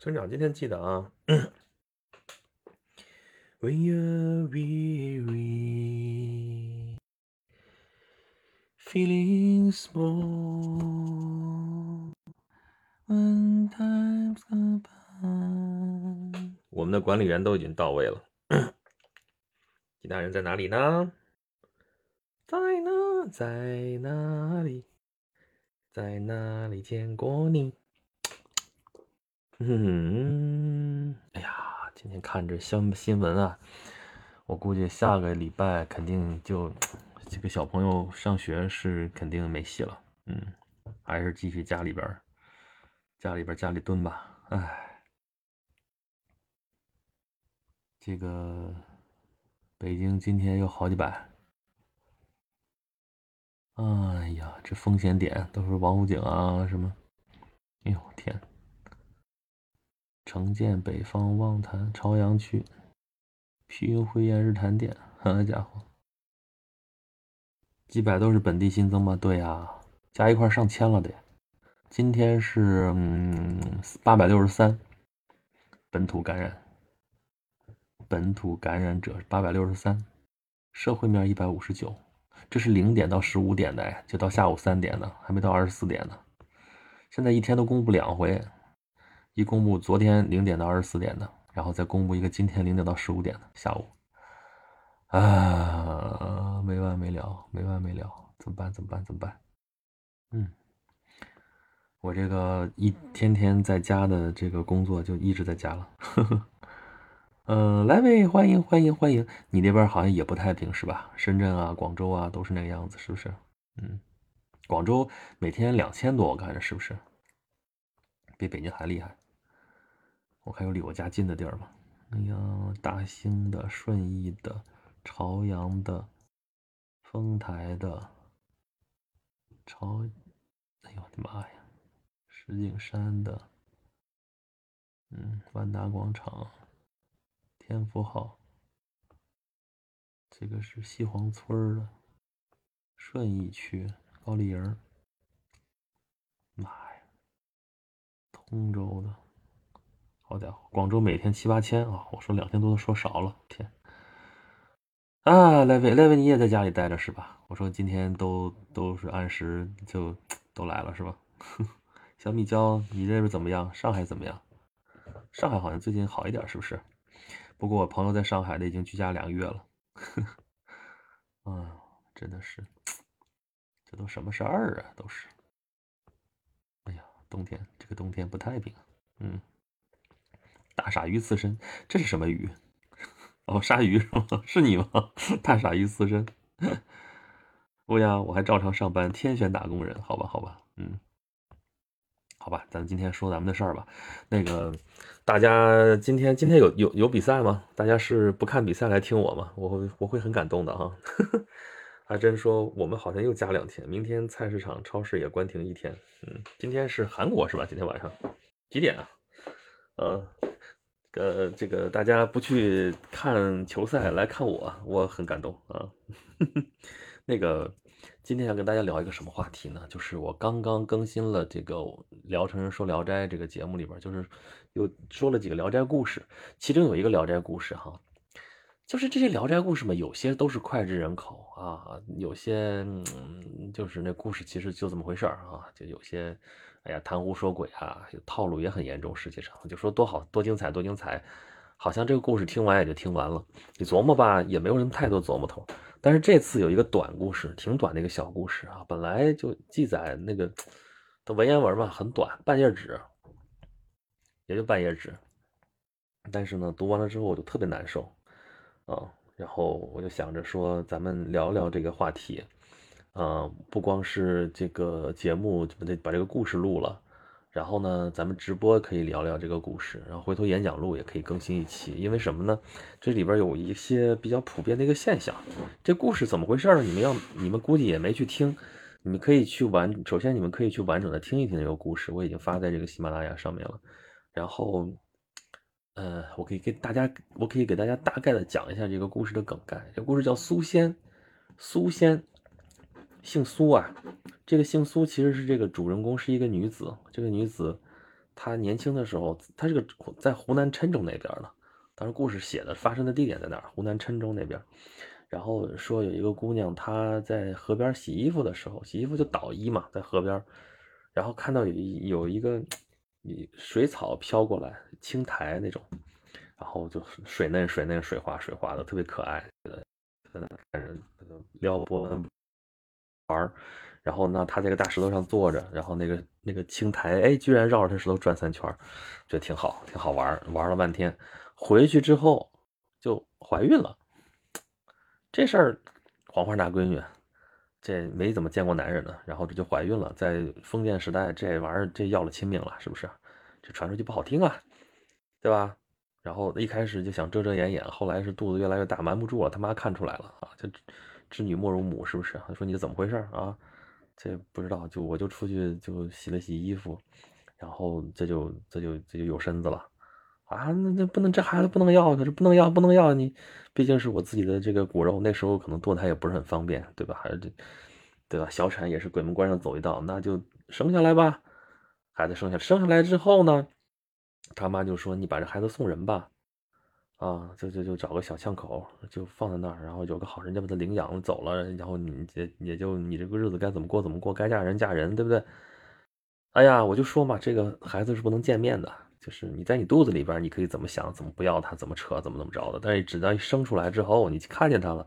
村长今天记得啊。When you're weary, feeling small, when times go by，我们的管理员都已经到位了。其他人在哪里呢？在哪？在哪里？在哪里见过你？嗯，哎呀，今天看这新新闻啊，我估计下个礼拜肯定就这个小朋友上学是肯定没戏了。嗯，还是继续家里边，家里边家里蹲吧。哎，这个北京今天有好几百。哎呀，这风险点都是王府井啊什么？哎呦天！城建北方望潭朝阳区皮云汇燕日坛店，好家伙，几百都是本地新增吗？对呀，加一块上千了得。今天是嗯八百六十三本土感染，本土感染者八百六十三，社会面一百五十九，这是零点到十五点的，就到下午三点的，还没到二十四点呢。现在一天都公布两回。一公布昨天零点到二十四点的，然后再公布一个今天零点到十五点的下午，啊，没完没了，没完没了，怎么办？怎么办？怎么办？嗯，我这个一天天在家的这个工作就一直在家了。呵呵嗯，来呗，欢迎欢迎欢迎！你那边好像也不太平是吧？深圳啊、广州啊都是那个样子，是不是？嗯，广州每天两千多，我看着是不是？比北京还厉害。我看有离我家近的地儿吗？哎呀，大兴的、顺义的、朝阳的、丰台的、朝……哎呦我的妈呀！石景山的，嗯，万达广场、天福号，这个是西黄村的，顺义区高丽营，妈呀，通州的。好家伙，广州每天七八千啊！我说两千多都说少了，天！啊，赖伟，赖伟，你也在家里待着是吧？我说今天都都是按时就都来了是吧？小米椒，你这边怎么样？上海怎么样？上海好像最近好一点，是不是？不过我朋友在上海的已经居家两个月了。啊，真的是，这都什么事儿啊？都是。哎呀，冬天这个冬天不太平，嗯。大鲨鱼刺身，这是什么鱼？哦，鲨鱼是吗？是你吗？大鲨鱼刺身。不呀，我还照常上班，天选打工人。好吧，好吧，嗯，好吧，咱们今天说咱们的事儿吧。那个，大家今天今天有有有比赛吗？大家是不看比赛来听我吗？我会我会很感动的哈。还真说我们好像又加两天，明天菜市场、超市也关停一天。嗯，今天是韩国是吧？今天晚上几点啊？呃，呃，这个大家不去看球赛来看我，我很感动啊。那个今天要跟大家聊一个什么话题呢？就是我刚刚更新了这个《聊城人说聊斋》这个节目里边，就是又说了几个聊斋故事，其中有一个聊斋故事哈，就是这些聊斋故事嘛，有些都是脍炙人口啊，有些就是那故事其实就这么回事儿啊，就有些。哎呀，谈胡说鬼啊，套路也很严重。实际上，就说多好多精彩多精彩，好像这个故事听完也就听完了。你琢磨吧，也没有什么太多琢磨头。但是这次有一个短故事，挺短的一个小故事啊，本来就记载那个的文言文嘛，很短，半页纸，也就半页纸。但是呢，读完了之后我就特别难受啊，然后我就想着说，咱们聊聊这个话题。嗯，不光是这个节目把这把这个故事录了，然后呢，咱们直播可以聊聊这个故事，然后回头演讲录也可以更新一期。因为什么呢？这里边有一些比较普遍的一个现象。这故事怎么回事呢？你们要，你们估计也没去听，你们可以去完，首先你们可以去完整的听一听这个故事，我已经发在这个喜马拉雅上面了。然后，呃，我可以给大家，我可以给大家大概的讲一下这个故事的梗概。这故事叫苏仙，苏仙。姓苏啊，这个姓苏其实是这个主人公是一个女子，这个女子她年轻的时候，她是个在湖南郴州那边的。当时故事写的发生的地点在哪儿？湖南郴州那边。然后说有一个姑娘，她在河边洗衣服的时候，洗衣服就倒衣嘛，在河边，然后看到有有一个水草飘过来，青苔那种，然后就水嫩水嫩水滑水滑的，特别可爱，在那看着撩拨玩然后呢，他在个大石头上坐着，然后那个那个青苔，哎，居然绕着他石头转三圈，觉得挺好，挺好玩，玩了半天，回去之后就怀孕了。这事儿，黄花大闺女，这没怎么见过男人呢，然后这就怀孕了。在封建时代，这玩意儿这要了亲命了，是不是？这传出去不好听啊，对吧？然后一开始就想遮遮掩掩，后来是肚子越来越大，瞒不住了，他妈看出来了啊，就知女莫如母，是不是？说你怎么回事啊？这不知道，就我就出去就洗了洗衣服，然后这就这就这就有身子了。啊，那那不能，这孩子不能要，可是不能要，不能要你，毕竟是我自己的这个骨肉，那时候可能堕胎也不是很方便，对吧？还是这，对吧？小产也是鬼门关上走一道，那就生下来吧。孩子生下，生下来之后呢，他妈就说你把这孩子送人吧，啊，就就就找个小巷口就放在那儿，然后有个好人家把他领养走了，然后你也也就你这个日子该怎么过怎么过，该嫁人嫁人，对不对？哎呀，我就说嘛，这个孩子是不能见面的。就是你在你肚子里边，你可以怎么想，怎么不要他，怎么扯，怎么怎么着的。但是，直到一生出来之后，你看见他了，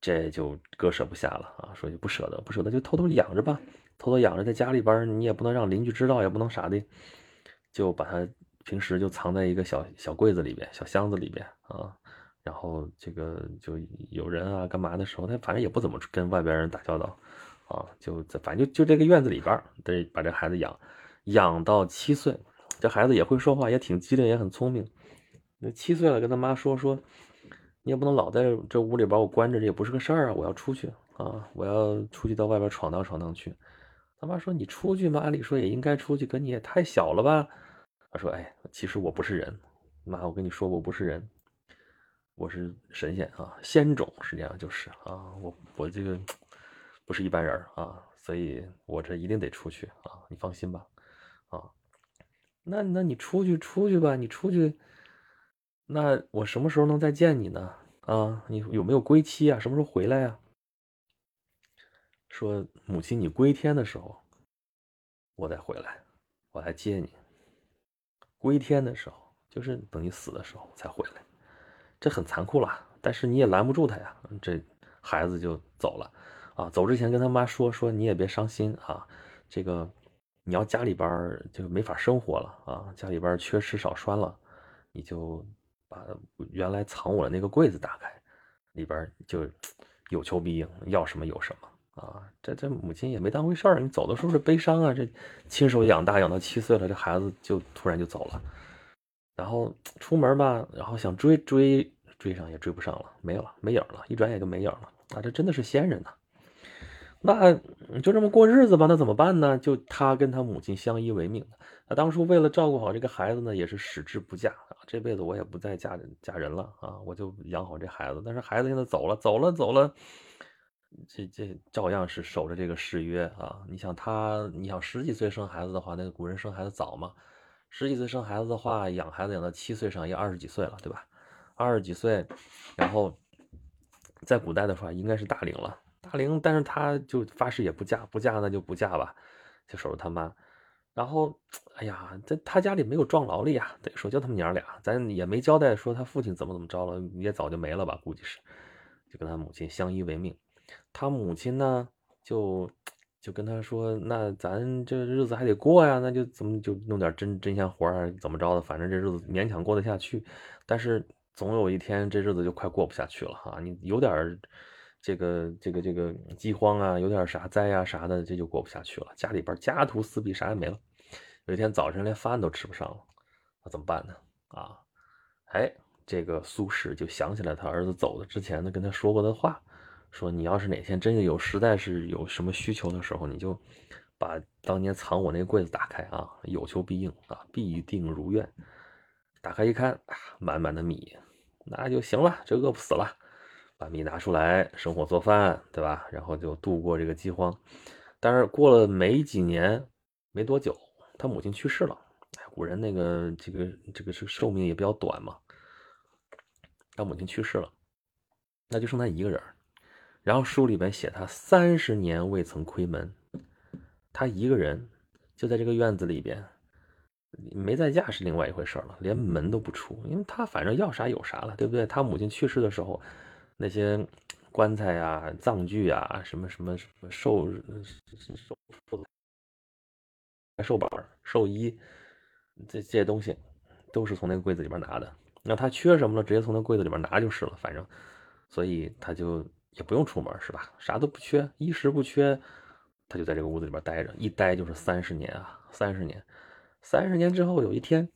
这就割舍不下了啊！说就不舍得，不舍得就偷偷养着吧，偷偷养着，在家里边，你也不能让邻居知道，也不能啥的，就把他平时就藏在一个小小柜子里边、小箱子里边啊。然后这个就有人啊干嘛的时候，他反正也不怎么跟外边人打交道啊，就反正就就这个院子里边，得把这孩子养养到七岁。这孩子也会说话，也挺机灵，也很聪明。那七岁了，跟他妈说说，你也不能老在这屋里把我关着，这也不是个事儿啊！我要出去啊！我要出去到外边闯荡闯荡去。他妈说：“你出去嘛，按理说也应该出去，可你也太小了吧？”他说：“哎，其实我不是人，妈，我跟你说，我不是人，我是神仙啊，仙种，实际上就是啊，我我这个不是一般人啊，所以我这一定得出去啊，你放心吧，啊。”那那你出去出去吧，你出去，那我什么时候能再见你呢？啊，你有没有归期啊？什么时候回来呀？说母亲，你归天的时候，我再回来，我来接你。归天的时候，就是等你死的时候才回来，这很残酷了。但是你也拦不住他呀，这孩子就走了啊。走之前跟他妈说说，你也别伤心啊，这个。你要家里边就没法生活了啊，家里边缺吃少穿了，你就把原来藏我的那个柜子打开，里边就有求必应，要什么有什么啊。这这母亲也没当回事儿，你走的时候是悲伤啊，这亲手养大养到七岁了，这孩子就突然就走了，然后出门吧，然后想追追追上也追不上了，没有了，没影了，一转眼就没影了啊，这真的是仙人呐。那就这么过日子吧，那怎么办呢？就他跟他母亲相依为命。那当初为了照顾好这个孩子呢，也是矢志不嫁啊。这辈子我也不再嫁嫁人了啊，我就养好这孩子。但是孩子现在走了，走了，走了，这这照样是守着这个誓约啊。你想他，你想十几岁生孩子的话，那个古人生孩子早嘛？十几岁生孩子的话，养孩子养到七岁上也二十几岁了，对吧？二十几岁，然后在古代的话，应该是大龄了。大龄，但是他就发誓也不嫁，不嫁那就不嫁吧，就守着他妈。然后，哎呀，在他家里没有壮劳力呀，得说就他们娘俩，咱也没交代说他父亲怎么怎么着了，也早就没了吧，估计是，就跟他母亲相依为命。他母亲呢，就就跟他说，那咱这日子还得过呀，那就怎么就弄点针针线活儿，怎么着的，反正这日子勉强过得下去。但是总有一天这日子就快过不下去了哈，你有点。这个这个这个饥荒啊，有点啥灾啊啥的，这就过不下去了。家里边家徒四壁，啥也没了。有一天早晨连饭都吃不上了，那怎么办呢？啊，哎，这个苏轼就想起来他儿子走的之前呢跟他说过的话，说你要是哪天真的有实在是有什么需求的时候，你就把当年藏我那柜子打开啊，有求必应啊，必定如愿。打开一看啊，满满的米，那就行了，这饿不死了。把米拿出来生火做饭，对吧？然后就度过这个饥荒。但是过了没几年，没多久，他母亲去世了古人那个这个这个是寿命也比较短嘛。他母亲去世了，那就剩他一个人。然后书里边写他三十年未曾窥门，他一个人就在这个院子里边，没在家是另外一回事了，连门都不出，因为他反正要啥有啥了，对不对？他母亲去世的时候，那些棺材啊、葬具啊、什么什么什么寿寿寿寿板、寿衣，这这些东西都是从那个柜子里边拿的。那他缺什么了，直接从那柜子里边拿就是了，反正，所以他就。也不用出门是吧？啥都不缺，衣食不缺，他就在这个屋子里边待着，一待就是三十年啊，三十年，三十年之后有一天，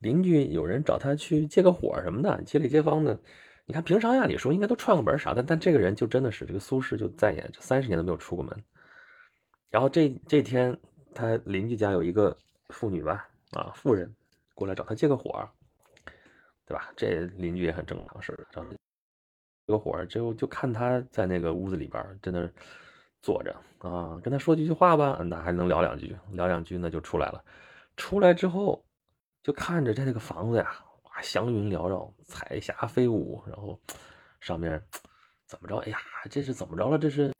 邻居有人找他去借个火什么的，街里街坊的，你看平常按理说应该都串个门啥的，但这个人就真的是这个苏轼就再也这三十年都没有出过门。然后这这天他邻居家有一个妇女吧，啊妇人过来找他借个火，对吧？这邻居也很正常事儿，个火就就看他在那个屋子里边在那坐着啊，跟他说几句话吧，那还能聊两句，聊两句那就出来了。出来之后就看着这那个房子呀，哇，祥云缭绕，彩霞飞舞，然后上面怎么着？哎呀，这是怎么着了？这是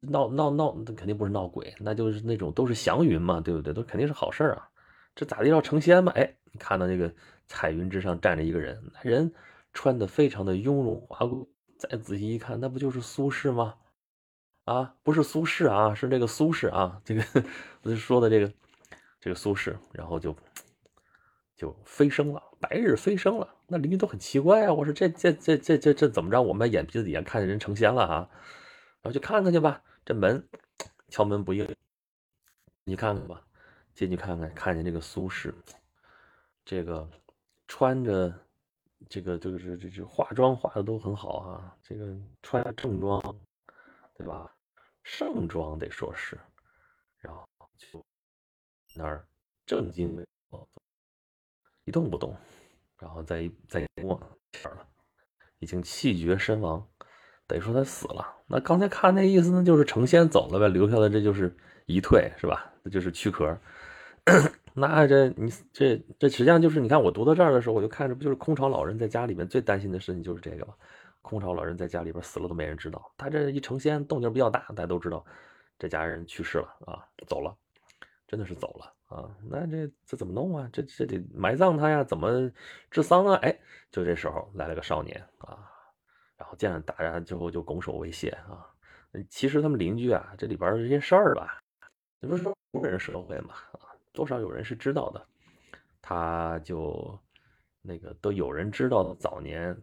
闹闹闹，那肯定不是闹鬼，那就是那种都是祥云嘛，对不对？都肯定是好事啊。这咋的要成仙嘛？哎，你看到那个彩云之上站着一个人，那人。穿的非常的雍容华贵，再仔细一看，那不就是苏轼吗？啊，不是苏轼啊，是这个苏轼啊，这个我就说的这个这个苏轼，然后就就飞升了，白日飞升了。那邻居都很奇怪啊，我说这这这这这这怎么着？我们眼皮子底下看见人成仙了啊，然后去看看去吧。这门敲门不应，你看看吧，进去看看，看见这个苏轼，这个穿着。这个就是这这化妆化的都很好啊，这个穿正装，对吧？盛装得说是，然后就那儿正襟危坐，一动不动，然后再再摸天了，已经气绝身亡，得说他死了。那刚才看那意思呢，就是成仙走了呗，留下的这就是遗退，是吧？这就是躯壳。那这你这这实际上就是你看我读到这儿的时候，我就看着不就是空巢老人在家里面最担心的事情就是这个吗？空巢老人在家里边死了都没人知道，他这一成仙动静比较大，大家都知道这家人去世了啊，走了，真的是走了啊。那这这怎么弄啊？这这得埋葬他呀？怎么治丧啊？哎，就这时候来了个少年啊，然后见了大家之后就拱手为谢啊。其实他们邻居啊，这里边这些事儿吧，你不是说无人社会嘛啊。多少有人是知道的，他就那个都有人知道早年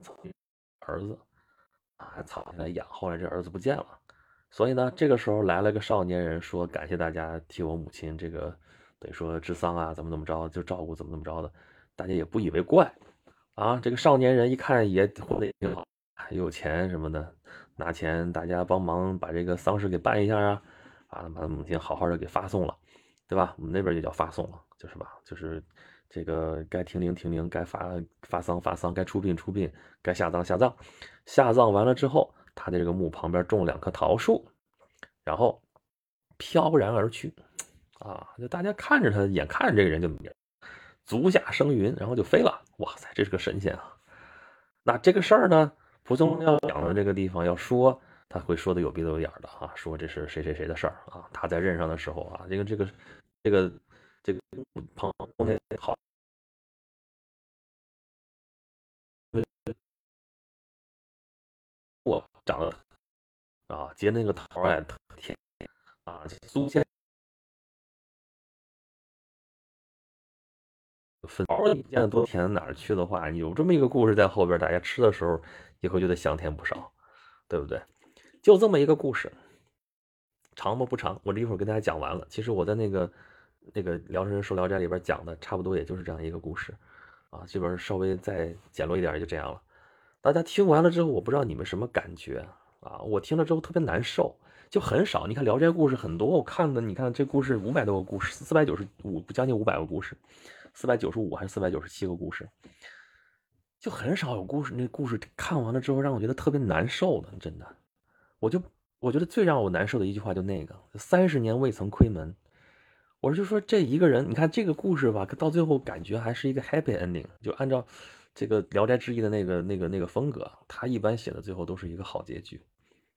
儿子啊草下来养，后来这儿子不见了，所以呢，这个时候来了个少年人，说感谢大家替我母亲这个等于说治丧啊，怎么怎么着就照顾怎么怎么着的，大家也不以为怪啊。这个少年人一看也活得也挺好，有钱什么的，拿钱大家帮忙把这个丧事给办一下啊，啊把他母亲好好的给发送了。对吧？我们那边就叫发送了，就是吧？就是这个该停灵停灵，该发发丧发丧，该出殡出殡，该下葬下葬。下葬完了之后，他的这个墓旁边种两棵桃树，然后飘然而去。啊，就大家看着他，眼看着这个人就足下生云，然后就飞了。哇塞，这是个神仙啊！那这个事儿呢，蒲松龄要讲的这个地方要说。他会说的有鼻子有眼的啊，说这是谁谁谁的事儿啊。他在任上的时候啊，这个这个这个这个朋友好，我长得啊结那个桃哎甜啊苏仙，粉桃你见得多甜哪儿去的话，有这么一个故事在后边，大家吃的时候也会觉得香甜不少，对不对？就这么一个故事，长吗？不长，我这一会儿跟大家讲完了。其实我在那个那个《聊斋说聊斋》里边讲的，差不多也就是这样一个故事啊，这边稍微再简陋一点，就这样了。大家听完了之后，我不知道你们什么感觉啊？我听了之后特别难受，就很少。你看《聊斋》故事很多，我看的，你看这故事五百多个故事，四百九十五，将近五百个故事，四百九十五还是四百九十七个故事，就很少有故事。那故事看完了之后，让我觉得特别难受的，真的。我就我觉得最让我难受的一句话就那个三十年未曾窥门，我就说这一个人，你看这个故事吧，到最后感觉还是一个 happy ending，就按照这个《聊斋志异》的那个那个那个风格，他一般写的最后都是一个好结局，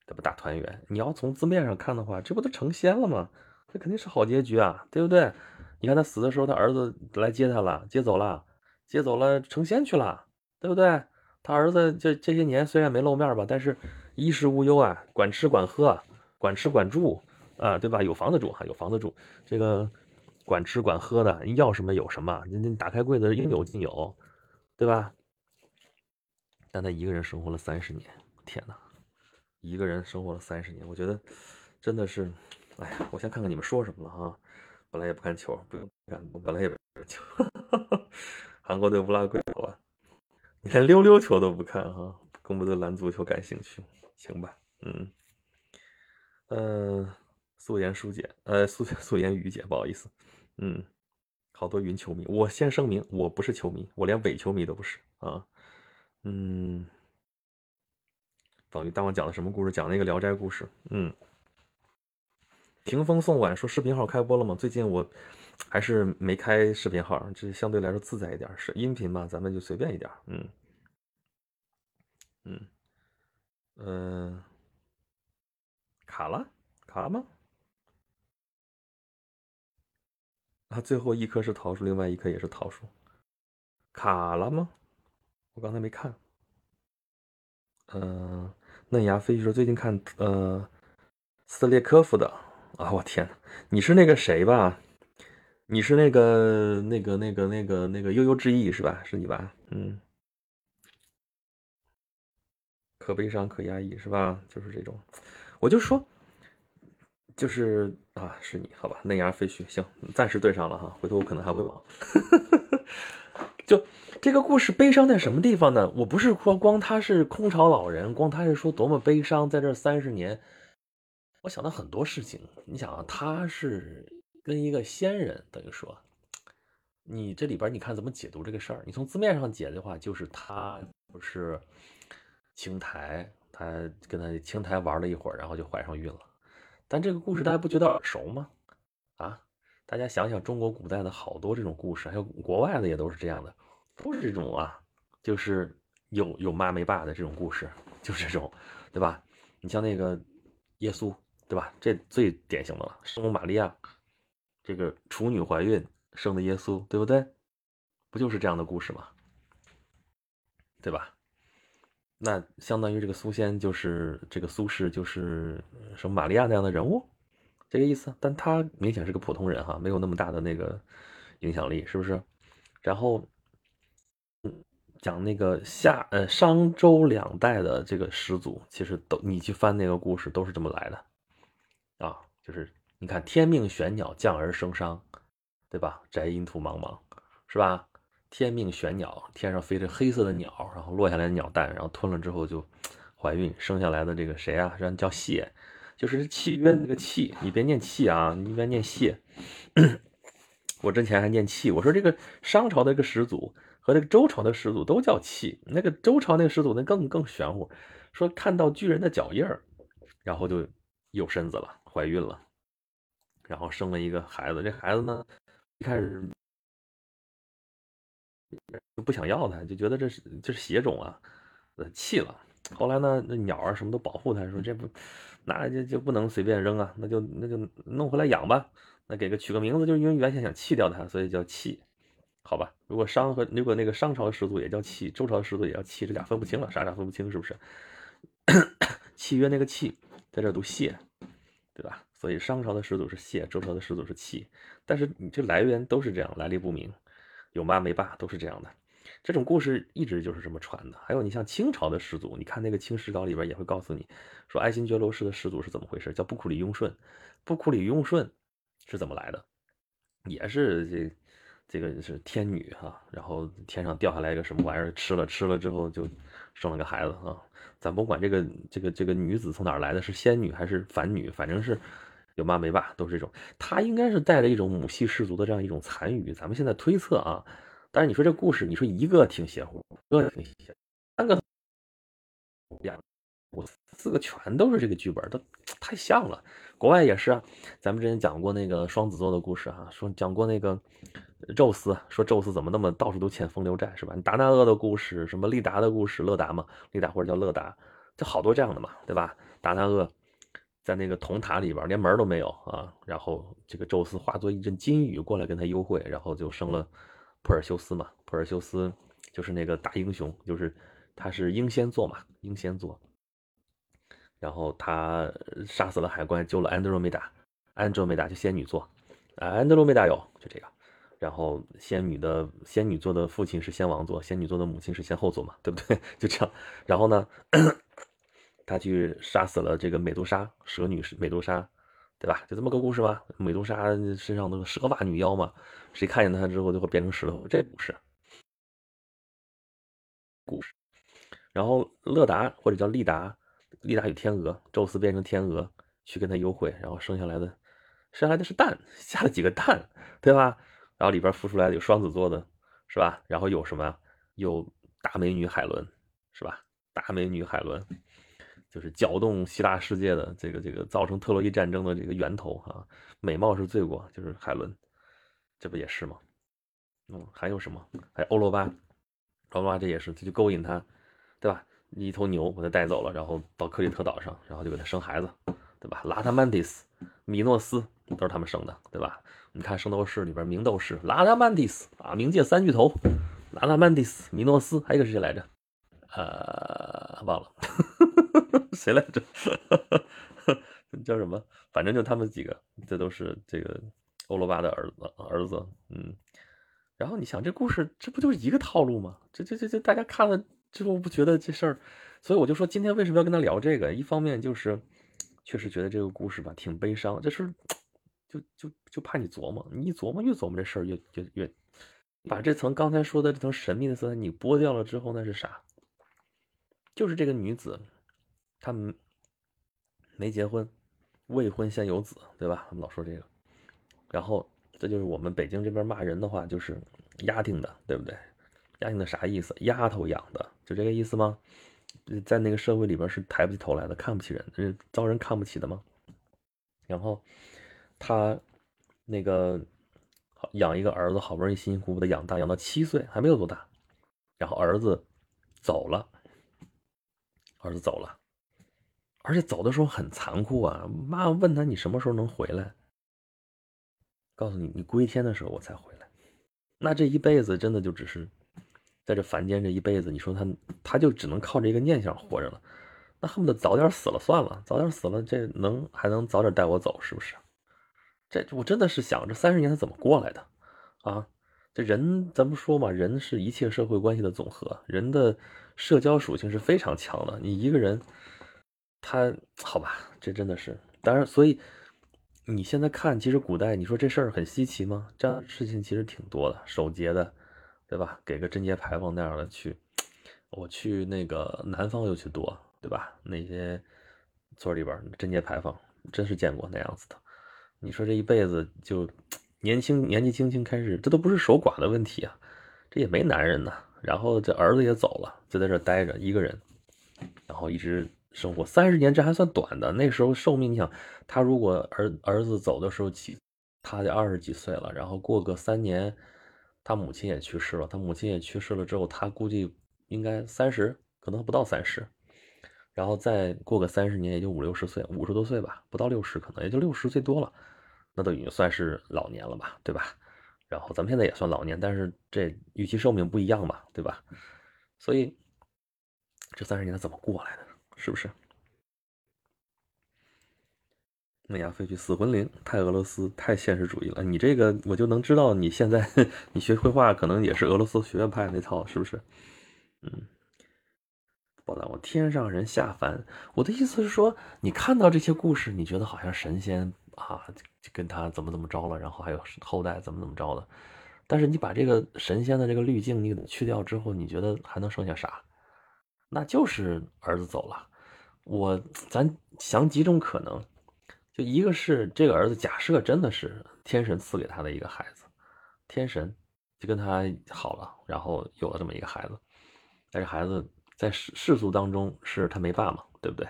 对吧？大团圆。你要从字面上看的话，这不都成仙了吗？这肯定是好结局啊，对不对？你看他死的时候，他儿子来接他了，接走了，接走了，成仙去了，对不对？他儿子这这些年虽然没露面吧，但是衣食无忧啊，管吃管喝，管吃管住。啊，对吧？有房子住哈，有房子住，这个管吃管喝的，要什么有什么，你你打开柜子应有尽有，对吧？但他一个人生活了三十年，天哪，一个人生活了三十年，我觉得真的是，哎呀，我先看看你们说什么了哈。本来也不看球，不用看，我本来也不看球。韩国队乌拉圭好吧？你连溜溜球都不看哈，更不对篮足球感兴趣，行吧？嗯，嗯。素颜舒姐，呃，素 素颜雨姐，不好意思，嗯，好多云球迷，我先声明，我不是球迷，我连伪球迷都不是啊，嗯，等于当我讲的什么故事？讲那个聊斋故事，嗯，屏风送晚说视频号开播了吗？最近我还是没开视频号，这相对来说自在一点，是音频嘛，咱们就随便一点，嗯，嗯，嗯，卡了，卡了吗？他最后一棵是桃树，另外一棵也是桃树，卡了吗？我刚才没看。嗯，嫩芽飞说最近看呃斯列科夫的啊，我天你是那个谁吧？你是那个那个那个那个那个悠悠之意是吧？是你吧？嗯，可悲伤可压抑是吧？就是这种，我就说。就是啊，是你好吧？嫩芽废墟，行，暂时对上了哈，回头我可能还会忘。就这个故事悲伤在什么地方呢？我不是说光他是空巢老人，光他是说多么悲伤，在这三十年，我想到很多事情。你想啊，他是跟一个仙人，等于说，你这里边你看怎么解读这个事儿？你从字面上解的话，就是他不是青苔，他跟他青苔玩了一会儿，然后就怀上孕了。但这个故事大家不觉得耳熟吗？啊，大家想想中国古代的好多这种故事，还有国外的也都是这样的，都是这种啊，就是有有妈没爸的这种故事，就是这种，对吧？你像那个耶稣，对吧？这最典型的了，圣母玛利亚，这个处女怀孕生的耶稣，对不对？不就是这样的故事吗？对吧？那相当于这个苏仙就是这个苏轼就是什么玛利亚那样的人物，这个意思。但他明显是个普通人哈，没有那么大的那个影响力，是不是？然后，讲那个夏呃商周两代的这个始祖，其实都你去翻那个故事都是这么来的啊，就是你看天命玄鸟降而生商，对吧？宅阴土茫茫，是吧？天命玄鸟，天上飞着黑色的鸟，然后落下来的鸟蛋，然后吞了之后就怀孕，生下来的这个谁啊？人叫谢，就是契约那个契，你别念契啊，你别念谢。我之前还念契，我说这个商朝的一个始祖和那个周朝的始祖都叫契，那个周朝那个始祖那更更玄乎，说看到巨人的脚印儿，然后就有身子了，怀孕了，然后生了一个孩子，这孩子呢一开始。就不想要它，就觉得这是这是邪种啊，呃，弃了。后来呢，那鸟啊什么都保护它，说这不，那就就不能随便扔啊，那就那就弄回来养吧。那给个取个名字，就是因为原先想弃掉它，所以叫弃，好吧？如果商和如果那个商朝的始祖也叫弃，周朝的始祖也叫弃，这俩分不清了，啥啥分不清是不是？契约那个契在这读谢，对吧？所以商朝的始祖是谢，周朝的始祖是弃，但是你这来源都是这样，来历不明。有妈没爸都是这样的，这种故事一直就是这么传的。还有你像清朝的始祖，你看那个《清史稿》里边也会告诉你说，爱新觉罗氏的始祖是怎么回事，叫布库里雍顺。布库里雍顺是怎么来的？也是这这个是天女哈，然后天上掉下来一个什么玩意儿，吃了吃了之后就生了个孩子啊。咱甭管这个这个这个女子从哪儿来的，是仙女还是凡女，反正是。有妈没爸都是这种，他应该是带着一种母系氏族的这样一种残余。咱们现在推测啊，但是你说这故事，你说一个挺邪乎，一个挺邪，三个两，我四个全都是这个剧本，都太像了。国外也是啊，咱们之前讲过那个双子座的故事哈，说讲过那个宙斯，说宙斯怎么那么到处都欠风流债是吧？达那厄的故事，什么利达的故事，勒达嘛，利达或者叫勒达，就好多这样的嘛，对吧？达那厄在那个铜塔里边连门都没有啊，然后这个宙斯化作一阵金雨过来跟他幽会，然后就生了普尔修斯嘛，普尔修斯就是那个大英雄，就是他是英仙座嘛，英仙座。然后他杀死了海关，救了安德罗梅达，安德罗梅达就仙女座，啊，安德罗梅达有就这个。然后仙女的仙女座的父亲是仙王座，仙女座的母亲是仙后座嘛，对不对？就这样。然后呢，他去杀死了这个美杜莎，蛇女美杜莎，对吧？就这么个故事吧。美杜莎身上那个蛇发女妖嘛，谁看见她之后就会变成石头，这不是故事。然后勒达或者叫利达。利达与天鹅，宙斯变成天鹅去跟他幽会，然后生下来的，生下来的是蛋，下了几个蛋，对吧？然后里边孵出来的有双子座的，是吧？然后有什么？有大美女海伦，是吧？大美女海伦，就是搅动希腊世界的这个这个造成特洛伊战争的这个源头啊！美貌是罪过，就是海伦，这不也是吗？嗯，还有什么？还有欧罗巴，欧罗巴这也是，他就勾引他，对吧？一头牛把他带走了，然后到克里特岛上，然后就给他生孩子，对吧？拉达曼蒂斯、米诺斯都是他们生的，对吧？你看圣斗士里边明斗士拉达曼蒂斯啊，冥界三巨头，拉达曼蒂斯、米诺斯，还有一个是谁来着？呃，忘了，谁来着？叫什么？反正就他们几个，这都是这个欧罗巴的儿子儿子。嗯，然后你想这故事，这不就是一个套路吗？这这这这，大家看了。之后不觉得这事儿，所以我就说今天为什么要跟他聊这个？一方面就是，确实觉得这个故事吧挺悲伤。这事就就就怕你琢磨，你一琢磨越琢磨这事儿越越越，把这层刚才说的这层神秘的色彩你剥掉了之后，那是啥？就是这个女子，他们没结婚，未婚先有子，对吧？他们老说这个。然后这就是我们北京这边骂人的话，就是丫挺的，对不对？丫挺的啥意思？丫头养的。就这个意思吗？在那个社会里边是抬不起头来的，看不起人，是遭人看不起的吗？然后他那个养一个儿子，好不容易辛辛苦苦的养大，养到七岁还没有多大，然后儿子走了，儿子走了，而且走的时候很残酷啊！妈问他你什么时候能回来？告诉你，你归天的时候我才回来。那这一辈子真的就只是。在这凡间这一辈子，你说他他就只能靠这一个念想活着了，那恨不得早点死了算了，早点死了，这能还能早点带我走是不是？这我真的是想这三十年他怎么过来的啊？这人咱不说嘛，人是一切社会关系的总和，人的社交属性是非常强的。你一个人，他好吧，这真的是当然，所以你现在看，其实古代你说这事儿很稀奇吗？这样的事情其实挺多的，守节的。对吧？给个贞节牌坊那样的去，我去那个南方又去多，对吧？那些村里边贞节牌坊，真是见过那样子的。你说这一辈子就年轻年纪轻轻开始，这都不是守寡的问题啊，这也没男人呐。然后这儿子也走了，就在这待着一个人，然后一直生活三十年，这还算短的。那时候寿命，你想他如果儿儿子走的时候几，他得二十几岁了，然后过个三年。他母亲也去世了，他母亲也去世了之后，他估计应该三十，可能不到三十，然后再过个三十年，也就五六十岁，五十多岁吧，不到六十，可能也就六十岁多了，那都已经算是老年了吧，对吧？然后咱们现在也算老年，但是这预期寿命不一样嘛，对吧？所以这三十年他怎么过来的？是不是？哎呀，飞去死魂灵，太俄罗斯，太现实主义了。你这个我就能知道，你现在 你学绘画可能也是俄罗斯学院派那套，是不是？嗯，宝藏，我天上人下凡。我的意思是说，你看到这些故事，你觉得好像神仙啊，跟他怎么怎么着了，然后还有后代怎么怎么着的。但是你把这个神仙的这个滤镜你给它去掉之后，你觉得还能剩下啥？那就是儿子走了。我咱想几种可能。就一个是这个儿子，假设真的是天神赐给他的一个孩子，天神就跟他好了，然后有了这么一个孩子，但是孩子在世世俗当中是他没爸嘛，对不对？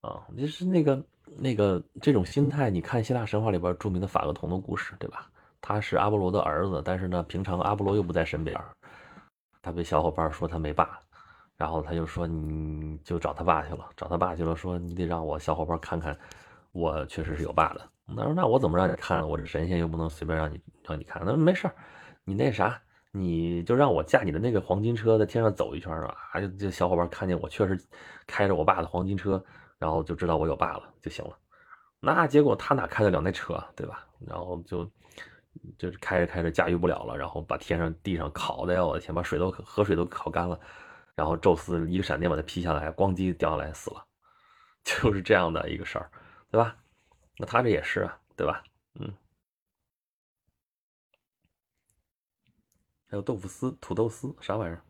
啊，就是那个那个这种心态，你看希腊神话里边著名的法厄同的故事，对吧？他是阿波罗的儿子，但是呢，平常阿波罗又不在身边，他被小伙伴说他没爸，然后他就说你就找他爸去了，找他爸去了，说你得让我小伙伴看看，我确实是有爸的。他说那我怎么让你看？我这神仙又不能随便让你让你看。那没事你那啥，你就让我驾你的那个黄金车在天上走一圈吧。啊，就这小伙伴看见我确实开着我爸的黄金车。然后就知道我有爸了就行了，那结果他哪开得了那车，对吧？然后就就开着开着驾驭不了了，然后把天上地上烤的呀，我的天，把水都河水都烤干了，然后宙斯一个闪电把他劈下来，咣叽掉下来死了，就是这样的一个事儿，对吧？那他这也是啊，对吧？嗯，还有豆腐丝、土豆丝啥玩意儿？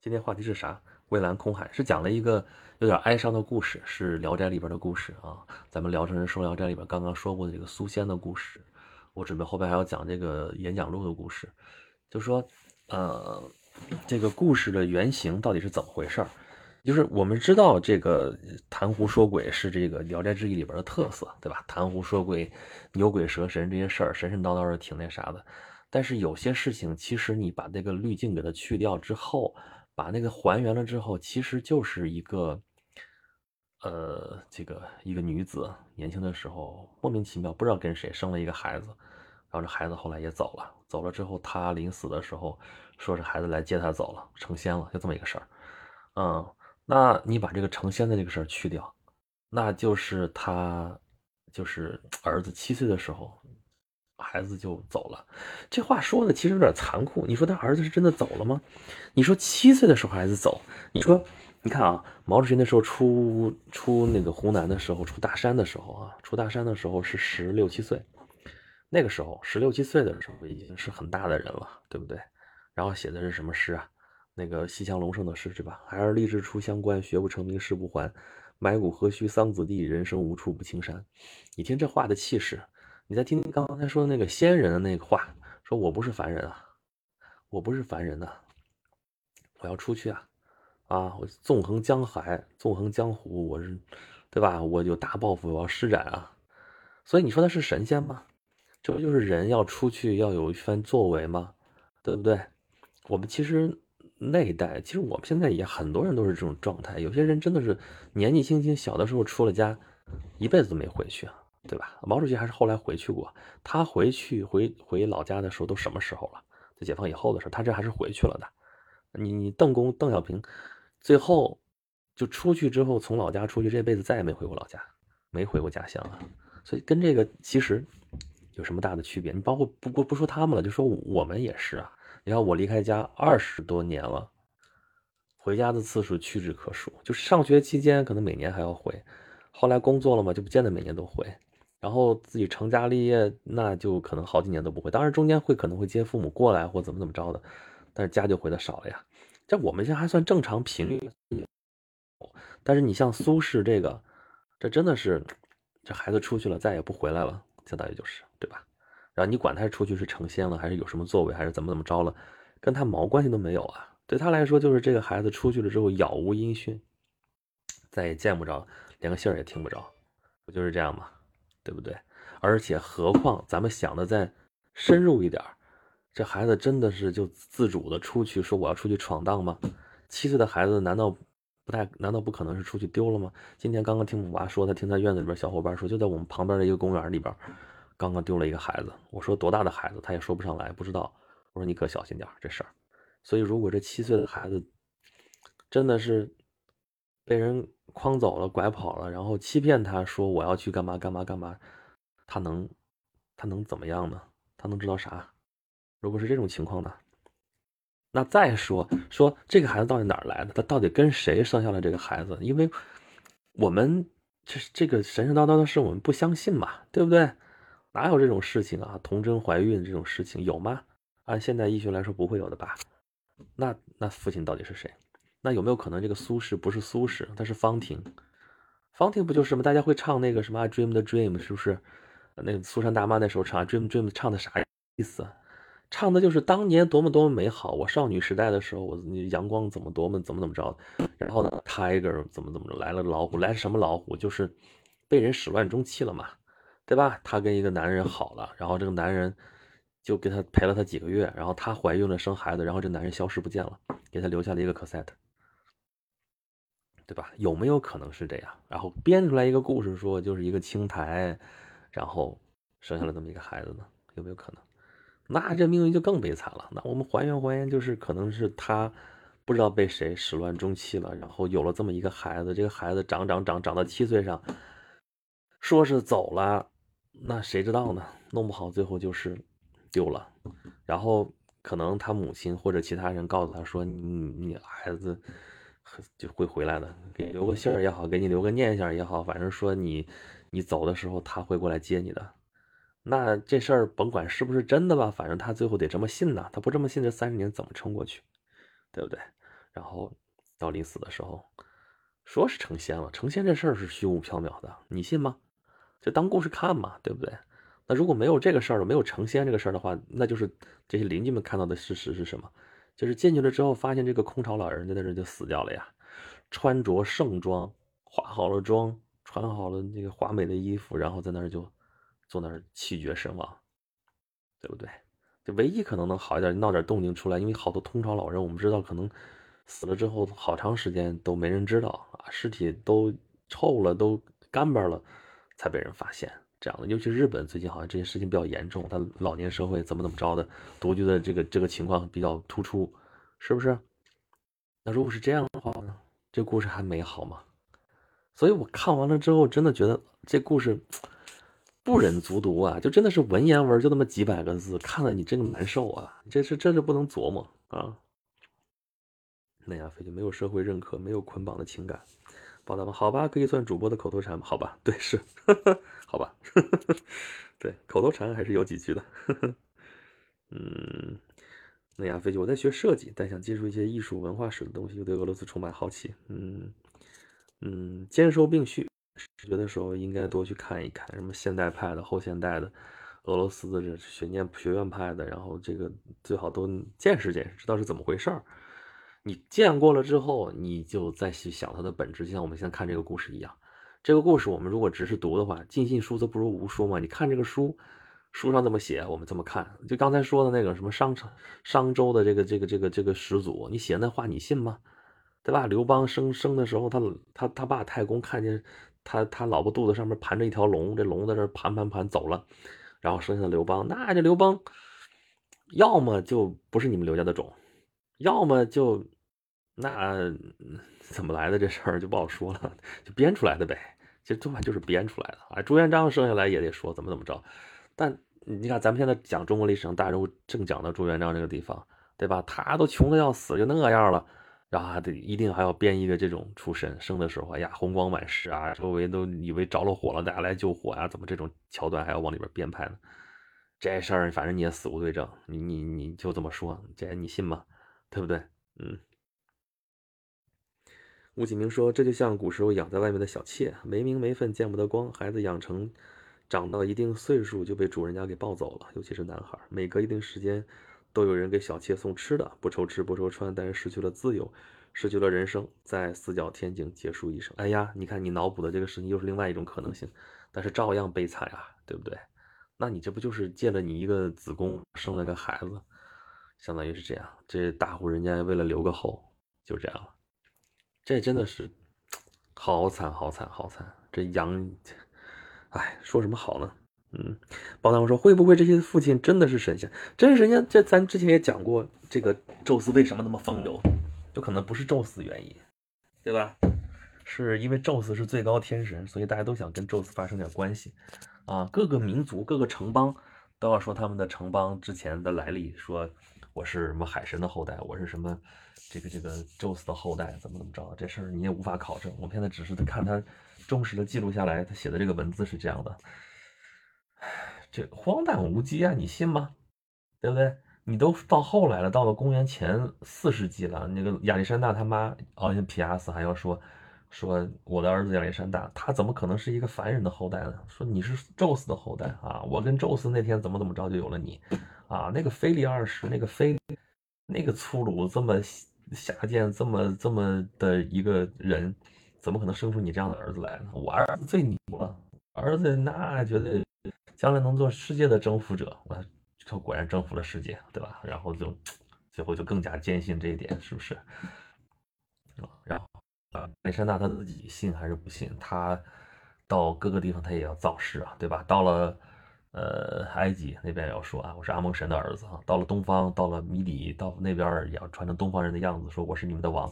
今天话题是啥？蔚蓝空海是讲了一个有点哀伤的故事，是《聊斋》里边的故事啊。咱们聊成人说《聊斋》里边刚刚说过的这个苏仙的故事，我准备后边还要讲这个演讲录的故事。就说，呃，这个故事的原型到底是怎么回事儿？就是我们知道这个谈狐说鬼是这个《聊斋志异》里边的特色，对吧？谈狐说鬼、牛鬼蛇神这些事儿，神神叨叨的，挺那啥的。但是有些事情，其实你把这个滤镜给它去掉之后。把那个还原了之后，其实就是一个，呃，这个一个女子年轻的时候莫名其妙不知道跟谁生了一个孩子，然后这孩子后来也走了，走了之后她临死的时候说是孩子来接他走了，成仙了，就这么一个事儿。嗯，那你把这个成仙的这个事儿去掉，那就是他就是儿子七岁的时候。孩子就走了，这话说的其实有点残酷。你说他儿子是真的走了吗？你说七岁的时候孩子走，你说，你看啊，毛主席那时候出出那个湖南的时候，出大山的时候啊，出大山的时候是十六七岁，那个时候十六七岁的时候已经是很大的人了，对不对？然后写的是什么诗啊？那个西乡隆盛的诗，对吧？孩儿立志出乡关，学不成名誓不还，埋骨何须桑梓地，人生无处不青山。你听这话的气势。你再听听刚才说的那个仙人的那个话，说我不是凡人啊，我不是凡人呐，我要出去啊，啊，我纵横江海，纵横江湖，我是，对吧？我有大抱负，我要施展啊。所以你说他是神仙吗？这不就是人要出去要有一番作为吗？对不对？我们其实那一代，其实我们现在也很多人都是这种状态。有些人真的是年纪轻轻，小的时候出了家，一辈子都没回去。对吧？毛主席还是后来回去过。他回去回回老家的时候都什么时候了？在解放以后的时候，他这还是回去了的。你你邓公邓小平，最后就出去之后，从老家出去，这辈子再也没回过老家，没回过家乡啊。所以跟这个其实有什么大的区别？你包括不不不说他们了，就说我们也是啊。你看我离开家二十多年了，回家的次数屈指可数。就是上学期间可能每年还要回，后来工作了嘛，就不见得每年都回。然后自己成家立业，那就可能好几年都不会。当然中间会可能会接父母过来或怎么怎么着的，但是家就回的少了呀。这我们现在还算正常频率。但是你像苏轼这个，这真的是这孩子出去了再也不回来了，相当于就是对吧？然后你管他出去是成仙了，还是有什么作为，还是怎么怎么着了，跟他毛关系都没有啊。对他来说，就是这个孩子出去了之后杳无音讯，再也见不着，连个信儿也听不着，不就是这样吗？对不对？而且何况咱们想的再深入一点这孩子真的是就自主的出去说我要出去闯荡吗？七岁的孩子难道不太难道不可能是出去丢了吗？今天刚刚听我娃说，他听他院子里边小伙伴说，就在我们旁边的一个公园里边，刚刚丢了一个孩子。我说多大的孩子？他也说不上来，不知道。我说你可小心点这事儿。所以如果这七岁的孩子真的是被人。诓走了，拐跑了，然后欺骗他说我要去干嘛干嘛干嘛，他能，他能怎么样呢？他能知道啥？如果是这种情况呢？那再说说这个孩子到底哪儿来的？他到底跟谁生下了这个孩子？因为我们这这个神神叨叨的事，我们不相信嘛，对不对？哪有这种事情啊？童贞怀孕这种事情有吗？按现代医学来说，不会有的吧？那那父亲到底是谁？那有没有可能这个苏轼不是苏轼，他是方婷？方婷不就是吗？大家会唱那个什么《Dream the Dream》，是不是？那个苏珊大妈那时候唱《Dream Dream》，唱的啥意思？唱的就是当年多么多么美好。我少女时代的时候，我阳光怎么多么怎么怎么着。然后呢，Tiger 怎么怎么着来了老虎，来什么老虎？就是被人始乱终弃了嘛，对吧？她跟一个男人好了，然后这个男人就给她陪了她几个月，然后她怀孕了生孩子，然后这男人消失不见了，给她留下了一个 cassette，对吧？有没有可能是这样？然后编出来一个故事说就是一个青苔，然后生下了这么一个孩子呢？有没有可能？那这命运就更悲惨了。那我们还原还原，就是可能是她。不知道被谁始乱终弃了，然后有了这么一个孩子，这个孩子长长长长到七岁上，说是走了，那谁知道呢？弄不好最后就是丢了，然后可能他母亲或者其他人告诉他说：“你你孩子就会回来的，给留个信儿也好，给你留个念想也好，反正说你你走的时候他会过来接你的。”那这事儿甭管是不是真的吧，反正他最后得这么信呐，他不这么信，这三十年怎么撑过去？对不对？然后到临死的时候，说是成仙了。成仙这事儿是虚无缥缈的，你信吗？就当故事看嘛，对不对？那如果没有这个事儿了，没有成仙这个事儿的话，那就是这些邻居们看到的事实是什么？就是进去了之后，发现这个空巢老人在那就死掉了呀，穿着盛装，化好了妆，穿好了那个华美的衣服，然后在那儿就坐那儿气绝身亡，对不对？就唯一可能能好一点，闹点动静出来，因为好多空巢老人，我们知道可能。死了之后，好长时间都没人知道啊，尸体都臭了，都干巴了，才被人发现。这样的，尤其日本最近好像这些事情比较严重，他老年社会怎么怎么着的，独居的这个这个情况比较突出，是不是？那如果是这样的话呢，这故事还美好吗？所以我看完了之后，真的觉得这故事不忍卒读啊，就真的是文言文，就那么几百个字，看了你真的难受啊，这是真是不能琢磨啊。那亚飞就没有社会认可，没有捆绑的情感，报道吧？好吧，可以算主播的口头禅，好吧？对，是，好吧？对，口头禅还是有几句的。嗯，那亚飞机我在学设计，但想接触一些艺术文化史的东西，又对俄罗斯充满好奇。嗯嗯，兼收并蓄，学的时候应该多去看一看，什么现代派的、后现代的、俄罗斯的这学念学院派的，然后这个最好都见识见识，知道是怎么回事儿。你见过了之后，你就再去想它的本质，就像我们现在看这个故事一样。这个故事我们如果只是读的话，尽信书则不如无书嘛。你看这个书，书上这么写，我们这么看。就刚才说的那个什么商商周的这个这个这个这个始祖，你写那话你信吗？对吧？刘邦生生的时候，他他他爸太公看见他他老婆肚子上面盘着一条龙，这龙在这盘盘盘走了，然后生下刘邦。那这刘邦要么就不是你们刘家的种，要么就。那怎么来的这事儿就不好说了，就编出来的呗。其实多半就是编出来的啊。朱元璋生下来也得说怎么怎么着，但你看咱们现在讲中国历史上，大家都正讲到朱元璋这个地方，对吧？他都穷的要死，就那样了，然后还得一定还要编一个这种出身，生的时候哎呀红光满室啊，周围都以为着了火了，大家来救火啊，怎么这种桥段还要往里边编排呢？这事儿反正你也死无对证，你你你就这么说，这你信吗？对不对？嗯。吴启明说：“这就像古时候养在外面的小妾，没名没分，见不得光。孩子养成长到一定岁数就被主人家给抱走了，尤其是男孩，每隔一定时间都有人给小妾送吃的，不愁吃不愁穿，但是失去了自由，失去了人生，在四角天井结束一生。哎呀，你看你脑补的这个事情又是另外一种可能性，但是照样悲惨啊，对不对？那你这不就是借了你一个子宫生了个孩子，相当于是这样。这大户人家为了留个后，就这样了。”这真的是好惨，好惨，好惨！这羊，哎，说什么好呢？嗯，包大人说，会不会这些父亲真的是神仙？真是神仙？这咱之前也讲过，这个宙斯为什么那么风流？就可能不是宙斯原因，对吧？是因为宙斯是最高天神，所以大家都想跟宙斯发生点关系啊。各个民族、各个城邦都要说他们的城邦之前的来历，说我是什么海神的后代，我是什么。这个这个宙斯的后代怎么怎么着？这事儿你也无法考证。我们现在只是看他忠实的记录下来，他写的这个文字是这样的。这荒诞无稽啊！你信吗？对不对？你都到后来了，到了公元前四世纪了，那个亚历山大他妈，好像皮亚斯还要说说我的儿子亚历山大，他怎么可能是一个凡人的后代呢？说你是宙斯的后代啊！我跟宙斯那天怎么怎么着就有了你啊！那个腓力二世，那个菲那个粗鲁这么。下贱这么这么的一个人，怎么可能生出你这样的儿子来呢？我儿子最牛了，儿子那绝对将来能做世界的征服者。我他果然征服了世界，对吧？然后就最后就更加坚信这一点，是不是？然后啊，亚历山大他自己信还是不信？他到各个地方他也要造势啊，对吧？到了。呃，埃及那边也要说啊，我是阿蒙神的儿子啊。到了东方，到了米底，到那边也要穿成东方人的样子，说我是你们的王，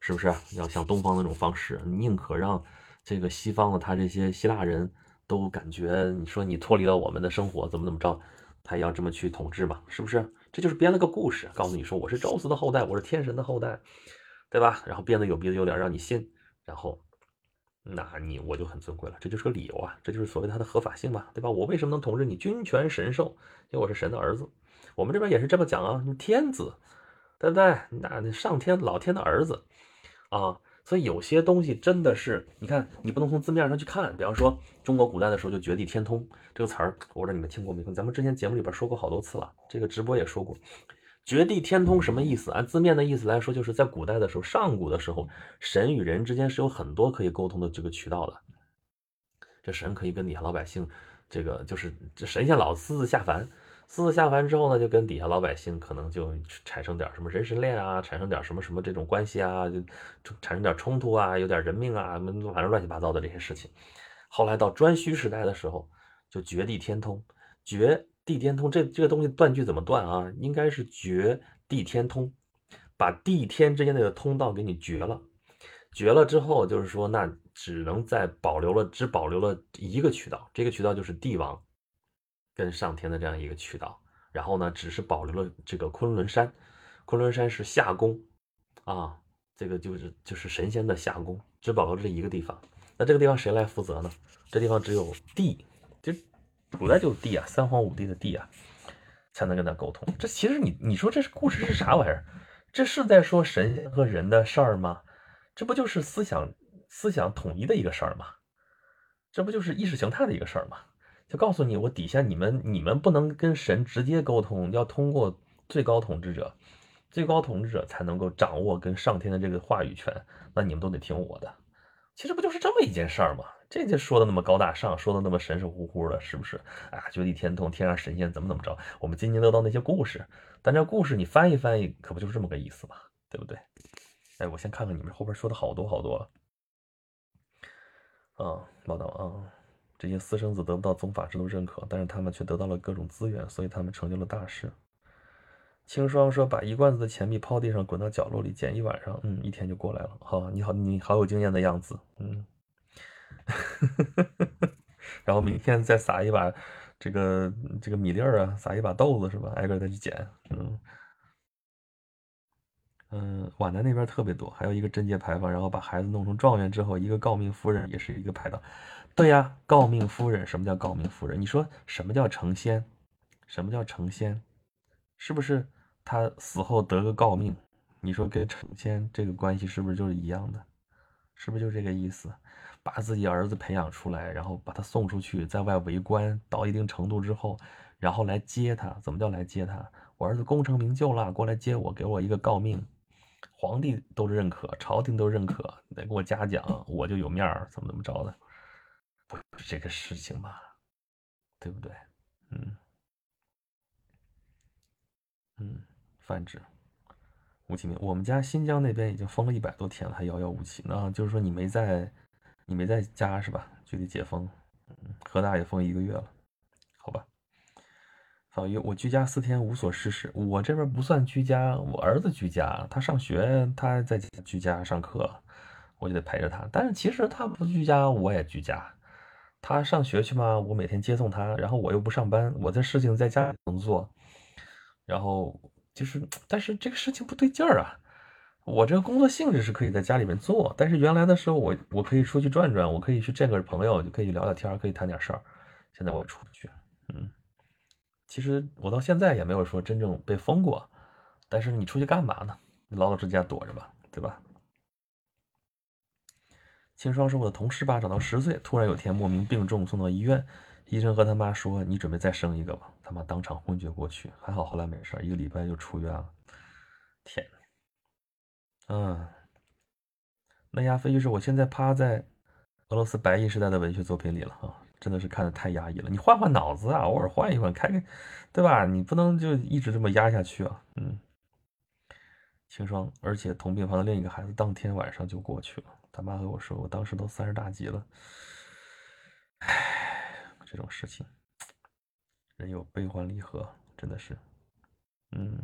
是不是？要像东方那种方式，宁可让这个西方的他这些希腊人都感觉，你说你脱离了我们的生活，怎么怎么着，他也要这么去统治嘛，是不是？这就是编了个故事，告诉你说我是宙斯的后代，我是天神的后代，对吧？然后编的有鼻子有脸，让你信，然后。那你我就很尊贵了，这就是个理由啊，这就是所谓它的合法性嘛，对吧？我为什么能统治你？君权神授，因为我是神的儿子。我们这边也是这么讲啊，天子，对不对？那上天老天的儿子啊，所以有些东西真的是，你看你不能从字面上去看。比方说中国古代的时候就绝地天通这个词儿，我不知道你们听过没？咱们之前节目里边说过好多次了，这个直播也说过。绝地天通什么意思？按字面的意思来说，就是在古代的时候，上古的时候，神与人之间是有很多可以沟通的这个渠道的。这神可以跟底下老百姓，这个就是这神仙老私自下凡，私自下凡之后呢，就跟底下老百姓可能就产生点什么人神恋啊，产生点什么什么这种关系啊，就产生点冲突啊，有点人命啊，反正乱七八糟的这些事情。后来到颛顼时代的时候，就绝地天通，绝。地天通这这个东西断句怎么断啊？应该是绝地天通，把地天之间那个通道给你绝了。绝了之后，就是说那只能在保留了，只保留了一个渠道，这个渠道就是帝王跟上天的这样一个渠道。然后呢，只是保留了这个昆仑山，昆仑山是夏宫啊，这个就是就是神仙的夏宫，只保留这一个地方。那这个地方谁来负责呢？这地方只有帝。古代就是帝啊，三皇五帝的帝啊，才能跟他沟通。这其实你你说这是故事是啥玩意儿？这是在说神仙和人的事儿吗？这不就是思想思想统一的一个事儿吗？这不就是意识形态的一个事儿吗？就告诉你，我底下你们你们不能跟神直接沟通，要通过最高统治者，最高统治者才能够掌握跟上天的这个话语权。那你们都得听我的。其实不就是这么一件事儿吗？这就说的那么高大上，说的那么神神乎乎的，是不是？啊，绝地天通，天上神仙怎么怎么着？我们津津乐道那些故事，但这故事你翻译翻译，可不就是这么个意思吗？对不对？哎，我先看看你们后边说的好多好多。啊，唠叨啊，这些私生子得不到宗法制度认可，但是他们却得到了各种资源，所以他们成就了大事。青霜说：“把一罐子的钱币抛地上，滚到角落里，捡一晚上，嗯，一天就过来了。好，你好，你好有经验的样子，嗯。然后明天再撒一把这个这个米粒儿啊，撒一把豆子是吧？挨个再去捡，嗯嗯。皖南那边特别多，还有一个贞节牌坊，然后把孩子弄成状元之后，一个诰命夫人也是一个牌坊。对呀，诰命夫人，什么叫诰命夫人？你说什么叫成仙？什么叫成仙？是不是他死后得个诰命？你说跟成仙这个关系是不是就是一样的？是不是就这个意思？把自己儿子培养出来，然后把他送出去，在外为官到一定程度之后，然后来接他。怎么叫来接他？我儿子功成名就了，过来接我，给我一个诰命，皇帝都认可，朝廷都认可，得给我嘉奖，我就有面儿，怎么怎么着的？不是这个事情吧？对不对？嗯。嗯，繁殖，吴启明，我们家新疆那边已经封了一百多天了，还遥遥无期呢。就是说你没在，你没在家是吧？距离解封，河大也封一个月了，好吧。法医，我居家四天无所事事，我这边不算居家，我儿子居家，他上学，他在居家上课，我就得陪着他。但是其实他不居家，我也居家。他上学去嘛，我每天接送他，然后我又不上班，我这事情在家里能做。然后就是，但是这个事情不对劲儿啊！我这个工作性质是可以在家里面做，但是原来的时候我我可以出去转转，我可以去见个朋友，就可以聊聊天，可以谈点事儿。现在我出不去，嗯，其实我到现在也没有说真正被封过，但是你出去干嘛呢？你老老实实家躲着吧，对吧？青霜是我的同事吧，长到十岁，突然有天莫名病重，送到医院。医生和他妈说：“你准备再生一个吧。”他妈当场昏厥过去，还好后来没事，一个礼拜就出院了。天，嗯，那亚飞就是我现在趴在俄罗斯白银时代的文学作品里了啊，真的是看的太压抑了。你换换脑子啊，偶尔换一换，开开，对吧？你不能就一直这么压下去啊。嗯，清霜，而且同病房的另一个孩子当天晚上就过去了。他妈和我说，我当时都三十大几了。唉，这种事情，人有悲欢离合，真的是，嗯。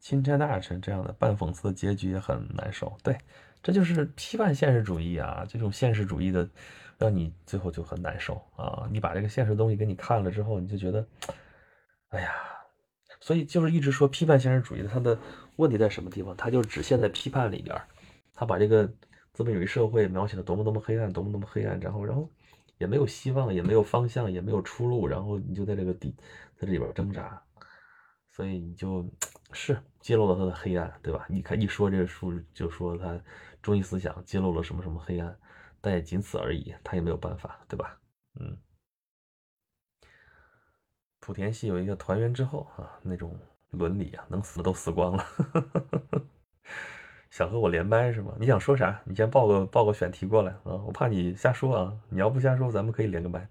钦差大臣这样的半讽刺的结局也很难受，对，这就是批判现实主义啊，这种现实主义的，让你最后就很难受啊。你把这个现实东西给你看了之后，你就觉得，哎呀，所以就是一直说批判现实主义的，它的问题在什么地方？它就只限在批判里边，他把这个资本主义社会描写的多么多么黑暗，多么多么黑暗，然后然后也没有希望，也没有方向，也没有出路，然后你就在这个底在这里边挣扎。所以你就 是揭露了他的黑暗，对吧？你看一说这个书，就说他中医思想揭露了什么什么黑暗，但也仅此而已，他也没有办法，对吧？嗯，莆田系有一个团圆之后啊，那种伦理啊，能死的都死光了。想和我连麦是吗？你想说啥？你先报个报个选题过来啊，我怕你瞎说啊。你要不瞎说，咱们可以连个麦。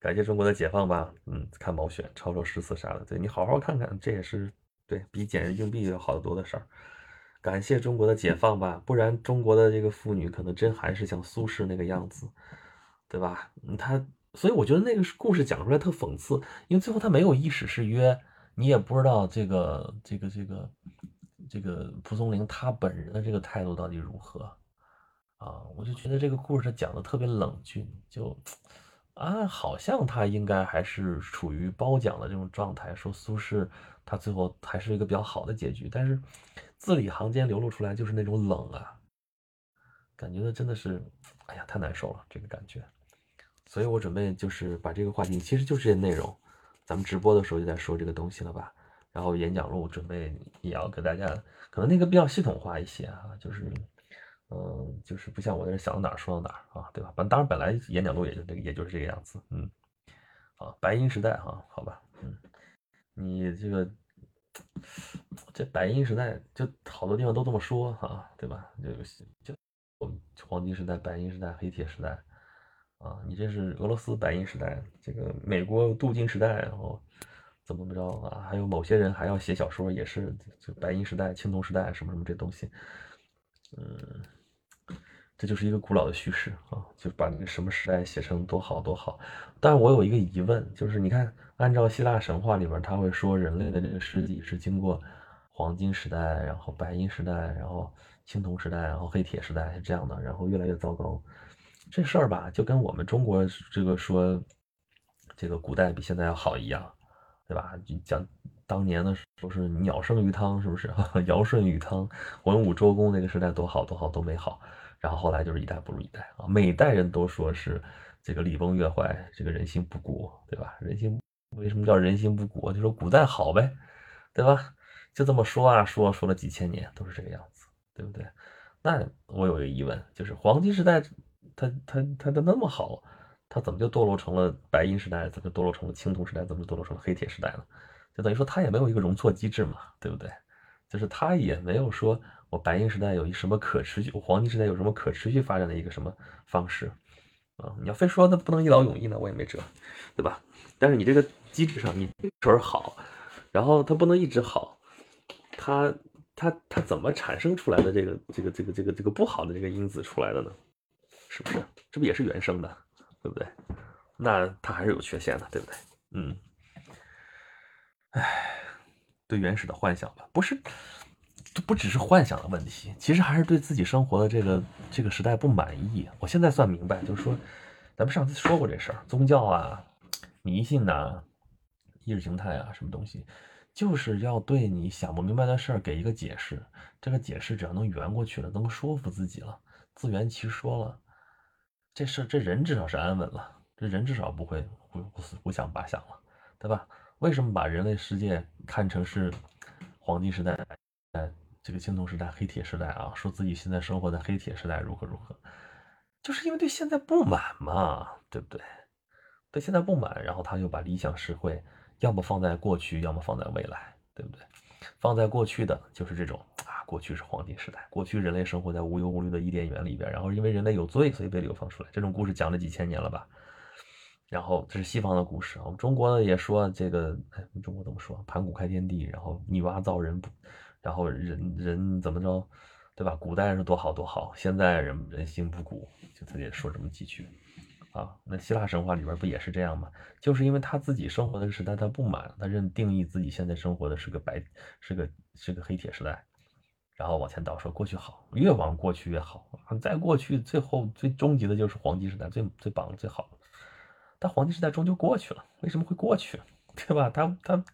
感谢中国的解放吧，嗯，看毛选、抄抄诗词啥的，对你好好看看，这也是对比捡硬币要好得多的事儿。感谢中国的解放吧，不然中国的这个妇女可能真还是像苏轼那个样子，对吧？他，所以我觉得那个故事讲出来特讽刺，因为最后他没有一史誓约，你也不知道这个这个这个这个蒲松龄他本人的这个态度到底如何啊？我就觉得这个故事他讲的特别冷峻，就。啊，好像他应该还是处于褒奖的这种状态，说苏轼他最后还是一个比较好的结局，但是字里行间流露出来就是那种冷啊，感觉的真的是，哎呀，太难受了这个感觉，所以我准备就是把这个话题，其实就是这些内容，咱们直播的时候就在说这个东西了吧，然后演讲录准备也要给大家，可能那个比较系统化一些啊，就是。嗯，就是不像我在这想到哪儿说到哪儿啊，对吧？本当然本来演讲录也就这个，也就是这个样子。嗯，好，白银时代哈，好吧，嗯，你这个这白银时代就好多地方都这么说哈，对吧？就就我们黄金时代、白银时代、黑铁时代啊，你这是俄罗斯白银时代，这个美国镀金时代，然后怎么怎么着啊？还有某些人还要写小说，也是就白银时代、青铜时代什么什么这东西，嗯。这就是一个古老的叙事啊，就把那个什么时代写成多好多好。但是我有一个疑问，就是你看，按照希腊神话里面，他会说人类的这个世纪是经过黄金时代，然后白银时代，然后青铜时代，然后黑铁时代是这样的，然后越来越糟糕。这事儿吧，就跟我们中国这个说这个古代比现在要好一样，对吧？讲当年的时候是鸟生鱼汤，是不是？尧舜禹汤，文武周公那个时代多好多好多美好。然后后来就是一代不如一代啊，每代人都说是这个礼崩乐坏，这个人心不古，对吧？人心为什么叫人心不古？就说古代好呗，对吧？就这么说啊，说说了几千年都是这个样子，对不对？那我有一个疑问，就是黄金时代，它它它的那么好，它怎么就堕落成了白银时代？怎么堕落成了青铜时代？怎么堕落成了黑铁时代呢？就等于说它也没有一个容错机制嘛，对不对？就是它也没有说。我白银时代有一什么可持续？黄金时代有什么可持续发展的一个什么方式啊？你要非说那不能一劳永逸呢，我也没辙，对吧？但是你这个机制上，你水好，然后它不能一直好，它它它怎么产生出来的这个这个这个这个这个不好的这个因子出来的呢？是不是？这不也是原生的，对不对？那它还是有缺陷的，对不对？嗯，唉，对原始的幻想吧，不是。不只是幻想的问题，其实还是对自己生活的这个这个时代不满意。我现在算明白，就是说，咱们上次说过这事儿，宗教啊、迷信呐、意识形态啊，什么东西，就是要对你想不明白的事儿给一个解释。这个解释只要能圆过去了，能说服自己了，自圆其说了，这事这人至少是安稳了，这人至少不会胡胡胡想八想了，对吧？为什么把人类世界看成是黄金时代？这个青铜时代、黑铁时代啊，说自己现在生活在黑铁时代如何如何，就是因为对现在不满嘛，对不对？对现在不满，然后他又把理想社会，要么放在过去，要么放在未来，对不对？放在过去的就是这种啊，过去是黄金时代，过去人类生活在无忧无虑的伊甸园里边，然后因为人类有罪，所以被流放出来。这种故事讲了几千年了吧？然后这是西方的故事啊，我们中国呢也说这个，哎，中国怎么说？盘古开天地，然后女娲造人，然后人人怎么着，对吧？古代是多好多好，现在人人心不古，就他也说这么几句。啊，那希腊神话里边不也是这样吗？就是因为他自己生活的时代他不满，他认定义自己现在生活的是个白，是个是个黑铁时代，然后往前倒说过去好，越往过去越好，在过去最后最终极的就是黄金时代，最最棒最好。但黄金时代终究过去了，为什么会过去？对吧？他他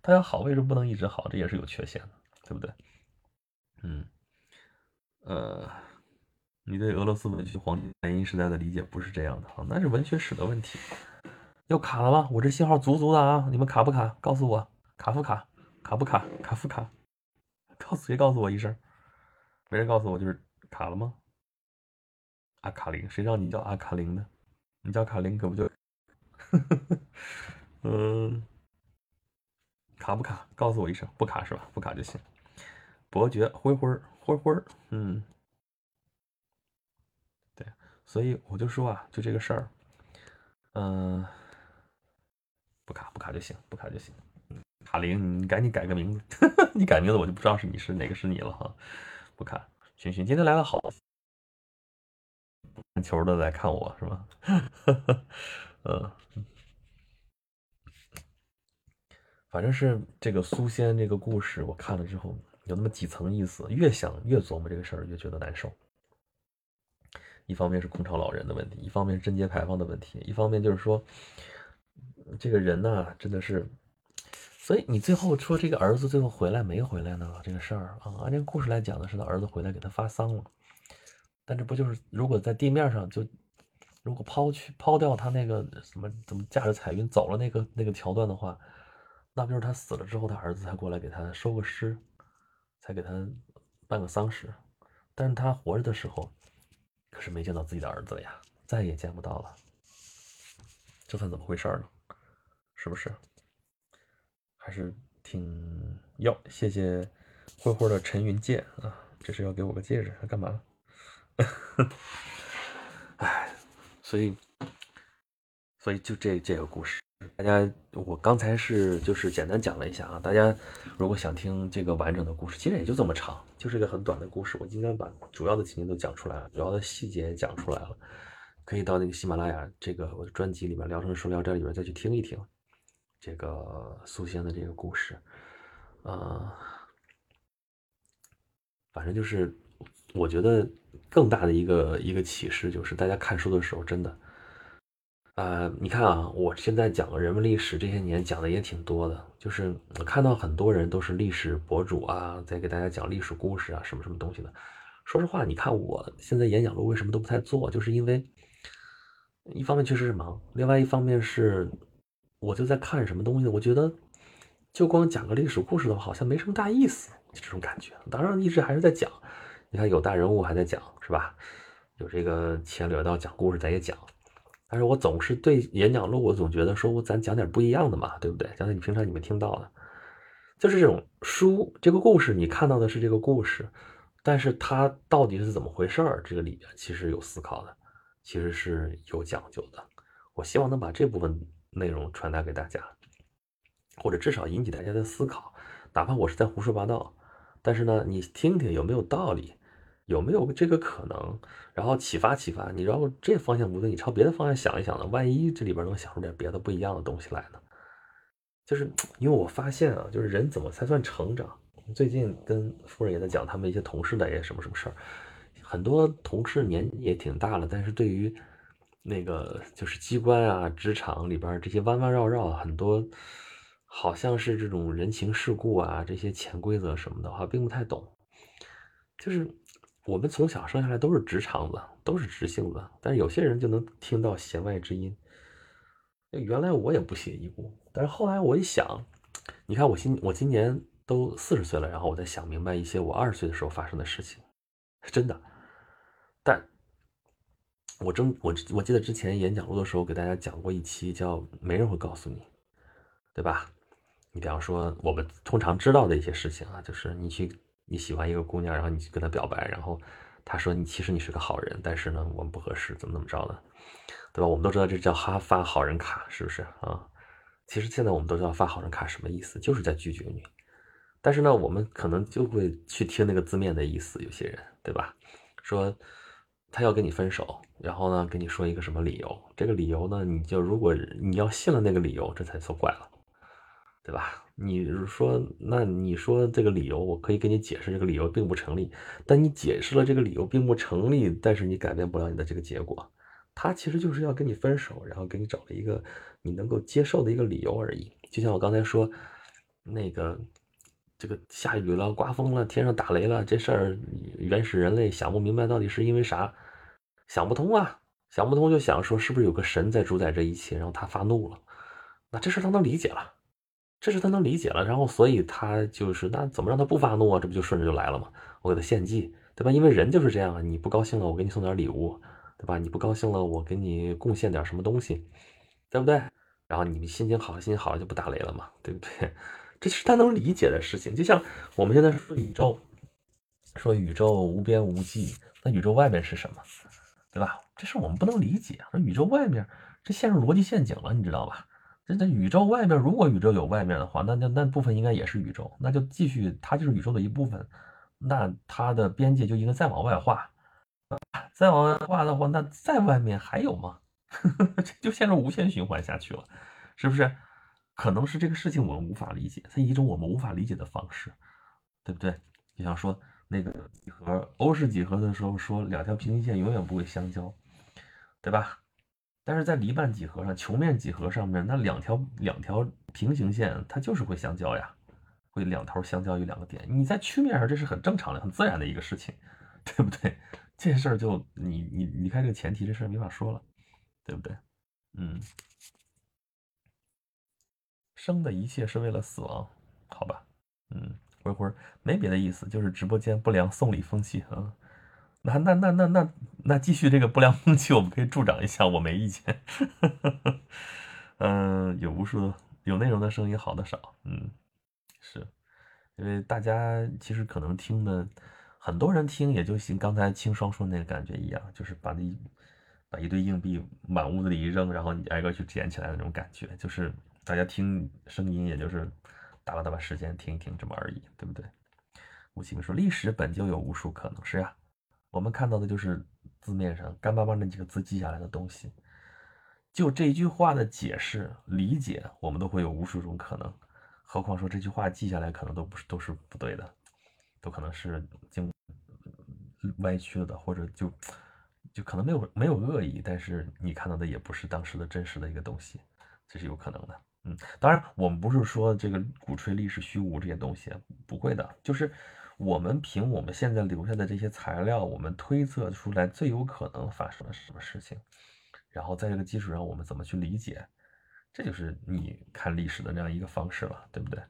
他要好，为什么不能一直好？这也是有缺陷的，对不对？嗯，呃。你对俄罗斯文学黄金白银时代的理解不是这样的啊，那是文学史的问题。又卡了吗？我这信号足足的啊，你们卡不卡？告诉我，卡不卡？卡不卡？卡不卡？告诉谁？告诉我一声。没人告诉我，就是卡了吗？阿卡林，谁让你叫阿卡林的？你叫卡林可不就？嗯，卡不卡？告诉我一声，不卡是吧？不卡就行。伯爵，灰灰灰灰嗯。对所以我就说啊，就这个事儿，嗯，不卡不卡就行，不卡就行。卡林，你赶紧改个名字，你改名字我就不知道是你是哪个是你了哈。不卡，寻寻，今天来了好看球的来看我是吧？嗯，反正是这个苏仙这个故事，我看了之后有那么几层意思，越想越琢磨这个事儿，越觉得难受。一方面是空巢老人的问题，一方面是贞节牌坊的问题，一方面就是说，这个人呢，真的是，所以你最后说这个儿子最后回来没回来呢？这个事儿啊，按这个故事来讲的是他儿子回来给他发丧了，但这不就是如果在地面上就，如果抛去抛掉他那个什么怎么驾着彩云走了那个那个桥段的话，那不就是他死了之后他儿子才过来给他收个尸，才给他办个丧事，但是他活着的时候。可是没见到自己的儿子了呀，再也见不到了，这算怎么回事呢？是不是？还是挺要谢谢灰灰的陈云戒啊，这是要给我个戒指，他干嘛？哎，所以，所以就这这个故事。大家，我刚才是就是简单讲了一下啊。大家如果想听这个完整的故事，其实也就这么长，就是一个很短的故事。我今天把主要的情节都讲出来了，主要的细节也讲出来了，可以到那个喜马拉雅这个我的专辑里面《聊城说聊斋》里边再去听一听这个苏仙的这个故事。呃，反正就是我觉得更大的一个一个启示就是，大家看书的时候真的。呃，你看啊，我现在讲人文历史这些年讲的也挺多的，就是我看到很多人都是历史博主啊，在给大家讲历史故事啊，什么什么东西的。说实话，你看我现在演讲录为什么都不太做，就是因为一方面确实是忙，另外一方面是我就在看什么东西，我觉得就光讲个历史故事的话，好像没什么大意思，就这种感觉。当然一直还是在讲，你看有大人物还在讲，是吧？有这个牵扯到讲故事，咱也讲。但是我总是对演讲录，我总觉得说我咱讲点不一样的嘛，对不对？讲点你平常你们听到的，就是这种书这个故事，你看到的是这个故事，但是它到底是怎么回事儿？这个里边其实有思考的，其实是有讲究的。我希望能把这部分内容传达给大家，或者至少引起大家的思考，哪怕我是在胡说八道，但是呢，你听听有没有道理。有没有这个可能？然后启发启发你，然后这方向不对，你朝别的方向想一想呢？万一这里边能想出点别的不一样的东西来呢？就是因为我发现啊，就是人怎么才算成长？最近跟夫人也在讲他们一些同事的一些什么什么事儿，很多同事年纪也挺大了，但是对于那个就是机关啊、职场里边这些弯弯绕绕，很多好像是这种人情世故啊、这些潜规则什么的话，并不太懂，就是。我们从小生下来都是直肠子，都是直性子，但是有些人就能听到弦外之音。原来我也不屑一顾，但是后来我一想，你看我今我今年都四十岁了，然后我在想明白一些我二十岁的时候发生的事情，真的。但我真我我记得之前演讲录的时候给大家讲过一期叫“没人会告诉你”，对吧？你比方说我们通常知道的一些事情啊，就是你去你喜欢一个姑娘，然后你去跟她表白，然后她说你其实你是个好人，但是呢我们不合适，怎么怎么着的，对吧？我们都知道这叫哈发好人卡，是不是啊？其实现在我们都知道发好人卡什么意思，就是在拒绝你。但是呢，我们可能就会去听那个字面的意思，有些人，对吧？说他要跟你分手，然后呢，跟你说一个什么理由？这个理由呢，你就如果你要信了那个理由，这才算怪了，对吧？你说，那你说这个理由，我可以给你解释，这个理由并不成立。但你解释了这个理由并不成立，但是你改变不了你的这个结果。他其实就是要跟你分手，然后给你找了一个你能够接受的一个理由而已。就像我刚才说，那个。这个下雨了，刮风了，天上打雷了，这事儿原始人类想不明白到底是因为啥，想不通啊，想不通就想说是不是有个神在主宰这一切，然后他发怒了，那这事他能理解了，这是他能理解了，然后所以他就是那怎么让他不发怒啊？这不就顺着就来了吗？我给他献祭，对吧？因为人就是这样啊，你不高兴了，我给你送点礼物，对吧？你不高兴了，我给你贡献点什么东西，对不对？然后你们心情好，心情好了就不打雷了嘛，对不对？这是他能理解的事情，就像我们现在说宇宙，说宇宙无边无际，那宇宙外面是什么，对吧？这是我们不能理解。说宇宙外面，这陷入逻辑陷阱了，你知道吧？这这宇宙外面，如果宇宙有外面的话，那那那部分应该也是宇宙，那就继续，它就是宇宙的一部分，那它的边界就应该再往外画，啊再往外画的话，那在外面还有吗？这就陷入无限循环下去了，是不是？可能是这个事情我们无法理解，它以一种我们无法理解的方式，对不对？就像说那个几何欧式几何的时候，说两条平行线永远不会相交，对吧？但是在黎曼几何上，球面几何上面，那两条两条平行线它就是会相交呀，会两头相交于两个点。你在曲面上这是很正常的、很自然的一个事情，对不对？这事儿就你你离开这个前提，这事儿没法说了，对不对？嗯。生的一切是为了死亡，好吧，嗯，灰灰没别的意思，就是直播间不良送礼风气啊。那那那那那那继续这个不良风气，我们可以助长一下，我没意见。嗯，有无数的有内容的声音，好的少，嗯，是因为大家其实可能听的很多人听也就行，刚才清霜说那个感觉一样，就是把那把一堆硬币满屋子里一扔，然后你挨个去捡起来的那种感觉，就是。大家听声音，也就是打发打发时间，听一听这么而已，对不对？吴启明说：“历史本就有无数可能，是呀，我们看到的就是字面上干巴巴那几个字记下来的东西。就这句话的解释理解，我们都会有无数种可能。何况说这句话记下来，可能都不是都是不对的，都可能是经歪曲了的，或者就就可能没有没有恶意，但是你看到的也不是当时的真实的一个东西，这是有可能的。”嗯，当然，我们不是说这个鼓吹历史虚无这些东西，不会的。就是我们凭我们现在留下的这些材料，我们推测出来最有可能发生了什么事情，然后在这个基础上，我们怎么去理解，这就是你看历史的这样一个方式了，对不对？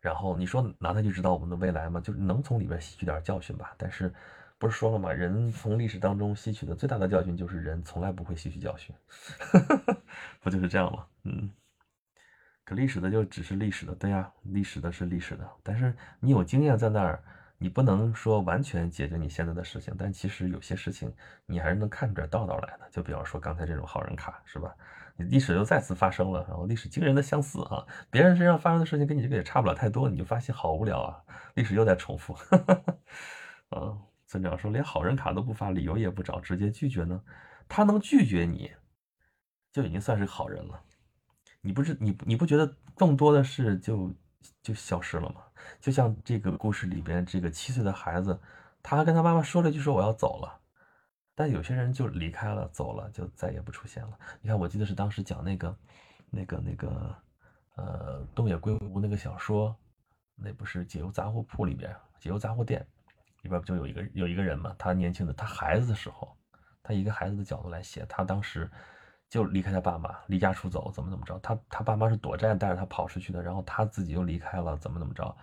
然后你说拿它就知道我们的未来吗？就是能从里边吸取点教训吧。但是不是说了吗？人从历史当中吸取的最大的教训就是人从来不会吸取教训，不就是这样吗？嗯，历史的就只是历史的，对呀，历史的是历史的。但是你有经验在那儿，你不能说完全解决你现在的事情。但其实有些事情你还是能看出点道道来的。就比方说刚才这种好人卡，是吧？你历史又再次发生了，然后历史惊人的相似啊，别人身上发生的事情跟你这个也差不了太多，你就发现好无聊啊，历史又在重复。啊，村长说连好人卡都不发，理由也不找，直接拒绝呢？他能拒绝你，就已经算是好人了。你不是你你不觉得更多的是就就消失了吗？就像这个故事里边这个七岁的孩子，他跟他妈妈说了一句说我要走了，但有些人就离开了走了就再也不出现了。你看，我记得是当时讲那个那个那个呃东野圭吾那个小说，那不是解忧杂货铺里边解忧杂货店里边不就有一个有一个人嘛？他年轻的他孩子的时候，他一个孩子的角度来写，他当时。就离开他爸妈，离家出走，怎么怎么着？他他爸妈是躲债带着他跑出去的，然后他自己又离开了，怎么怎么着？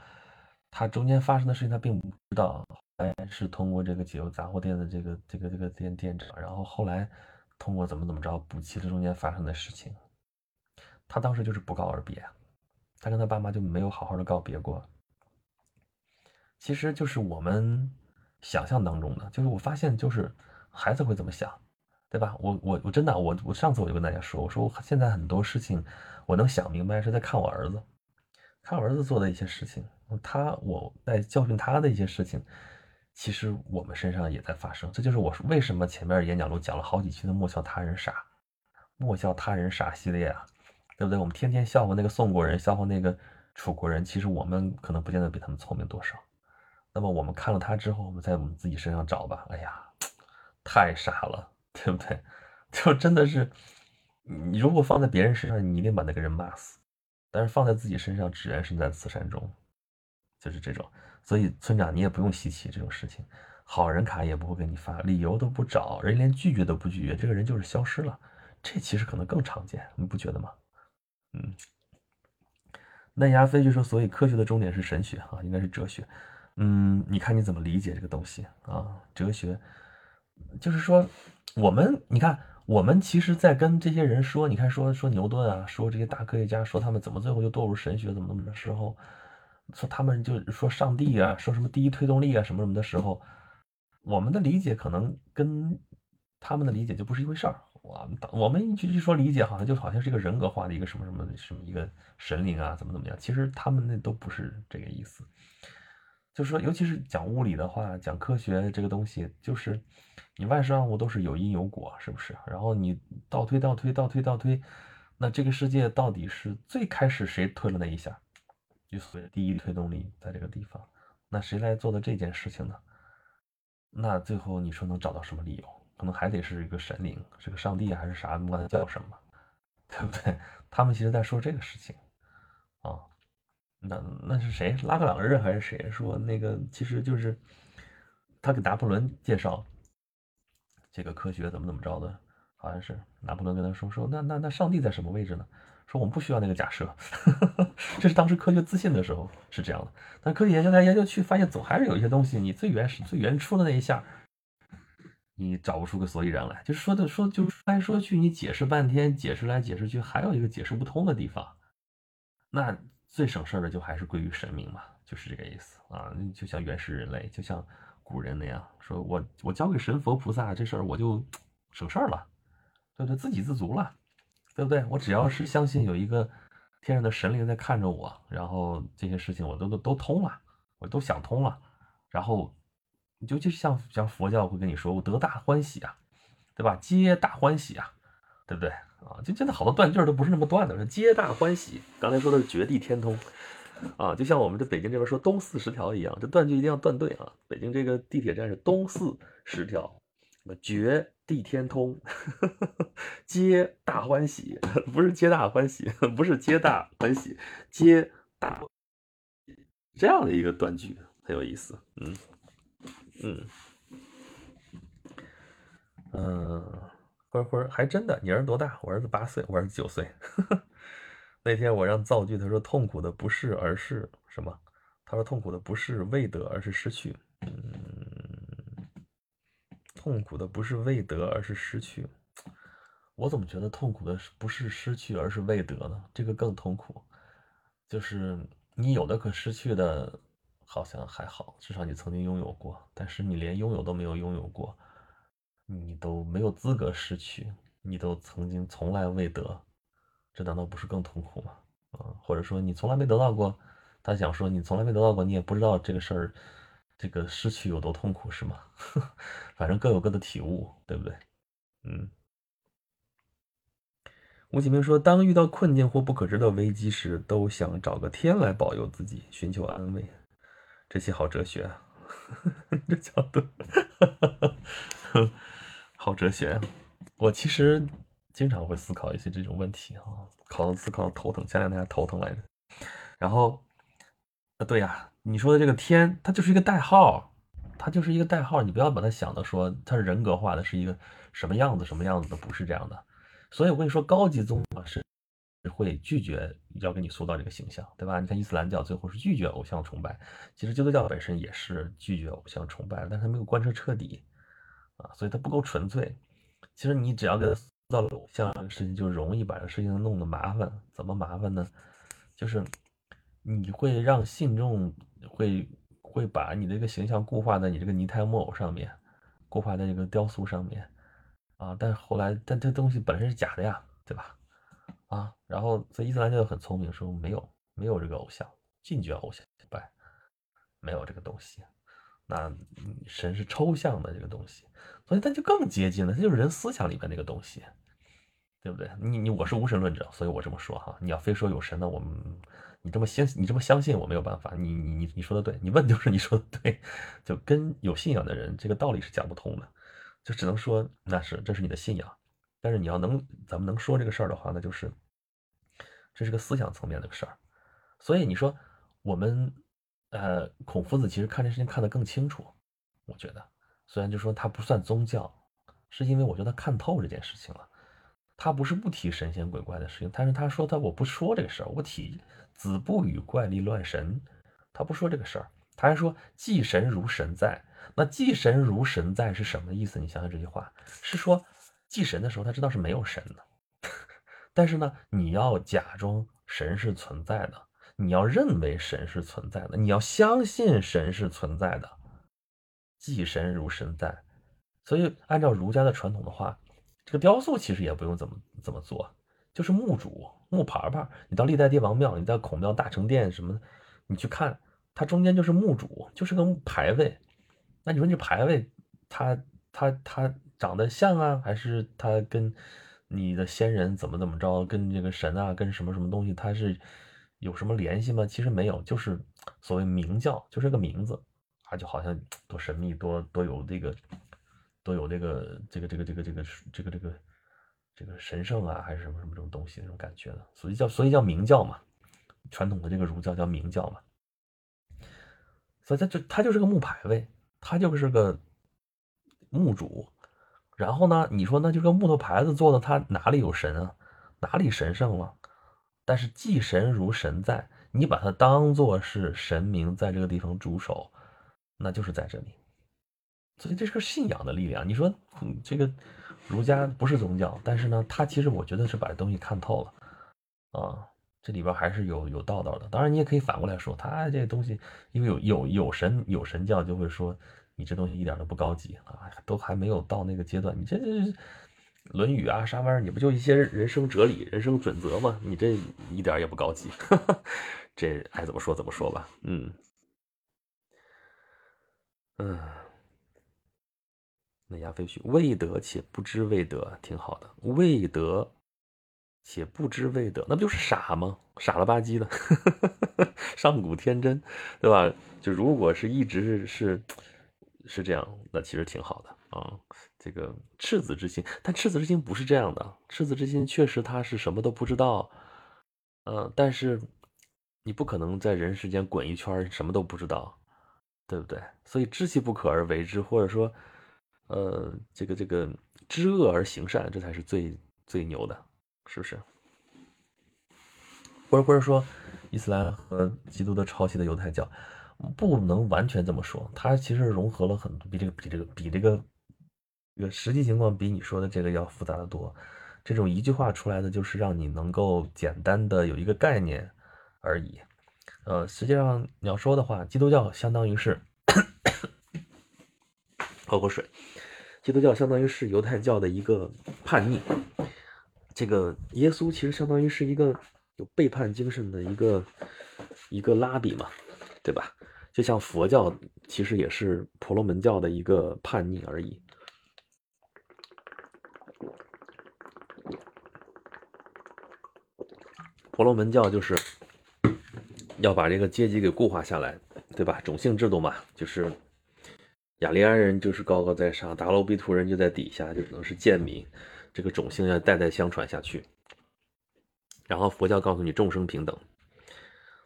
他中间发生的事情他并不知道，哎，是通过这个解忧杂货店的这个这个这个店店长，然后后来通过怎么怎么着补齐了中间发生的事情。他当时就是不告而别，他跟他爸妈就没有好好的告别过。其实就是我们想象当中的，就是我发现就是孩子会怎么想，对吧？我我我真的我我上次我就跟大家说，我说我现在很多事情我能想明白是在看我儿子，看我儿子做的一些事情，他我在教训他的一些事情，其实我们身上也在发生。这就是我为什么前面演讲录讲了好几期的莫笑他人傻，莫笑他人傻系列啊，对不对？我们天天笑话那个宋国人，笑话那个楚国人，其实我们可能不见得比他们聪明多少。那么我们看了他之后，我们在我们自己身上找吧。哎呀，太傻了，对不对？就真的是，你如果放在别人身上，你一定把那个人骂死；但是放在自己身上，只缘身在此山中，就是这种。所以村长，你也不用稀奇这种事情。好人卡也不会给你发，理由都不找，人连拒绝都不拒绝，这个人就是消失了。这其实可能更常见，你不觉得吗？嗯。那牙飞就说，所以科学的终点是神学啊，应该是哲学。嗯，你看你怎么理解这个东西啊？哲学就是说，我们你看，我们其实，在跟这些人说，你看说说牛顿啊，说这些大科学家，说他们怎么最后就堕入神学，怎么怎么的时候，说他们就说上帝啊，说什么第一推动力啊，什么什么的时候，我们的理解可能跟他们的理解就不是一回事儿。我我们一句一说理解，好像就好像是一个人格化的一个什么什么什么一个神灵啊，怎么怎么样？其实他们那都不是这个意思。就是说，尤其是讲物理的话，讲科学这个东西，就是你万事万物都是有因有果，是不是？然后你倒推倒推倒推倒推，那这个世界到底是最开始谁推了那一下？就所谓第一推动力在这个地方，那谁来做的这件事情呢？那最后你说能找到什么理由？可能还得是一个神灵，是个上帝还是啥？不管他叫什么，对不对？他们其实在说这个事情啊。那那是谁？拉格朗日还是谁说那个？其实就是他给拿破仑介绍这个科学怎么怎么着的，好像是拿破仑跟他说说，那那那上帝在什么位置呢？说我们不需要那个假设，这是当时科学自信的时候是这样的。但科学研究来研究去，发现总还是有一些东西，你最原始、最原初的那一下，你找不出个所以然来。就是说的说，就说来说去，你解释半天，解释来解释去，还有一个解释不通的地方，那。最省事儿的就还是归于神明嘛，就是这个意思啊。就像原始人类，就像古人那样，说我我交给神佛菩萨这事儿，我就省事儿了，对不对？自给自足了，对不对？我只要是相信有一个天上的神灵在看着我，然后这些事情我都都都通了，我都想通了，然后尤其是像像佛教会跟你说，我得大欢喜啊，对吧？皆大欢喜啊，对不对？啊，就真的好多断句都不是那么断的，皆大欢喜。刚才说的是绝地天通，啊，就像我们这北京这边说东四十条一样，这断句一定要断对啊。北京这个地铁站是东四十条，绝地天通，皆大欢喜，不是皆大欢喜，不是皆大欢喜，皆大这样的一个断句很有意思，嗯嗯嗯。灰灰还真的，你儿子多大？我儿子八岁，我儿子九岁。那天我让造句，他说痛苦的不是，而是什么？他说痛苦的不是未得，而是失去。嗯，痛苦的不是未得，而是失去。我怎么觉得痛苦的不是失去，而是未得呢？这个更痛苦。就是你有的可失去的，好像还好，至少你曾经拥有过。但是你连拥有都没有拥有过。你都没有资格失去，你都曾经从来未得，这难道不是更痛苦吗？啊，或者说你从来没得到过，他想说你从来没得到过，你也不知道这个事儿，这个失去有多痛苦是吗？反正各有各的体悟，对不对？嗯。吴启明说，当遇到困境或不可知的危机时，都想找个天来保佑自己，寻求安慰。这期好哲学啊，这角度。好哲学，我其实经常会思考一些这种问题啊，考思考头疼，前两天还头疼来着。然后，啊对呀，你说的这个天，它就是一个代号，它就是一个代号，你不要把它想的说它是人格化的，是一个什么样子什么样子的，不是这样的。所以我跟你说，高级宗教是会拒绝要给你塑造这个形象，对吧？你看伊斯兰教最后是拒绝偶像崇拜，其实基督教本身也是拒绝偶像崇拜，但是它没有贯彻彻底。啊，所以它不够纯粹。其实你只要给它造了偶像这个，事情就容易把这事情弄得麻烦。怎么麻烦呢？就是你会让信众会会把你这个形象固化在你这个泥胎木偶上面，固化在这个雕塑上面啊。但是后来，但这东西本身是假的呀，对吧？啊，然后所以伊斯兰教很聪明，说没有没有这个偶像，禁绝偶像拜，没有这个东西。那神是抽象的这个东西，所以它就更接近了，它就是人思想里面那个东西，对不对？你你我是无神论者，所以我这么说哈。你要非说有神呢，我们你这么相你这么相信我没有办法。你你你你说的对，你问就是你说的对，就跟有信仰的人这个道理是讲不通的，就只能说那是这是你的信仰，但是你要能咱们能说这个事儿的话，那就是这是个思想层面的事儿。所以你说我们。呃，孔夫子其实看这事情看得更清楚，我觉得，虽然就说他不算宗教，是因为我觉得他看透这件事情了。他不是不提神仙鬼怪的事情，但是他说他我不说这个事儿，我提子不语怪力乱神，他不说这个事儿，他还说祭神如神在。那祭神如神在是什么意思？你想想这句话，是说祭神的时候他知道是没有神的，但是呢，你要假装神是存在的。你要认为神是存在的，你要相信神是存在的，祭神如神在。所以按照儒家的传统的话，这个雕塑其实也不用怎么怎么做，就是墓主木牌牌。你到历代帝王庙，你在孔庙大成殿什么，你去看，它中间就是墓主，就是个牌位。那你说这牌位，它它它长得像啊，还是它跟你的先人怎么怎么着，跟这个神啊，跟什么什么东西，它是？有什么联系吗？其实没有，就是所谓名教，就是个名字，啊，就好像多神秘，多多有这个，都有这个这个这个这个这个这个这个神圣啊，还是什么什么这种东西那种感觉的，所以叫所以叫明教嘛，传统的这个儒教叫明教嘛，所以它就它就是个木牌位，它就是个墓主，然后呢，你说那就个木头牌子做的，它哪里有神啊？哪里神圣了？但是祭神如神在，你把它当做是神明在这个地方驻守，那就是在这里。所以这是个信仰的力量。你说这个儒家不是宗教，但是呢，他其实我觉得是把这东西看透了啊，这里边还是有有道道的。当然，你也可以反过来说，他这东西因为有有有神有神教，就会说你这东西一点都不高级啊，都还没有到那个阶段，你这这。《论语》啊，啥玩意儿？你不就一些人生哲理、人生准则吗？你这一点也不高级，这爱怎么说怎么说吧。嗯嗯，那亚飞絮未得且不知未得，挺好的。未得且不知未得，那不就是傻吗？傻了吧唧的，上古天真，对吧？就如果是一直是是这样，那其实挺好的啊。这个赤子之心，但赤子之心不是这样的。赤子之心确实他是什么都不知道，嗯，但是你不可能在人世间滚一圈什么都不知道，对不对？所以知其不可而为之，或者说，呃，这个这个知恶而行善，这才是最最牛的，是不是？或者或者说，伊斯兰和基督的抄袭的犹太教，不能完全这么说，它其实融合了很多，比这个比这个比这个。这个实际情况比你说的这个要复杂的多，这种一句话出来的就是让你能够简单的有一个概念而已。呃，实际上你要说的话，基督教相当于是喝口水，基督教相当于是犹太教的一个叛逆，这个耶稣其实相当于是一个有背叛精神的一个一个拉比嘛，对吧？就像佛教其实也是婆罗门教的一个叛逆而已。婆罗门教就是要把这个阶级给固化下来，对吧？种姓制度嘛，就是雅利安人就是高高在上，达罗比图人就在底下，就只能是贱民。这个种姓要代代相传下去。然后佛教告诉你众生平等，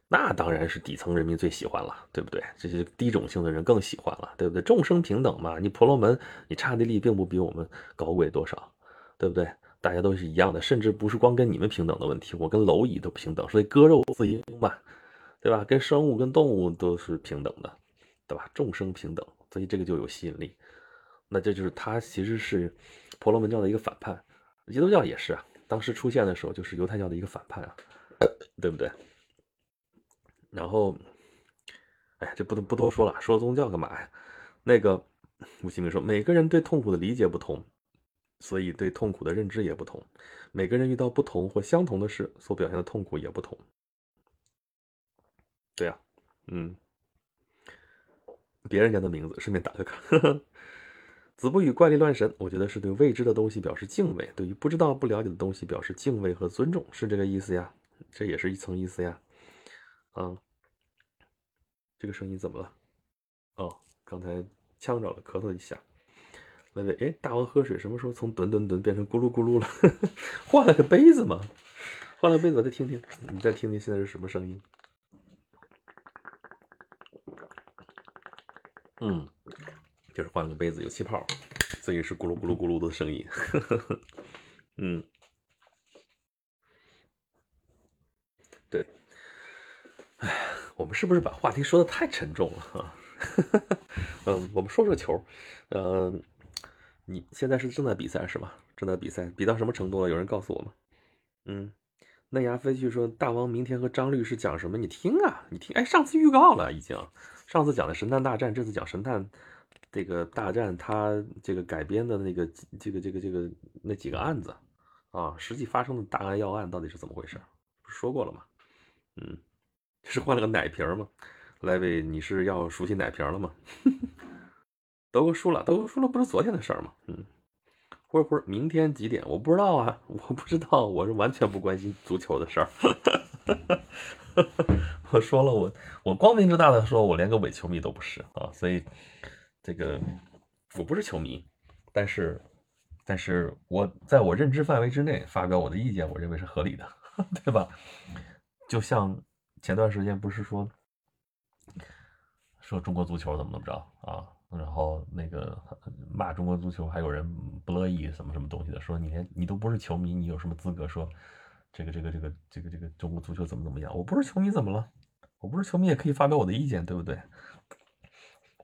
那当然是底层人民最喜欢了，对不对？这些低种姓的人更喜欢了，对不对？众生平等嘛，你婆罗门你刹帝利并不比我们高贵多少，对不对？大家都是一样的，甚至不是光跟你们平等的问题，我跟蝼蚁都平等，所以割肉自因嘛，对吧？跟生物、跟动物都是平等的，对吧？众生平等，所以这个就有吸引力。那这就是他其实是婆罗门教的一个反叛，基督教也是啊。当时出现的时候就是犹太教的一个反叛啊，对不对？然后，哎，这不不多说了，说宗教干嘛呀？那个吴启明说，每个人对痛苦的理解不同，所以对痛苦的认知也不同。每个人遇到不同或相同的事，所表现的痛苦也不同。对呀，嗯，别人家的名字，顺便打个卡。子不语怪力乱神，我觉得是对未知的东西表示敬畏，对于不知道、不了解的东西表示敬畏和尊重，是这个意思呀？这也是一层意思呀。啊，这个声音怎么了？哦，刚才呛着了，咳嗽一下。喂喂，哎，大王喝水什么时候从吨吨吨变成咕噜咕噜了？换了个杯子吗？换了杯子，我再听听，你再听听现在是什么声音？嗯。就是换了个杯子，有气泡，所以是咕噜咕噜咕噜的声音。嗯，对，哎，我们是不是把话题说的太沉重了啊？嗯，我们说说球。嗯，你现在是正在比赛是吧？正在比赛，比到什么程度了？有人告诉我吗？嗯，嫩芽飞去说，大王明天和张律师讲什么？你听啊，你听。哎，上次预告了已经，上次讲的神探大战，这次讲神探。这个大战，他这个改编的那个这个这个这个那几个案子啊，实际发生的大案要案到底是怎么回事？不是说过了吗？嗯，是换了个奶瓶吗？莱维，你是要熟悉奶瓶了吗？德国输了，德国输了不是昨天的事儿吗？嗯，或者或者明天几点？我不知道啊，我不知道，我是完全不关心足球的事儿。我说了，我我光明正大的说，我连个伪球迷都不是啊，所以。这个我不是球迷，但是，但是我在我认知范围之内发表我的意见，我认为是合理的，对吧？就像前段时间不是说说中国足球怎么怎么着啊，然后那个骂中国足球，还有人不乐意什么什么东西的，说你连你都不是球迷，你有什么资格说这个这个这个这个这个中国足球怎么怎么样？我不是球迷怎么了？我不是球迷也可以发表我的意见，对不对？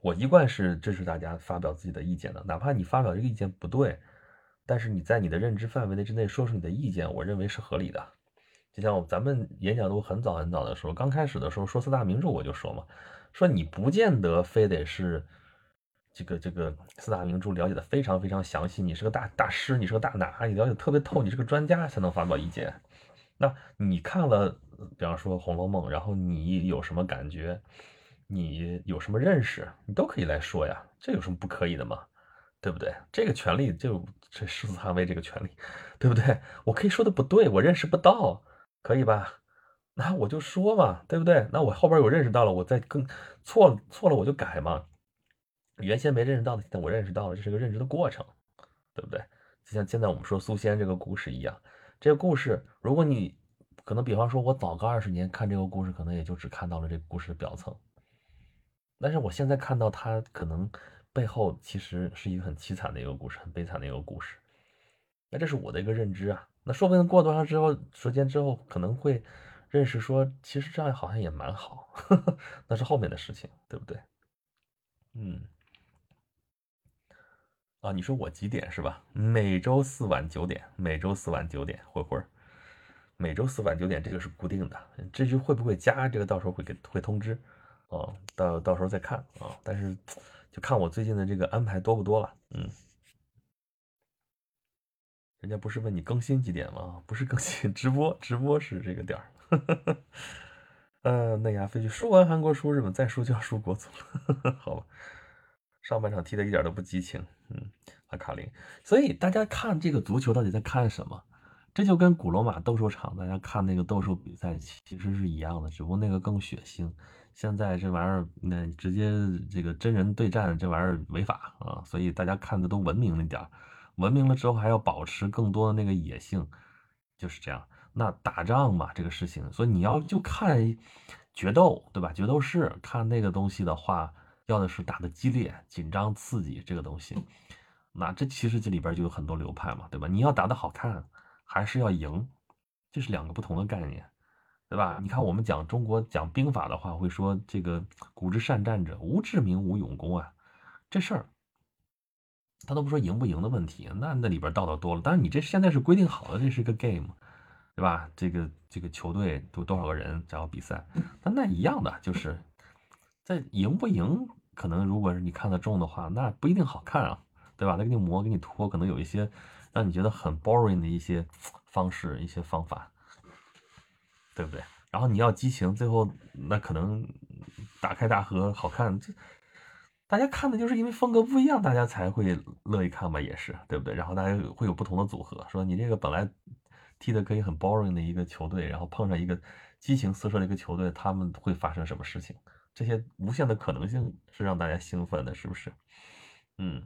我一贯是支持大家发表自己的意见的，哪怕你发表这个意见不对，但是你在你的认知范围内之内说出你的意见，我认为是合理的。就像咱们演讲都很早很早的时候，刚开始的时候说四大名著，我就说嘛，说你不见得非得是这个这个四大名著了解的非常非常详细，你是个大大师，你是个大拿，你了解特别透，你是个专家才能发表意见。那你看了，比方说《红楼梦》，然后你有什么感觉？你有什么认识，你都可以来说呀，这有什么不可以的吗？对不对？这个权利就这誓死捍卫这个权利，对不对？我可以说的不对，我认识不到，可以吧？那我就说嘛，对不对？那我后边有认识到了，我再更错错了我就改嘛。原先没认识到的，现在我认识到了，这是个认知的过程，对不对？就像现在我们说苏仙这个故事一样，这个故事，如果你可能比方说我早个二十年看这个故事，可能也就只看到了这个故事的表层。但是我现在看到他可能背后其实是一个很凄惨的一个故事，很悲惨的一个故事。那这是我的一个认知啊。那说不定过多长之后时间之后，可能会认识说，其实这样好像也蛮好。那是后面的事情，对不对？嗯。啊，你说我几点是吧？每周四晚九点，每周四晚九点，慧慧。每周四晚九点这个是固定的，至于会不会加这个，到时候会给会通知。哦，到到时候再看啊，但是就看我最近的这个安排多不多了。嗯，人家不是问你更新几点吗？不是更新 直播，直播是这个点儿。呃，嫩芽飞去输完韩国输日本再输就要输国足了，好吧？上半场踢的一点都不激情。嗯，阿卡林，所以大家看这个足球到底在看什么？这就跟古罗马斗兽场大家看那个斗兽比赛其实是一样的，只不过那个更血腥。现在这玩意儿，那直接这个真人对战，这玩意儿违法啊！所以大家看的都文明了点儿，文明了之后还要保持更多的那个野性，就是这样。那打仗嘛，这个事情，所以你要就看决斗，对吧？决斗士看那个东西的话，要的是打的激烈、紧张、刺激这个东西。那这其实这里边就有很多流派嘛，对吧？你要打的好看，还是要赢，这是两个不同的概念。对吧？你看，我们讲中国讲兵法的话，会说这个古之善战者，无智名，无勇功啊。这事儿，他都不说赢不赢的问题，那那里边道道多了。但是你这现在是规定好的，这是个 game，对吧？这个这个球队都多少个人然后比赛，但那一样的就是在赢不赢，可能如果是你看得重的话，那不一定好看啊，对吧？他给你磨给你拖，可能有一些让你觉得很 boring 的一些方式、一些方法，对不对？然后你要激情，最后那可能大开大合好看，这大家看的就是因为风格不一样，大家才会乐意看吧，也是对不对？然后大家会有不同的组合，说你这个本来踢的可以很 boring 的一个球队，然后碰上一个激情四射的一个球队，他们会发生什么事情？这些无限的可能性是让大家兴奋的，是不是？嗯，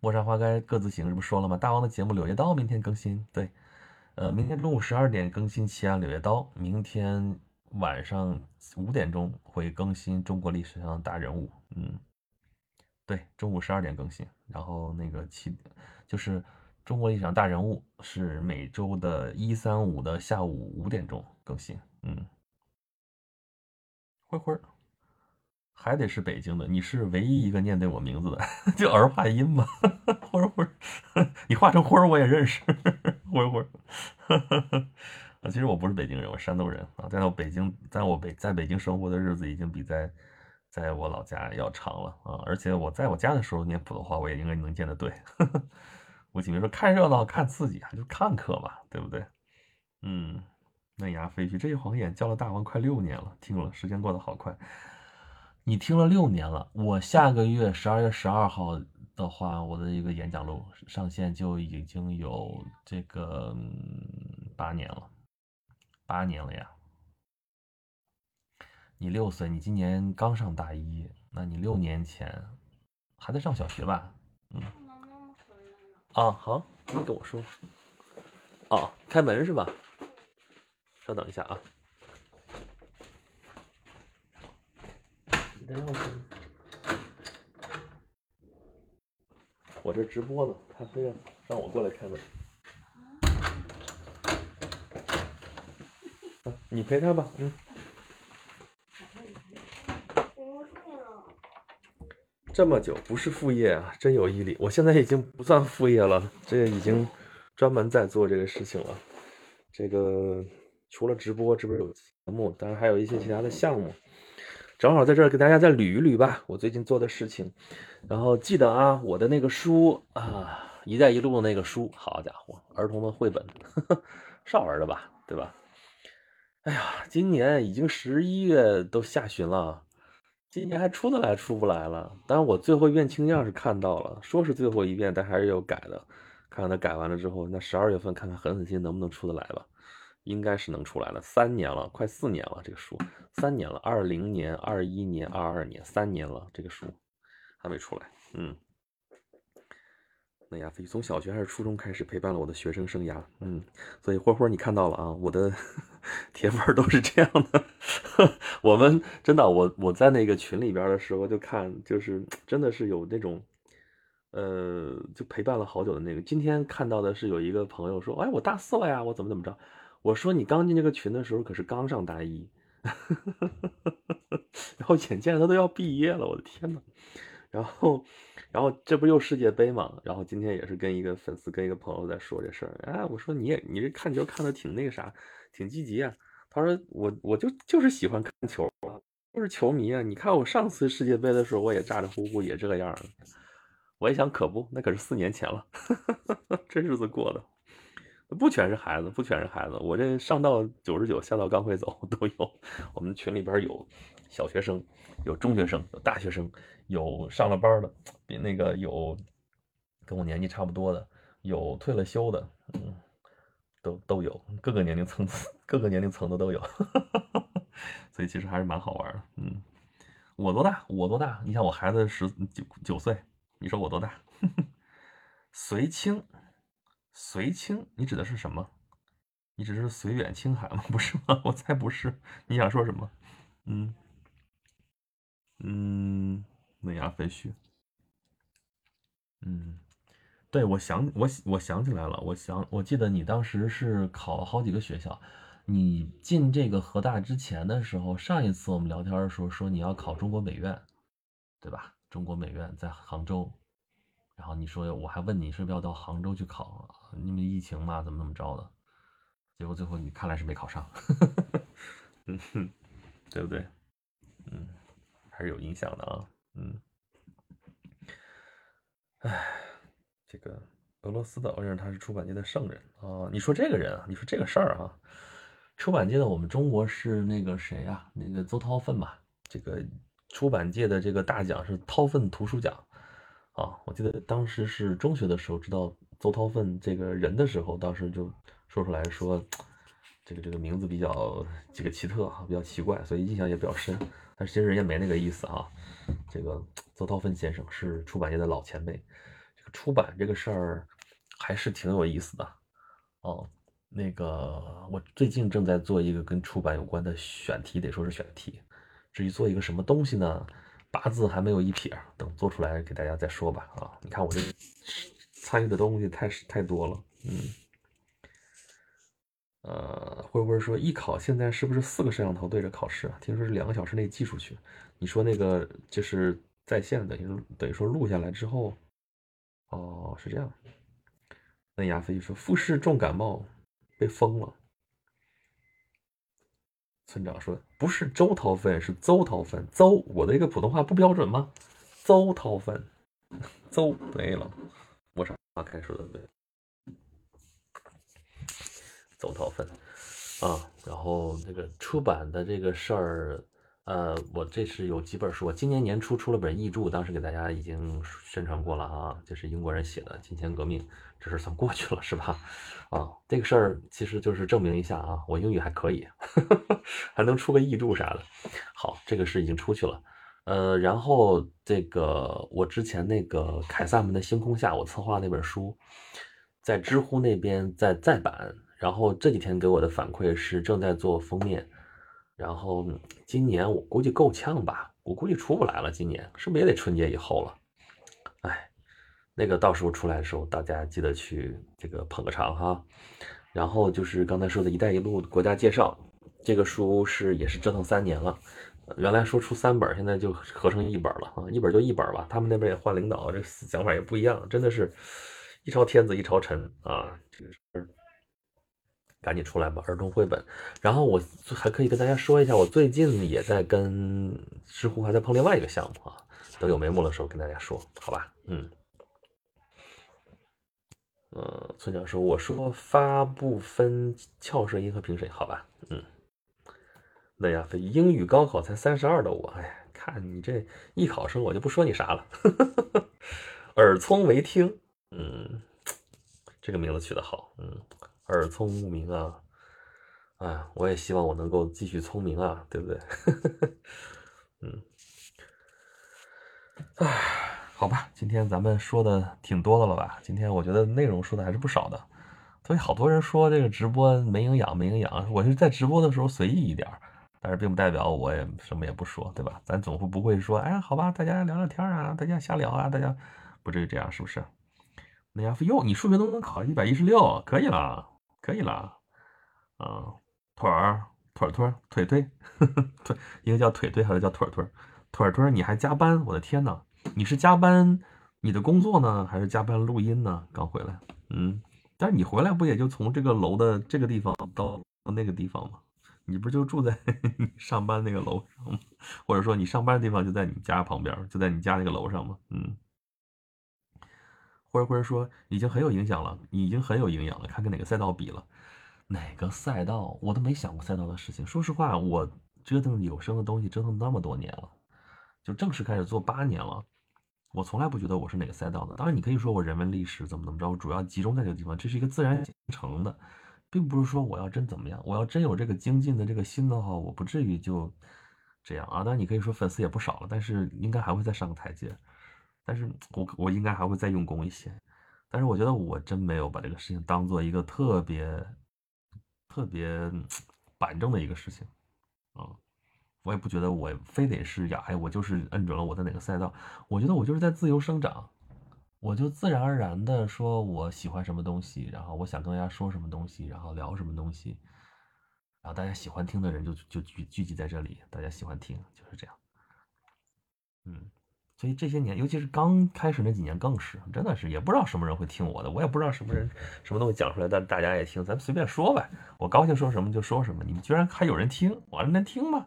陌上花开各自行，这不说了吗？大王的节目《柳叶刀》明天更新，对。呃，明天中午十二点更新《奇案柳叶刀》，明天晚上五点钟会更新中国历史上的大人物。嗯，对，中午十二点更新。然后那个七，就是中国历史上大人物是每周的一三五的下午五点钟更新。嗯，灰灰还得是北京的，你是唯一一个念对我名字的，就儿化音嘛。灰灰 你化成灰儿我也认识。灰灰啊，其实我不是北京人，我山东人啊。在我北京，在我北在北京生活的日子已经比在在我老家要长了啊。而且我在我家的时候念普通话，我也应该能念得对。我姐妹说看热闹看刺激，还是看客嘛，对不对？嗯，嫩芽飞絮，这一晃眼叫了大王快六年了，听了时间过得好快。你听了六年了，我下个月十二月十二号的话，我的一个演讲录上线就已经有这个八年了，八年了呀。你六岁，你今年刚上大一，那你六年前还在上小学吧？嗯。啊，好，你跟我说。哦，开门是吧？稍等一下啊。我这直播呢，他非要让我过来开门。你陪他吧，嗯。这么久不是副业啊，真有毅力。我现在已经不算副业了，这已经专门在做这个事情了。这个除了直播，这边有节目，当然还有一些其他的项目。正好在这儿给大家再捋一捋吧，我最近做的事情。然后记得啊，我的那个书啊，《一带一路》的那个书，好家伙，儿童的绘本，少儿的吧，对吧？哎呀，今年已经十一月都下旬了，今年还出得来出不来了。当然，我最后一遍清样是看到了，说是最后一遍，但还是有改的。看看他改完了之后，那十二月份看看狠狠心能不能出得来吧。应该是能出来了，三年了，快四年了，这个书三年了，二零年、二一年、二二年，三年了，这个书还没出来。嗯，那呀，从小学还是初中开始陪伴了我的学生生涯。嗯，所以花花你看到了啊，我的 铁粉都是这样的。我们真的，我我在那个群里边的时候就看，就是真的是有那种，呃，就陪伴了好久的那个。今天看到的是有一个朋友说，哎，我大四了呀，我怎么怎么着。我说你刚进这个群的时候可是刚上大一，然后眼见他都要毕业了，我的天呐。然后，然后这不又世界杯嘛？然后今天也是跟一个粉丝跟一个朋友在说这事儿。哎，我说你也你这看球看的挺那个啥，挺积极啊。他说我我就就是喜欢看球啊，就是球迷啊。你看我上次世界杯的时候我也咋咋呼呼也这个样。我一想可不，那可是四年前了，这日子过的。不全是孩子，不全是孩子，我这上到九十九，下到刚会走 都有。我们群里边有小学生，有中学生，有大学生，有上了班的，比那个有跟我年纪差不多的，有退了休的，嗯，都都有，各个年龄层次，各个年龄层的都有。所以其实还是蛮好玩的，嗯。我多大？我多大？你想我孩子十九九岁，你说我多大？随清。随清，你指的是什么？你指的是随远青海吗？不是吗？我猜不是。你想说什么？嗯嗯，嫩芽废墟。嗯，对，我想我我想起来了，我想我记得你当时是考了好几个学校。你进这个河大之前的时候，上一次我们聊天的时候说你要考中国美院，对吧？中国美院在杭州。然后你说我还问你是不是要到杭州去考，你们疫情嘛，怎么怎么着的，结果最后你看来是没考上，嗯哼，对不对？嗯，还是有影响的啊，嗯，哎，这个俄罗斯的，我认为他是出版界的圣人啊。你说这个人啊，你说这个事儿啊，出版界的我们中国是那个谁呀？那个邹韬奋嘛，这个出版界的这个大奖是韬奋图书奖啊。我记得当时是中学的时候知道。邹韬奋这个人的时候，当时就说出来说，这个这个名字比较这个奇特哈，比较奇怪，所以印象也比较深。但是其实人家没那个意思啊。这个邹韬奋先生是出版界的老前辈，这个出版这个事儿还是挺有意思的哦。那个我最近正在做一个跟出版有关的选题，得说是选题。至于做一个什么东西呢？八字还没有一撇，等做出来给大家再说吧。啊，你看我这。参与的东西太太多了，嗯，呃，会不会说艺考现在是不是四个摄像头对着考试啊？听说是两个小时内寄出去。你说那个就是在线，等于等于说录下来之后，哦，是这样。那亚飞就说复试重感冒被封了。村长说不是周涛奋，是邹涛奋。邹，我的一个普通话不标准吗？邹涛奋，邹没了。我啥话开说的对，邹韬奋啊，然后这个出版的这个事儿，呃，我这是有几本书，今年年初出了本译著，当时给大家已经宣传过了啊，就是英国人写的《金钱革命》，这事算过去了是吧？啊，这个事儿其实就是证明一下啊，我英语还可以，还能出个译著啥的。好，这个事已经出去了。呃，然后这个我之前那个凯撒们的星空下，我策划那本书，在知乎那边在再版，然后这几天给我的反馈是正在做封面，然后今年我估计够呛吧，我估计出不来了，今年是不是也得春节以后了？哎，那个到时候出来的时候，大家记得去这个捧个场哈。然后就是刚才说的一带一路国家介绍，这个书是也是折腾三年了。原来说出三本，现在就合成一本了啊！一本就一本吧。他们那边也换领导，这想法也不一样，真的是一朝天子一朝臣啊！这个事赶紧出来吧，儿童绘本。然后我还可以跟大家说一下，我最近也在跟知乎还在碰另外一个项目啊，等有眉目的时候跟大家说，好吧？嗯，呃，村长说，我说发不分翘舌音和平舌音，好吧？嗯。那呀，英语高考才三十二的我，哎呀，看你这艺考生，我就不说你啥了。耳聪为听，嗯，这个名字取得好，嗯，耳聪目明啊，哎，我也希望我能够继续聪明啊，对不对？嗯，哎，好吧，今天咱们说的挺多的了吧？今天我觉得内容说的还是不少的，所以好多人说这个直播没营养，没营养。我是在直播的时候随意一点。但是并不代表我也什么也不说，对吧？咱总会不会说，哎，好吧，大家聊聊天啊，大家瞎聊啊，大家不至于这样，是不是？那家伙哟，你数学都能考一百一十六，可以了，可以了，啊，腿儿腿儿腿儿腿腿腿，一个叫腿腿，还是叫腿腿腿腿，你还加班？我的天呐，你是加班你的工作呢，还是加班录音呢？刚回来，嗯，但是你回来不也就从这个楼的这个地方到那个地方吗？你不就住在 上班那个楼上吗？或者说你上班的地方就在你家旁边，就在你家那个楼上吗？嗯，或者或者说已经很有影响了，已经很有营养了。看跟哪个赛道比了，哪个赛道我都没想过赛道的事情。说实话，我折腾有声的东西折腾那么多年了，就正式开始做八年了，我从来不觉得我是哪个赛道的。当然，你可以说我人文历史怎么怎么着，我主要集中在这个地方，这是一个自然形成的。并不是说我要真怎么样，我要真有这个精进的这个心的话，我不至于就这样啊。当然你可以说粉丝也不少了，但是应该还会再上个台阶。但是我我应该还会再用功一些。但是我觉得我真没有把这个事情当做一个特别特别板正的一个事情啊。我也不觉得我非得是呀，哎，我就是摁准了我的哪个赛道。我觉得我就是在自由生长。我就自然而然的说，我喜欢什么东西，然后我想跟大家说什么东西，然后聊什么东西，然后大家喜欢听的人就就聚聚集在这里，大家喜欢听就是这样。嗯，所以这些年，尤其是刚开始那几年，更是真的是也不知道什么人会听我的，我也不知道什么人什么东西讲出来，但大家也听，咱们随便说呗，我高兴说什么就说什么。你们居然还有人听，我还能听吗？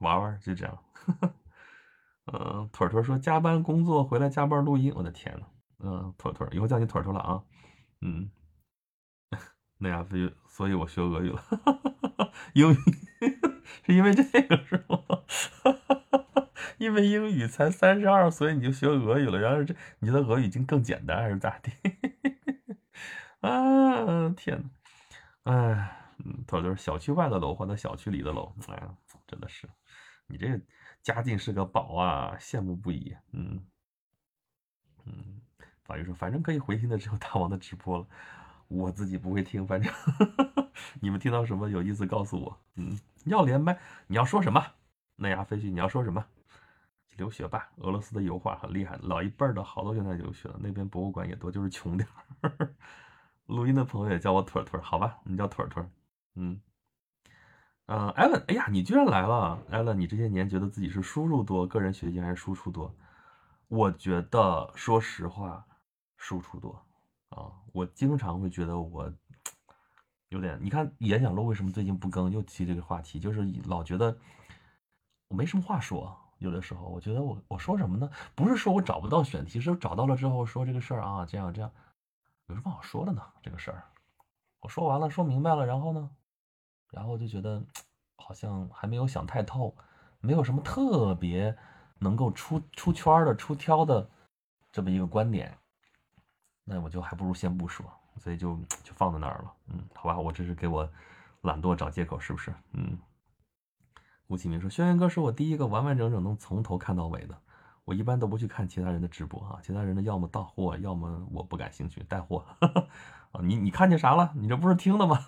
玩玩就这样。嗯，腿腿说加班工作回来加班录音，我的天呐。嗯，腿腿以后叫你腿腿了啊。嗯，那呀，所以所以我学俄语了，英语 是因为这个是吗？因为英语才三十二，所以你就学俄语了。然后这你的俄语已经更简单还是咋地？啊，天呐，哎，嗯，头就是小区外的楼换到小区里的楼，哎呀，真的是，你这家境是个宝啊，羡慕不已。嗯嗯，法律说反正可以回听的只有大王的直播了，我自己不会听，反正 你们听到什么有意思告诉我。嗯，要连麦，你要说什么？那牙飞絮，你要说什么？留学吧，俄罗斯的油画很厉害，老一辈的好多现在留学了，那边博物馆也多，就是穷点儿。录音的朋友也叫我腿腿，好吧，你叫腿腿。嗯，嗯，艾伦，哎呀，你居然来了，艾伦，你这些年觉得自己是输入多，个人学习还是输出多？我觉得，说实话，输出多啊。我经常会觉得我有点，你看演讲录为什么最近不更，又提这个话题，就是老觉得我没什么话说。有的时候，我觉得我我说什么呢？不是说我找不到选题，是找到了之后说这个事儿啊，这样这样，有什么好说的呢？这个事儿，我说完了，说明白了，然后呢，然后就觉得好像还没有想太透，没有什么特别能够出出圈的、出挑的这么一个观点，那我就还不如先不说，所以就就放在那儿了。嗯，好吧，我这是给我懒惰找借口，是不是？嗯。吴启明说：“轩辕哥是我第一个完完整整能从头看到尾的。我一般都不去看其他人的直播啊，其他人的要么到货，要么我不感兴趣带货。啊，你你看见啥了？你这不是听的吗？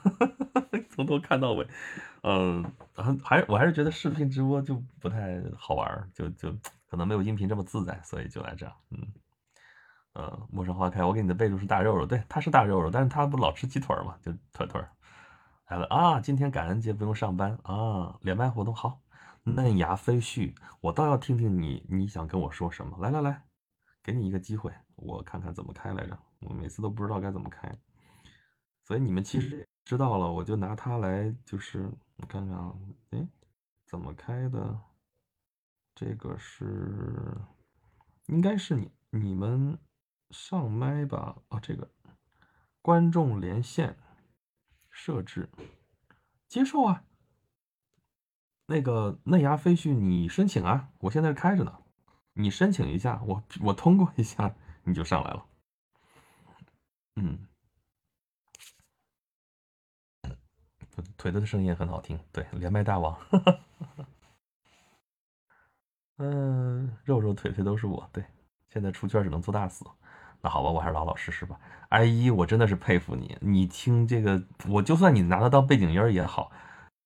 从头看到尾。嗯，还我还是觉得视频直播就不太好玩，就就可能没有音频这么自在，所以就来这。嗯，呃，陌上花开，我给你的备注是大肉肉，对，他是大肉肉，但是他不老吃鸡腿嘛，就腿腿。”来了啊！今天感恩节不用上班啊，连麦活动好。嫩芽飞絮，我倒要听听你你想跟我说什么。来来来，给你一个机会，我看看怎么开来着。我每次都不知道该怎么开，所以你们其实 知道了，我就拿它来，就是我看看啊，哎，怎么开的？这个是应该是你你们上麦吧？啊，这个观众连线。设置，接受啊。那个嫩芽飞絮，你申请啊，我现在开着呢。你申请一下，我我通过一下，你就上来了。嗯，腿腿的声音很好听，对，连麦大王。嗯，肉肉腿腿都是我，对，现在出圈只能做大死。那好吧，我还是老老实实吧。I 一，我真的是佩服你。你听这个，我就算你拿它当背景音也好，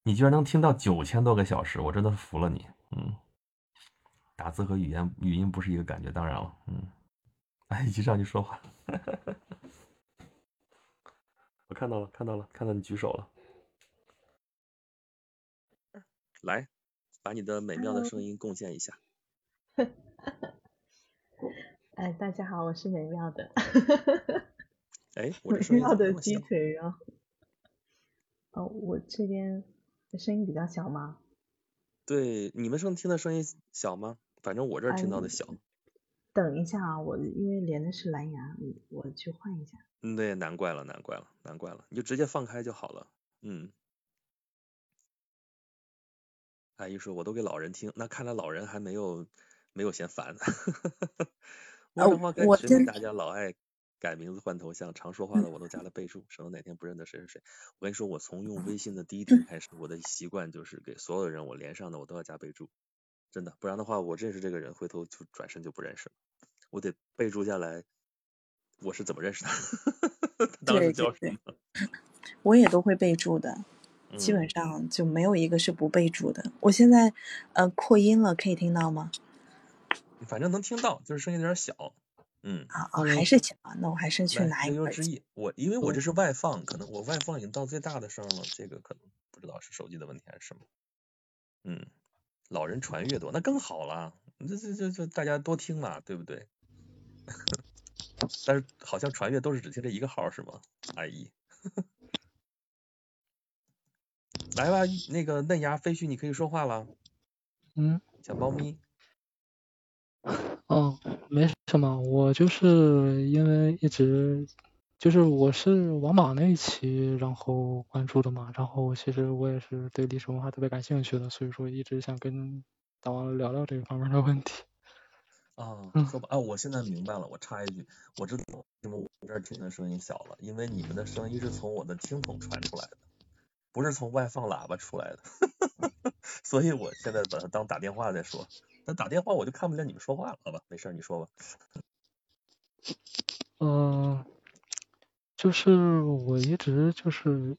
你居然能听到九千多个小时，我真的服了你。嗯，打字和语言语音不是一个感觉，当然了。嗯，哎，一起上去说话。我看到了，看到了，看到你举手了。来，把你的美妙的声音贡献一下。哎，大家好，我是美妙的。哎，美妙的鸡腿肉。哦，我这边声音比较小吗？对，你们声听的声音小吗？反正我这儿听到的小。等一下啊，我因为连的是蓝牙，我去换一下。嗯，对，难怪了，难怪了，难怪了，你就直接放开就好了。嗯。阿姨说：“我都给老人听，那看来老人还没有没有嫌烦。”陌生花开，群里大家老爱改名字换头像，常说话的我都加了备注，省得哪天不认得谁是谁。我跟你说，我从用微信的第一天开始，我的习惯就是给所有人我连上的我都要加备注，真的，不然的话我认识这个人，回头就转身就不认识了。我得备注下来我是怎么认识的，当时叫什么。我也都会备注的，基本上就没有一个是不备注的。我现在呃扩音了，可以听到吗？反正能听到，就是声音有点小，嗯，啊哦，还是小，那我还是去拿一个。之意，我因为我这是外放，可能我外放已经到最大的声了，这个可能不知道是手机的问题还是什么，嗯，老人传越多，那更好了。这这这这大家多听嘛，对不对？但是好像传阅都是只听这一个号是吗？阿姨，来吧，那个嫩芽飞絮，你可以说话了。嗯。小猫咪。哦，没什么，我就是因为一直就是我是王莽那一期然后关注的嘛，然后其实我也是对历史文化特别感兴趣的，所以说一直想跟大王聊聊这个方面的问题。啊，说吧，啊，我现在明白了，我插一句，我知道为什么我这儿听的声音小了，因为你们的声音是从我的听筒传出来的，不是从外放喇叭出来的，所以我现在把它当打电话在说。那打电话我就看不见你们说话了，好吧，没事，你说吧。嗯，就是我一直就是。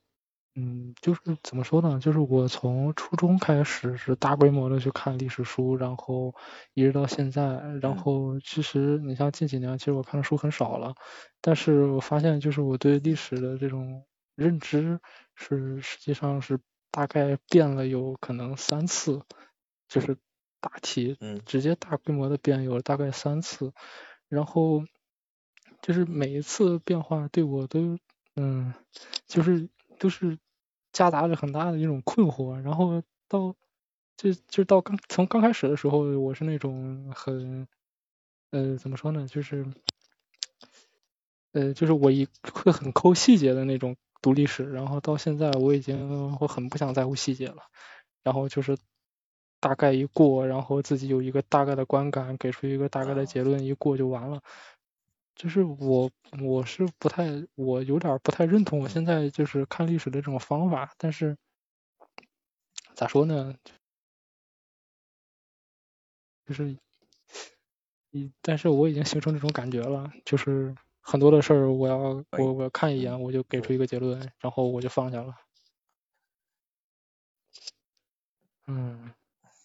嗯，就是怎么说呢？就是我从初中开始是大规模的去看历史书，然后一直到现在。然后其实你像近几年，其实我看的书很少了，但是我发现就是我对历史的这种认知是实际上是大概变了有可能三次，就是大体直接大规模的变有了大概三次，然后就是每一次变化对我都嗯，就是都是。夹杂着很大的一种困惑，然后到就就到刚从刚开始的时候，我是那种很呃怎么说呢，就是呃就是我一会很抠细节的那种读历史，然后到现在我已经我很不想在乎细节了，然后就是大概一过，然后自己有一个大概的观感，给出一个大概的结论，一过就完了。就是我，我是不太，我有点不太认同我现在就是看历史的这种方法，但是咋说呢？就是一，但是我已经形成这种感觉了，就是很多的事儿，我要我我看一眼，我就给出一个结论，然后我就放下了。嗯，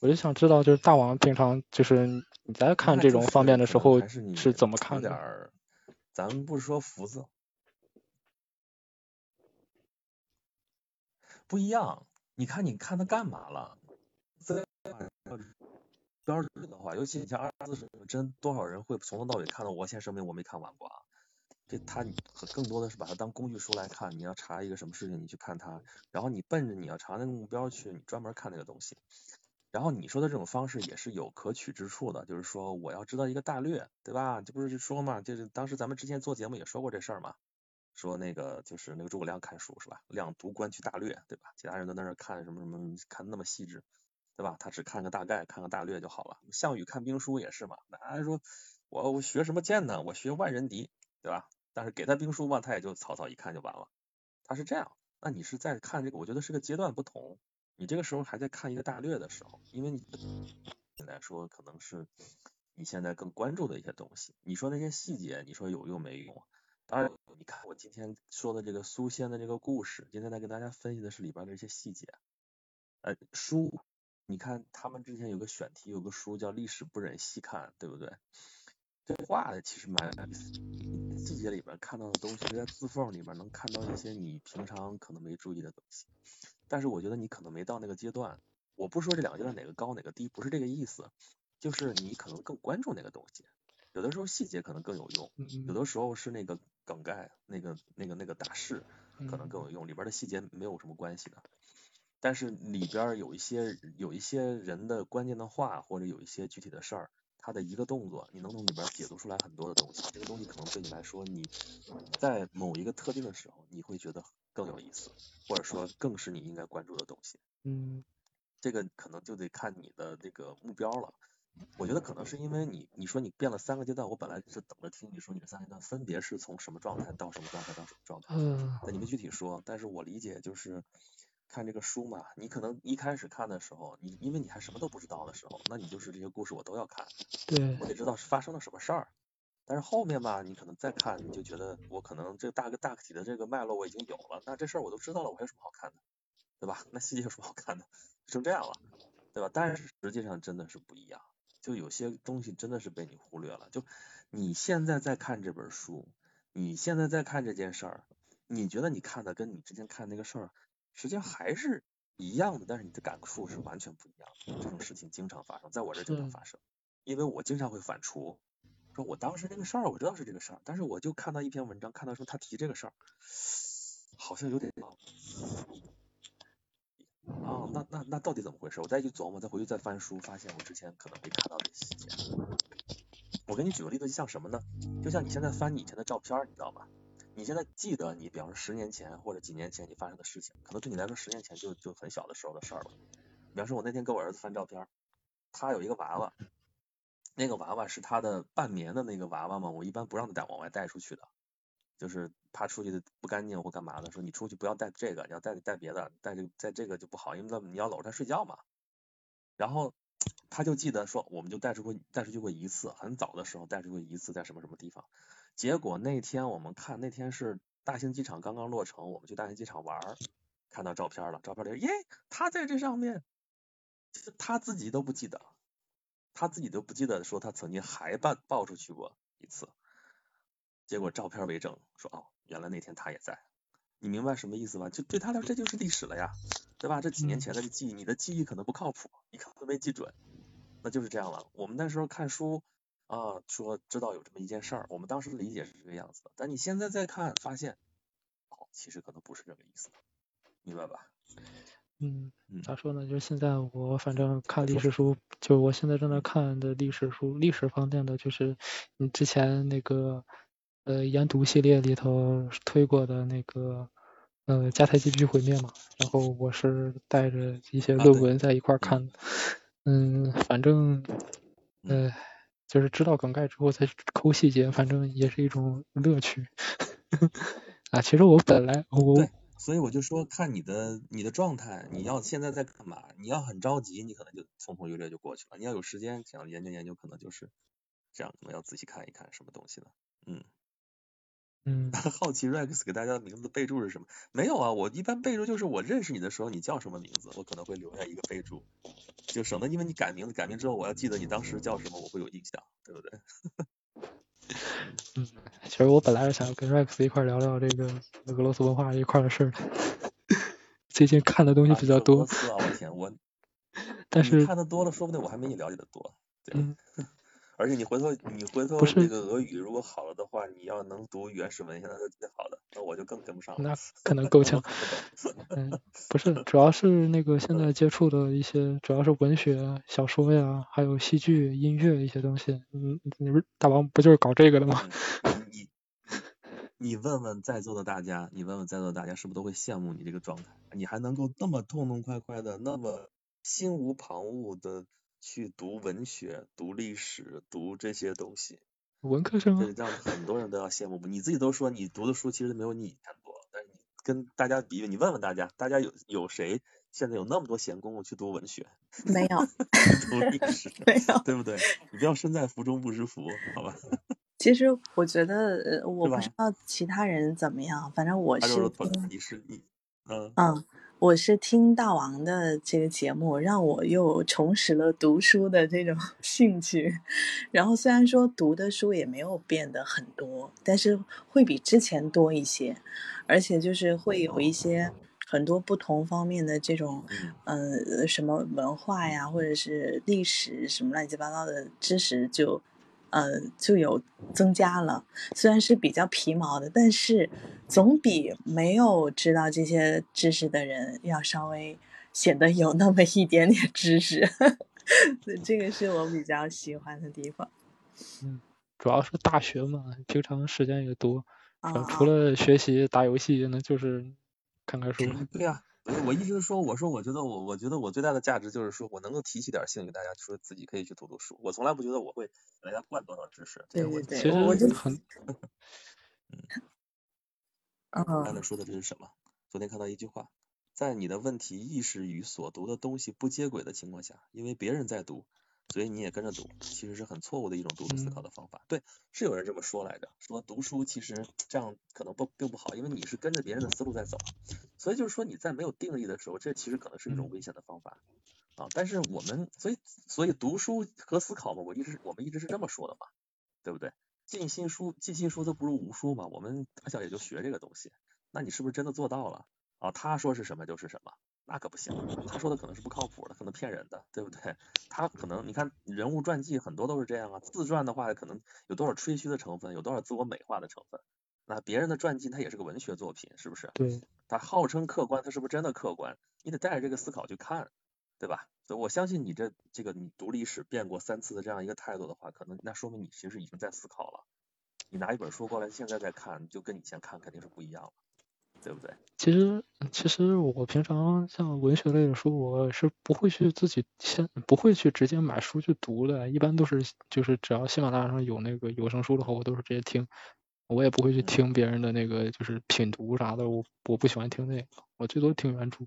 我就想知道，就是大王平常就是你在看这种方面的时候是怎么看的？咱们不说福字，不一样。你看，你看他干嘛了？在标志的话，尤其你像二十四史，真多少人会从头到尾看到？我先声明，我没看完过啊。这他更多的是把它当工具书来看。你要查一个什么事情，你去看它，然后你奔着你要查那个目标去，你专门看那个东西。然后你说的这种方式也是有可取之处的，就是说我要知道一个大略，对吧？这不是就说嘛，就是当时咱们之前做节目也说过这事儿嘛，说那个就是那个诸葛亮看书是吧？亮读观去大略，对吧？其他人都在那看什么什么，看那么细致，对吧？他只看个大概，看个大略就好了。项羽看兵书也是嘛，那说我我学什么剑呢？我学万人敌，对吧？但是给他兵书嘛，他也就草草一看就完了。他是这样，那你是在看这个？我觉得是个阶段不同。你这个时候还在看一个大略的时候，因为你来说可能是你现在更关注的一些东西。你说那些细节，你说有用没用？当然，你看我今天说的这个苏仙的这个故事，今天在跟大家分析的是里边的一些细节。呃，书，你看他们之前有个选题，有个书叫《历史不忍细看》，对不对？这画的其实蛮有意思，细节里边看到的东西，在字缝里边能看到一些你平常可能没注意的东西。但是我觉得你可能没到那个阶段，我不说这两个阶段哪个高哪个低，不是这个意思，就是你可能更关注那个东西，有的时候细节可能更有用，有的时候是那个梗概，那个那个那个大势可能更有用，里边的细节没有什么关系的，但是里边有一些有一些人的关键的话，或者有一些具体的事儿，他的一个动作，你能从里边解读出来很多的东西，这个东西可能对你来说，你在某一个特定的时候，你会觉得。更有意思，或者说更是你应该关注的东西。嗯，这个可能就得看你的这个目标了。我觉得可能是因为你，你说你变了三个阶段，我本来是等着听你说你的三个阶段分别是从什么状态到什么状态到什么状态。嗯。那你没具体说，但是我理解就是看这个书嘛，你可能一开始看的时候，你因为你还什么都不知道的时候，那你就是这些故事我都要看。对。我得知道是发生了什么事儿。但是后面吧，你可能再看，你就觉得我可能这大个大体的这个脉络我已经有了，那这事儿我都知道了，我还有什么好看的，对吧？那细节有什么好看的？成这样了，对吧？但是实际上真的是不一样，就有些东西真的是被你忽略了。就你现在在看这本书，你现在在看这件事儿，你觉得你看的跟你之前看那个事儿，实际上还是一样的，但是你的感触是完全不一样的。这种事情经常发生在我这经常发生，因为我经常会反刍，我当时这个事儿我知道是这个事儿，但是我就看到一篇文章，看到说他提这个事儿，好像有点啊，那那那到底怎么回事？我再去琢磨，再回去再翻书，发现我之前可能没看到的细节。我给你举个例子，就像什么呢？就像你现在翻你以前的照片，你知道吗？你现在记得你，比方说十年前或者几年前你发生的事情，可能对你来说十年前就就很小的时候的事儿了。比方说，我那天给我儿子翻照片，他有一个娃娃，那个娃娃是他的半眠的那个娃娃嘛，我一般不让他带往外带出去的。就是怕出去的不干净或干嘛的，说你出去不要带这个，你要带带别的，带这带这个就不好，因为那你要搂着他睡觉嘛。然后他就记得说，我们就带出过带出去过一次，很早的时候带出去过一次，在什么什么地方。结果那天我们看，那天是大兴机场刚刚落成，我们去大兴机场玩，看到照片了，照片里耶，他在这上面，他自己都不记得，他自己都不记得说他曾经还抱抱出去过一次。结果照片为证，说哦，原来那天他也在，你明白什么意思吗？就对他来说这就是历史了呀，对吧？这几年前的记忆，你的记忆可能不靠谱，你可能没记准，那就是这样了。我们那时候看书啊，说知道有这么一件事儿，我们当时理解是这个样子的，但你现在再看，发现哦，其实可能不是这个意思，明白吧？嗯，咋说呢？就是现在我反正看历史书，就是我现在正在看的历史书，历史方面的就是你之前那个。呃，研读系列里头推过的那个呃迦太基地区毁灭嘛，然后我是带着一些论文在一块看的，嗯，反正呃就是知道梗概之后再抠细节，反正也是一种乐趣。啊，其实我本来我对，所以我就说看你的你的状态，你要现在在干嘛？你要很着急，你可能就匆匆略略就过去了；你要有时间想研究研究，可能就是这样，可能要仔细看一看什么东西的，嗯。嗯，好奇 Rex 给大家的名字备注是什么？没有啊，我一般备注就是我认识你的时候你叫什么名字，我可能会留下一个备注，就省得因为你改名字，改名之后我要记得你当时叫什么，我会有印象，对不对？嗯，其实我本来是想跟 Rex 一块聊聊这个俄罗斯文化这一块的事儿，最近看的东西比较多。我天，我，但是看的多了，说不定我还没你了解的多。嗯。而且你回头你回头这个俄语如果好了的话，你要能读原始文献，那是最好的。那我就更跟不上了。那可能够呛。嗯，不是，主要是那个现在接触的一些，主要是文学、小说呀，还有戏剧、音乐一些东西。嗯，你们大王不就是搞这个的吗？你你问问在座的大家，你问问在座的大家，是不是都会羡慕你这个状态？你还能够那么痛痛快快的，那么心无旁骛的。去读文学、读历史、读这些东西，文科生，这让很多人都要羡慕。你自己都说你读的书其实没有你以前多，但是你跟大家比，你问问大家，大家有有谁现在有那么多闲工夫去读文学？没有。读历史？没有，对不对？你不要身在福中不知福，好吧？其实我觉得，我不知道其他人怎么样，反正我是。你是你，嗯。嗯。我是听大王的这个节目，让我又重拾了读书的这种 兴趣。然后虽然说读的书也没有变得很多，但是会比之前多一些，而且就是会有一些很多不同方面的这种，嗯，什么文化呀，或者是历史什么乱七八糟的知识就。呃，就有增加了，虽然是比较皮毛的，但是总比没有知道这些知识的人要稍微显得有那么一点点知识，这个是我比较喜欢的地方。嗯，主要是大学嘛，平常时间也多，除了学习打游戏，那就是看看书。对呀。我一直说，我说我觉得我我觉得我最大的价值就是说我能够提起点兴趣，大家说自己可以去读读书。我从来不觉得我会给大家灌多少知识。对对对，其实我就很，嗯，刚才说的这是什么？昨天看到一句话，在你的问题意识与所读的东西不接轨的情况下，因为别人在读。所以你也跟着读，其实是很错误的一种读书思考的方法。对，是有人这么说来着，说读书其实这样可能不并不好，因为你是跟着别人的思路在走。所以就是说你在没有定义的时候，这其实可能是一种危险的方法啊。但是我们所以所以读书和思考嘛，我一直我们一直是这么说的嘛，对不对？尽心书尽心书都不如无书嘛。我们打小也就学这个东西，那你是不是真的做到了啊？他说是什么就是什么。那可不行，他说的可能是不靠谱的，可能骗人的，对不对？他可能你看人物传记很多都是这样啊，自传的话可能有多少吹嘘的成分，有多少自我美化的成分。那别人的传记它也是个文学作品，是不是？对。他号称客观，他是不是真的客观？你得带着这个思考去看，对吧？所以我相信你这这个你读历史变过三次的这样一个态度的话，可能那说明你其实已经在思考了。你拿一本书过来，现在再看，就跟你以前看肯定是不一样了。对不对？其实，其实我平常像文学类的书，我是不会去自己先不会去直接买书去读的，一般都是就是只要喜马拉雅上有那个有声书的话，我都是直接听，我也不会去听别人的那个就是品读啥的，我我不喜欢听那个，我最多听原著，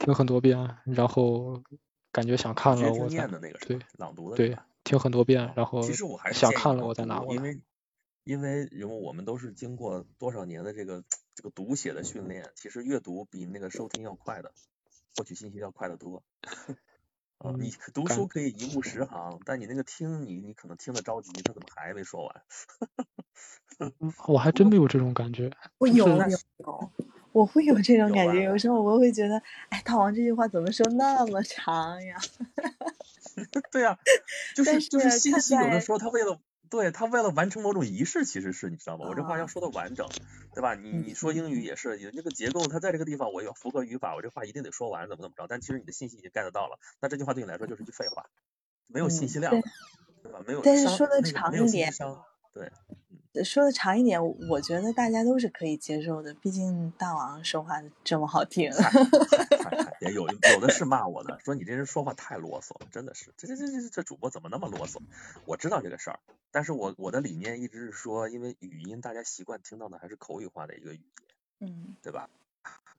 听很多遍，然后感觉想看了我再对朗读的对听很多遍，然后想看了我再拿过来。因为因为我们都是经过多少年的这个这个读写的训练，其实阅读比那个收听要快的，获取信息要快得多。啊，你读书可以一目十行，但你那个听，你你可能听得着急，他怎么还没说完？我还真没有这种感觉。我有有有，我会有这种感觉。有时候我会觉得，哎，大王这句话怎么说那么长呀？对呀，就是就是信息有的时候他为了。对他为了完成某种仪式，其实是你知道吗？我这话要说的完整，对吧？你你说英语也是，有那个结构，它在这个地方我要符合语法，我这话一定得说完，怎么怎么着？但其实你的信息已经 get 到了，那这句话对你来说就是句废话，没有信息量，对吧？没有，但是说的长一点，对。说的长一点，我觉得大家都是可以接受的，毕竟大王说话这么好听。也有有的是骂我的，说你这人说话太啰嗦了，真的是，这这这这这主播怎么那么啰嗦？我知道这个事儿，但是我我的理念一直是说，因为语音大家习惯听到的还是口语化的一个语言，嗯，对吧？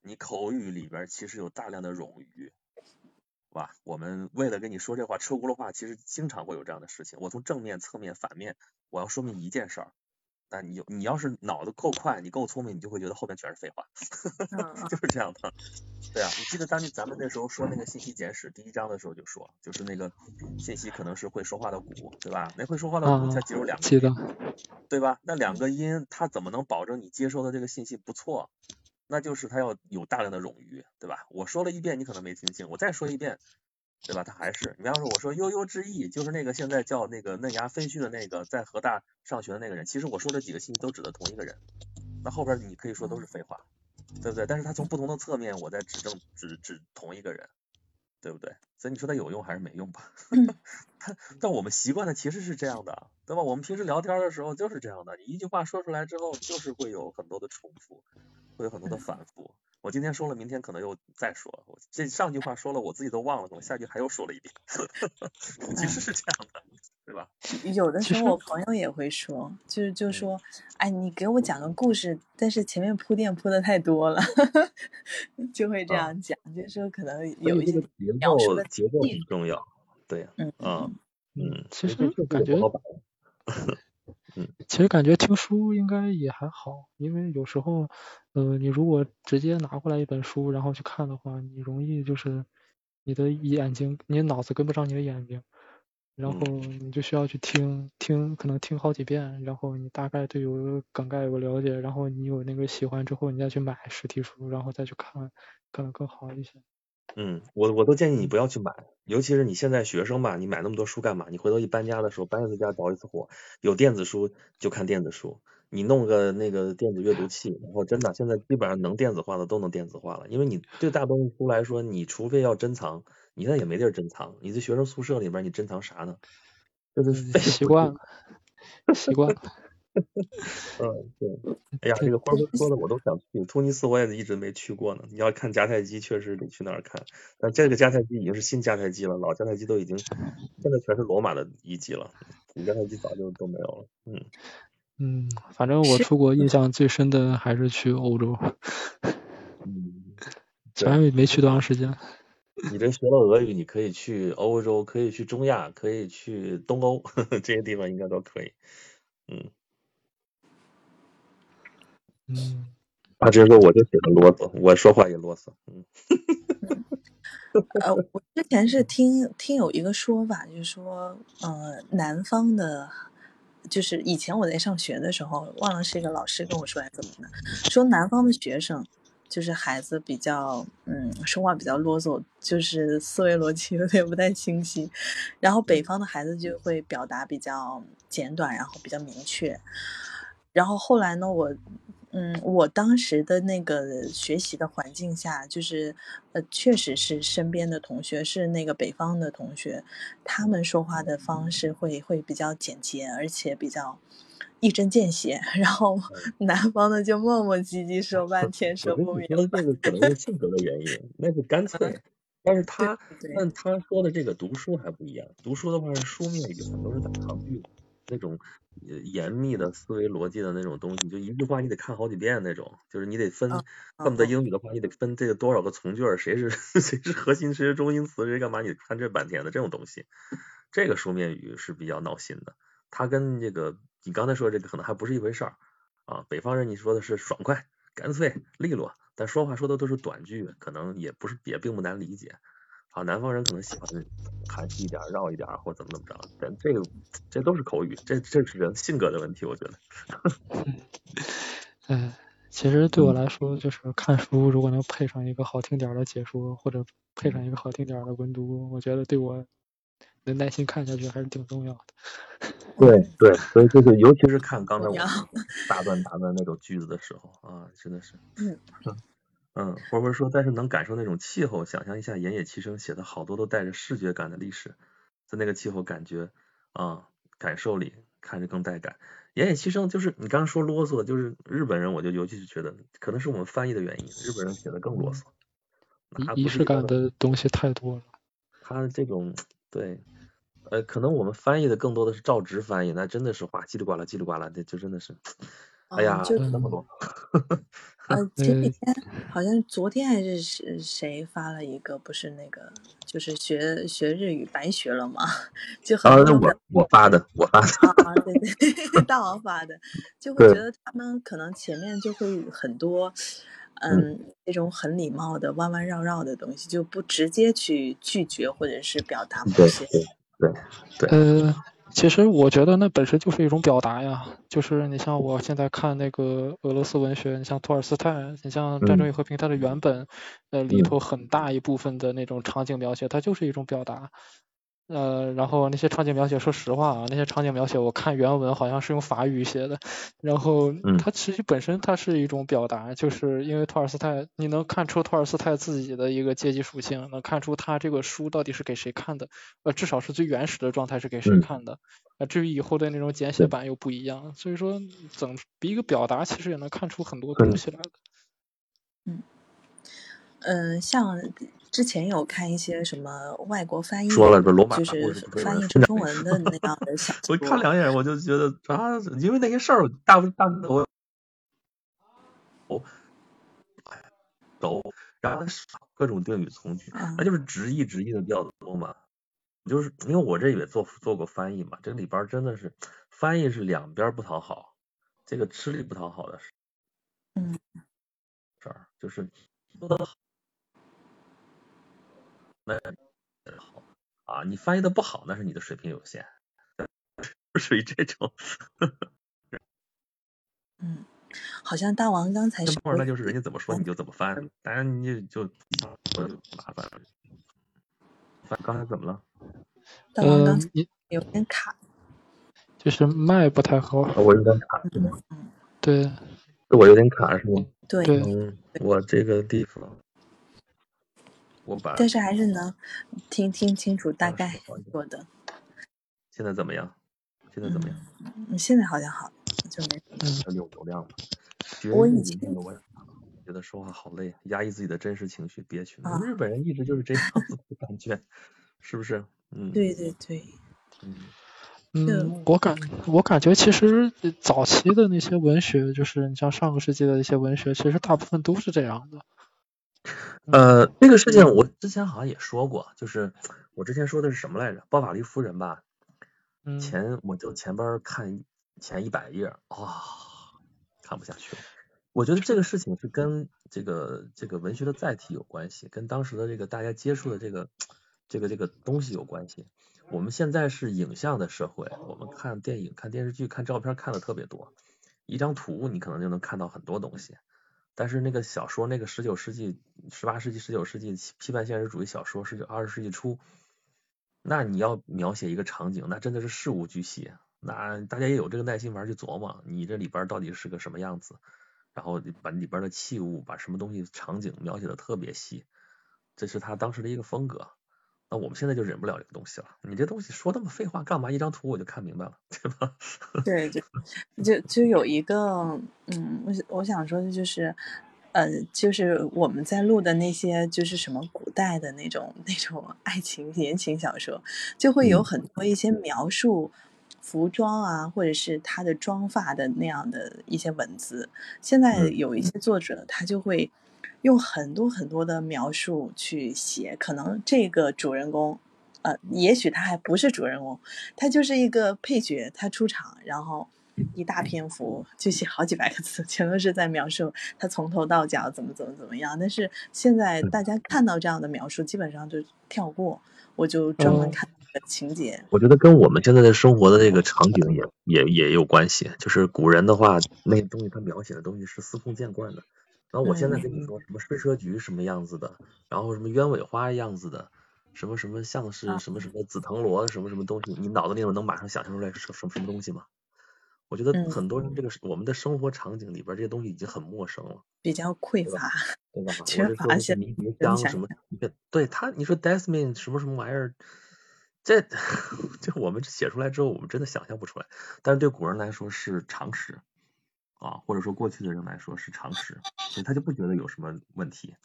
你口语里边其实有大量的冗余，是吧？我们为了跟你说这话，车轱辘话，其实经常会有这样的事情。我从正面、侧面、反面，我要说明一件事儿。那你你要是脑子够快，你够聪明，你就会觉得后边全是废话，就是这样的。对啊，你记得当年咱们那时候说那个信息简史第一章的时候就说，就是那个信息可能是会说话的鼓，对吧？那会说话的鼓才只有两个音，对吧？那两个音它怎么能保证你接收的这个信息不错？那就是它要有大量的冗余，对吧？我说了一遍，你可能没听清，我再说一遍。对吧？他还是，你比方说我说悠悠之意，就是那个现在叫那个嫩芽飞絮的那个在河大上学的那个人。其实我说这几个信息都指的同一个人，那后边你可以说都是废话，对不对？但是他从不同的侧面我在指证指指同一个人，对不对？所以你说他有用还是没用吧？他但我们习惯的其实是这样的，对吧？我们平时聊天的时候就是这样的，你一句话说出来之后，就是会有很多的重复，会有很多的反复。我今天说了，明天可能又再说。我这上句话说了，我自己都忘了，我下句还又说了一遍。其实是这样的，对吧？有的时候我朋友也会说，就是就说，哎，你给我讲个故事，但是前面铺垫铺的太多了，就会这样讲，就是说可能有一些描述的节奏很重要。对，嗯嗯嗯，其实感觉。嗯，其实感觉听书应该也还好，因为有时候，呃，你如果直接拿过来一本书然后去看的话，你容易就是你的眼睛，你脑子跟不上你的眼睛，然后你就需要去听听，可能听好几遍，然后你大概对有梗概有个了解，然后你有那个喜欢之后，你再去买实体书，然后再去看，可能更好一些。嗯，我我都建议你不要去买，尤其是你现在学生吧，你买那么多书干嘛？你回头一搬家的时候，搬一次家着一次火。有电子书就看电子书，你弄个那个电子阅读器，然后真的现在基本上能电子化的都能电子化了，因为你对大多数书来说，你除非要珍藏，你那也没地儿珍藏。你在学生宿舍里边，你珍藏啥呢？就是习惯了，习惯了。嗯，对，哎呀，这个花哥说的我都想去，突尼斯我也一直没去过呢。你要看迦太基，确实得去那儿看。但这个迦太基已经是新迦太基了，老迦太基都已经现在全是罗马的遗迹了，古迦太基早就都没有了。嗯嗯，反正我出国印象最深的还是去欧洲。嗯，虽然没去多长时间。你这学了俄语，你可以去欧洲，可以去中亚，可以去东欧，这些地方应该都可以。嗯。嗯，他直接说我就喜欢啰嗦，我说话也啰嗦。嗯，呃，我之前是听听有一个说法，就是说，呃，南方的，就是以前我在上学的时候，忘了是一个老师跟我说还是怎么的，说南方的学生。就是孩子比较嗯说话比较啰嗦，就是思维逻辑 有点不太清晰。然后北方的孩子就会表达比较简短，然后比较明确。然后后来呢，我。嗯，我当时的那个学习的环境下，就是呃，确实是身边的同学是那个北方的同学，他们说话的方式会会比较简洁，而且比较一针见血。然后南方的就磨磨唧唧说半天说不明白。这个可能是性格的原因，那是干脆。但是他，但他说的这个读书还不一样，读书的话是书面语，都是打长句那种。严密的思维逻辑的那种东西，就一句话你得看好几遍那种，就是你得分，恨不得英语的话你得分这个多少个从句，谁是 谁是核心，谁是中心词，谁干嘛，你看这半天的这种东西，这个书面语是比较闹心的。它跟这个你刚才说这个可能还不是一回事儿啊。北方人你说的是爽快、干脆、利落，但说话说的都是短句，可能也不是也并不难理解。啊，南方人可能喜欢含蓄一点、绕一点，或怎么怎么着，但这个这都是口语，这这是人性格的问题，我觉得。嗯，其实对我来说，就是看书，如果能配上一个好听点的解说，或者配上一个好听点的文读，我觉得对我能耐心看下去还是挺重要的。对 对，所以就是尤其是看刚才我 大段大段那种句子的时候啊，真的是。嗯。嗯，或者说，但是能感受那种气候，想象一下，岩野七生写的好多都带着视觉感的历史，在那个气候感觉啊感受里看着更带感。岩野七生就是你刚刚说啰嗦，就是日本人，我就尤其是觉得可能是我们翻译的原因，日本人写的更啰嗦，仪式感的东西太多了。他这种对，呃，可能我们翻译的更多的是照直翻译，那真的是哇叽里呱啦叽里呱啦的，就真的是，哎呀，那么多。呃，前几天好像昨天还是谁谁发了一个，不是那个，就是学学日语白学了吗？就很多我我发的，我发的。啊，对对，大王发的，就 会觉得他们可能前面就会很多，嗯，那种很礼貌的弯弯绕绕的东西，就不直接去拒绝或者是表达某些。对对。呃。其实我觉得那本身就是一种表达呀，就是你像我现在看那个俄罗斯文学，你像托尔斯泰，你像《战争与和平》，它的原本呃里头很大一部分的那种场景描写，它就是一种表达。呃，然后那些场景描写，说实话啊，那些场景描写，我看原文好像是用法语写的，然后它其实本身它是一种表达，就是因为托尔斯泰，你能看出托尔斯泰自己的一个阶级属性，能看出他这个书到底是给谁看的，呃，至少是最原始的状态是给谁看的，呃，至于以后的那种简写版又不一样，所以说怎比一个表达，其实也能看出很多东西来的。嗯，嗯，像。之前有看一些什么外国翻译，说了个罗马就是翻译成中文的那样的小 我看两眼我就觉得啊，因为那些事儿大部大部分我哦，都然后各种定语从句，那就是直译直译的比较多嘛。就是因为我这也做做过翻译嘛，这里边真的是翻译是两边不讨好，这个吃力不讨好的事，嗯，这儿就是说的好。那好啊，你翻译的不好，那是你的水平有限，属于这种。嗯，好像大王刚才说，那就是人家怎么说你就怎么翻，当然你就麻烦了。翻刚才怎么了？大王刚才有点卡，就是麦不太好。我有点卡，是吗？嗯，对，我有点卡是吗？对，嗯，我这个地方。我把，但是还是能听听清楚大概说的。现在怎么样？现在怎么样？嗯，现在好像好，就没。嗯，有流量了。我以前觉得说话好累，压抑自己的真实情绪，憋屈。日本人一直就是这样子的感觉，是不是？嗯。对对对。嗯。嗯，我感我感觉其实早期的那些文学，就是你像上个世纪的一些文学，其实大部分都是这样的。呃，这个事情我之前好像也说过，就是我之前说的是什么来着？包法利夫人吧。前我就前边看前一百页，啊，看不下去了。我觉得这个事情是跟这个这个文学的载体有关系，跟当时的这个大家接触的这个这个这个东西有关系。我们现在是影像的社会，我们看电影、看电视剧、看照片看的特别多，一张图你可能就能看到很多东西。但是那个小说，那个十九世纪、十八世纪、十九世纪批判现实主义小说，是二十世纪初，那你要描写一个场景，那真的是事无巨细。那大家也有这个耐心玩去琢磨，你这里边到底是个什么样子，然后把里边的器物、把什么东西、场景描写的特别细，这是他当时的一个风格。那我们现在就忍不了这个东西了。你这东西说那么废话干嘛？一张图我就看明白了，对吧？对就，就就有一个，嗯，我我想说的就是，呃，就是我们在录的那些，就是什么古代的那种那种爱情言情小说，就会有很多一些描述服装啊，或者是他的妆发的那样的一些文字。现在有一些作者，他就会。用很多很多的描述去写，可能这个主人公，呃，也许他还不是主人公，他就是一个配角，他出场，然后一大篇幅就写好几百个字，全都是在描述他从头到脚怎么怎么怎么样。但是现在大家看到这样的描述，基本上就跳过，我就专门看情节。我觉得跟我们现在的生活的这个场景也也也有关系，就是古人的话，那些东西他描写的东西是司空见惯的。然后我现在跟你说什么睡车菊什么样子的，然后什么鸢尾花样子的，什么什么像是什么什么紫藤萝什么什么东西，你脑子里面能马上想象出来是什么什么东西吗？我觉得很多人这个我们的生活场景里边这些东西已经很陌生了，比较匮乏，对吧？缺乏一些迷迭香什么，对他你说 Desmond 什么什么玩意儿，这 这我们写出来之后，我们真的想象不出来，但是对古人来说是常识。啊，或者说过去的人来说是常识，所以他就不觉得有什么问题，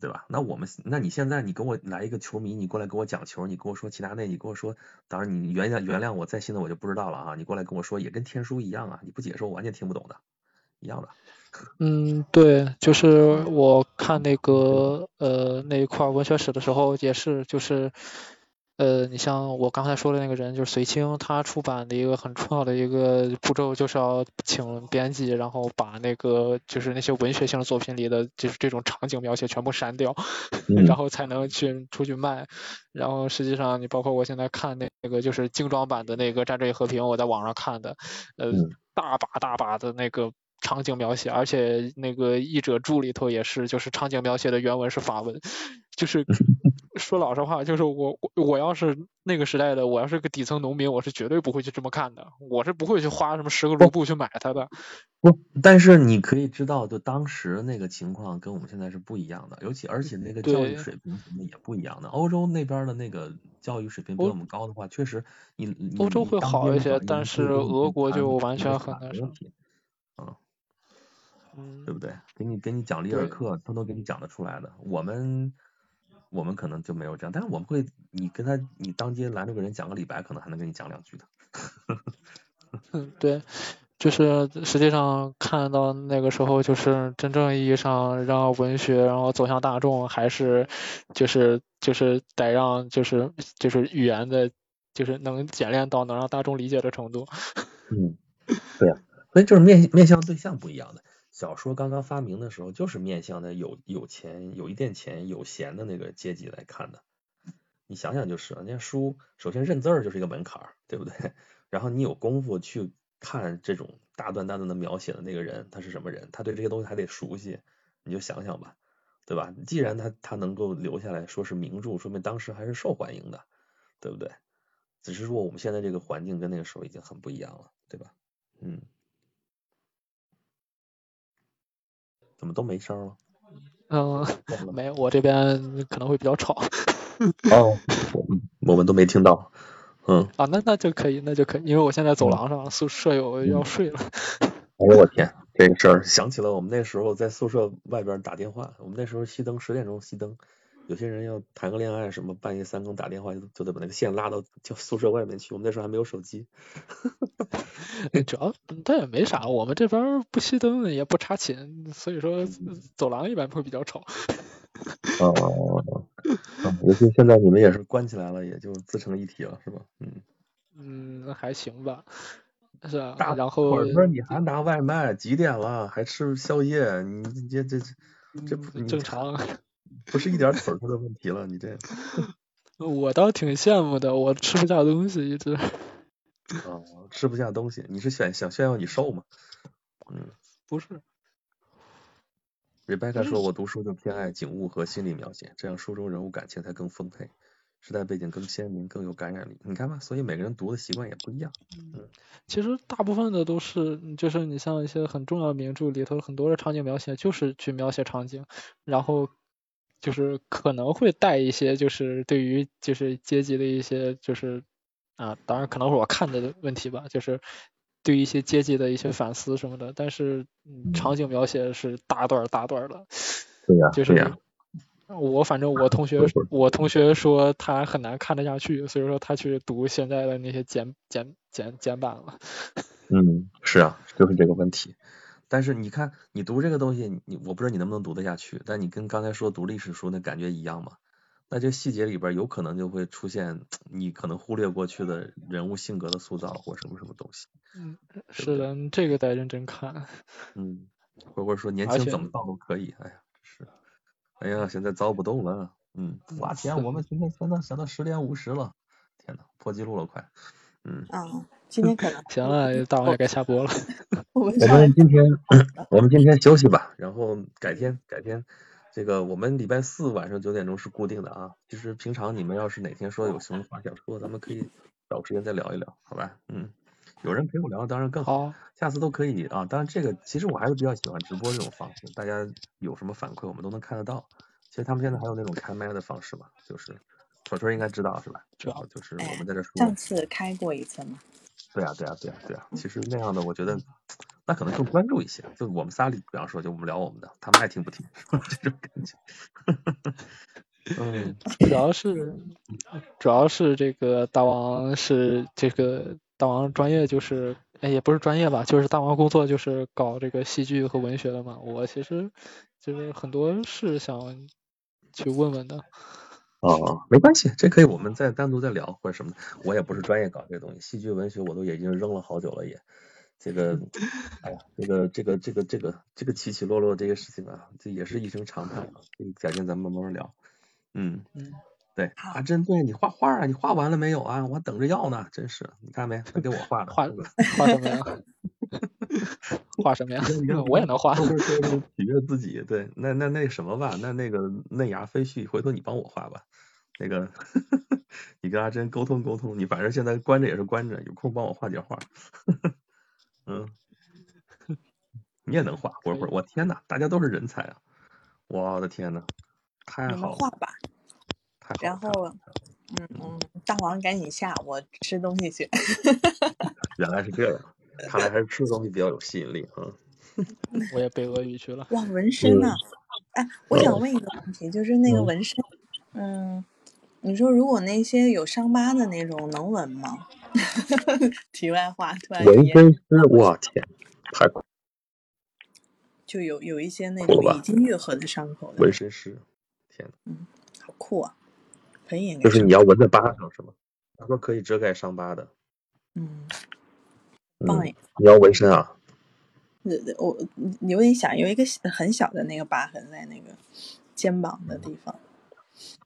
对吧？那我们，那你现在你跟我来一个球迷，你过来跟我讲球，你跟我说齐达内，你跟我说，当然你原谅原谅我，再新的我就不知道了啊。你过来跟我说也跟天书一样啊，你不解释我完全听不懂的，一样的。嗯，对，就是我看那个呃那一块文学史的时候也是，就是。呃，你像我刚才说的那个人，就是随清，他出版的一个很重要的一个步骤，就是要请编辑，然后把那个就是那些文学性的作品里的，就是这种场景描写全部删掉，然后才能去出去卖。然后实际上，你包括我现在看那那个就是精装版的那个《战争与和平》，我在网上看的，呃，大把大把的那个场景描写，而且那个译者注里头也是，就是场景描写的原文是法文，就是。说老实话，就是我我我要是那个时代的，我要是个底层农民，我是绝对不会去这么看的，我是不会去花什么十个卢布去买它的。不，但是你可以知道，就当时那个情况跟我们现在是不一样的，尤其而且那个教育水平什么也不一样的。欧洲那边的那个教育水平比我们高的话，确实你欧洲会好一些，但是俄国就完全很难受。嗯，对不对？给你给你讲里尔克，他都给你讲得出来的。我们。我们可能就没有这样，但是我们会，你跟他，你当街拦着个人讲个李白，可能还能跟你讲两句的。嗯，对，就是实际上看到那个时候，就是真正意义上让文学然后走向大众，还是就是就是得让就是就是语言的，就是能简练到能让大众理解的程度。嗯，对呀，所以就是面面向对象不一样的。小说刚刚发明的时候，就是面向的有有钱、有一点钱、有闲的那个阶级来看的。你想想就是，人家书首先认字儿就是一个门槛，对不对？然后你有功夫去看这种大段大段的描写的那个人，他是什么人？他对这些东西还得熟悉。你就想想吧，对吧？既然他他能够留下来说是名著，说明当时还是受欢迎的，对不对？只是说我们现在这个环境跟那个时候已经很不一样了，对吧？嗯。怎么都没声了？嗯，没有，我这边可能会比较吵。哦，我们都没听到。嗯。啊，那那就可以，那就可以，因为我现在走廊上，宿舍友要睡了。哎呦我天，这个事儿想起了我们那时候在宿舍外边打电话，我们那时候熄灯，十点钟熄灯。有些人要谈个恋爱什么，半夜三更打电话就就得把那个线拉到就宿舍外面去。我们那时候还没有手机，主要但也没啥，我们这边不熄灯也不插琴，所以说走廊一般会比较吵。哦，尤其现在你们也是关起来了，也就自成一体了，是吧？嗯嗯，还行吧，是啊。然后我说你还拿外卖？几点了？还吃宵夜？你这这这不正常。不是一点腿头的问题了，你这。我倒挺羡慕的，我吃不下东西一直。哦，吃不下东西，你是想想炫耀你瘦吗？嗯。不是。Rebecca 说：“我读书就偏爱景物和心理描写，这样书中人物感情才更丰沛，时代背景更鲜明，更有感染力。你看吧，所以每个人读的习惯也不一样。嗯，其实大部分的都是，就是你像一些很重要的名著里头，很多的场景描写就是去描写场景，然后就是可能会带一些就是对于就是阶级的一些就是啊，当然可能是我看的问题吧，就是对于一些阶级的一些反思什么的，但是嗯场景描写是大段儿大段儿的，对呀、就是我反正我同学我同学说他很难看得下去，所以说他去读现在的那些简简简简版了。嗯，是啊，就是这个问题。但是你看，你读这个东西，你我不知道你能不能读得下去，但你跟刚才说读历史书那感觉一样吗？那这细节里边有可能就会出现你可能忽略过去的人物性格的塑造或什么什么东西。嗯，是的，这个得认真看。嗯，或者说年轻怎么造都可以。哎呀，是，哎呀，现在造不动了。嗯，哇天，我们今天现在想到十点五十了，天呐，破纪录了快。嗯，啊，今天可能行了，大王也该下播了。我我们今天 我们今天休息吧，然后改天改天，这个我们礼拜四晚上九点钟是固定的啊。其实平常你们要是哪天说有什么话想说，咱们可以找时间再聊一聊，好吧？嗯，有人陪我聊当然更好，好，下次都可以啊。当然这个其实我还是比较喜欢直播这种方式，大家有什么反馈我们都能看得到。其实他们现在还有那种开麦的方式嘛，就是腿腿应该知道是吧？主要就是我们在这说。上次开过一次嘛，对啊，对啊，对啊，对啊。其实那样的，我觉得那可能更关注一些。就我们仨里，比方说，就我们聊我们的，他们爱听不听，这种感觉。嗯，主要是主要是这个大王是这个大王专业就是，哎也不是专业吧，就是大王工作就是搞这个戏剧和文学的嘛。我其实就是很多是想去问问的。哦，没关系，这可以我们再单独再聊或者什么的。我也不是专业搞这个东西，戏剧文学我都已经扔了好久了也。这个，哎呀，这个这个这个这个这个起起落落这些事情啊，这也是一生常态啊。这个改天咱们慢慢聊。嗯，嗯，对，好阿珍，对你画画啊，你画完了没有啊？我还等着要呢，真是，你看没？他给我画了，画了画什么呀？画什么呀？我也能画。取悦 自己，对，那那那什么吧，那那个嫩芽飞絮，回头你帮我画吧。那个，你跟阿珍沟通沟通，你反正现在关着也是关着，有空帮我画点画。嗯，你也能画，不是不是，我天呐，大家都是人才啊！我的天呐，太好了，们画吧。太好了！然后，嗯嗯，大王赶紧下，我吃东西去。原来是这样，看来还是吃东西比较有吸引力啊。我也背俄语去了。哇，纹身呐、哎，我想嗯问一个问题，就是那个嗯纹身，嗯，你说如果那些有伤疤的那种能纹吗？题外话，突然纹间身师，我天，太酷！就有有一些那种已经愈合的伤口的纹，身师，天呐，好酷啊！可以就是你要纹在疤上是吗？他说可以遮盖伤疤的。嗯，你要纹身啊？呃我有点想有一个很小的那个疤痕在那个肩膀的地方。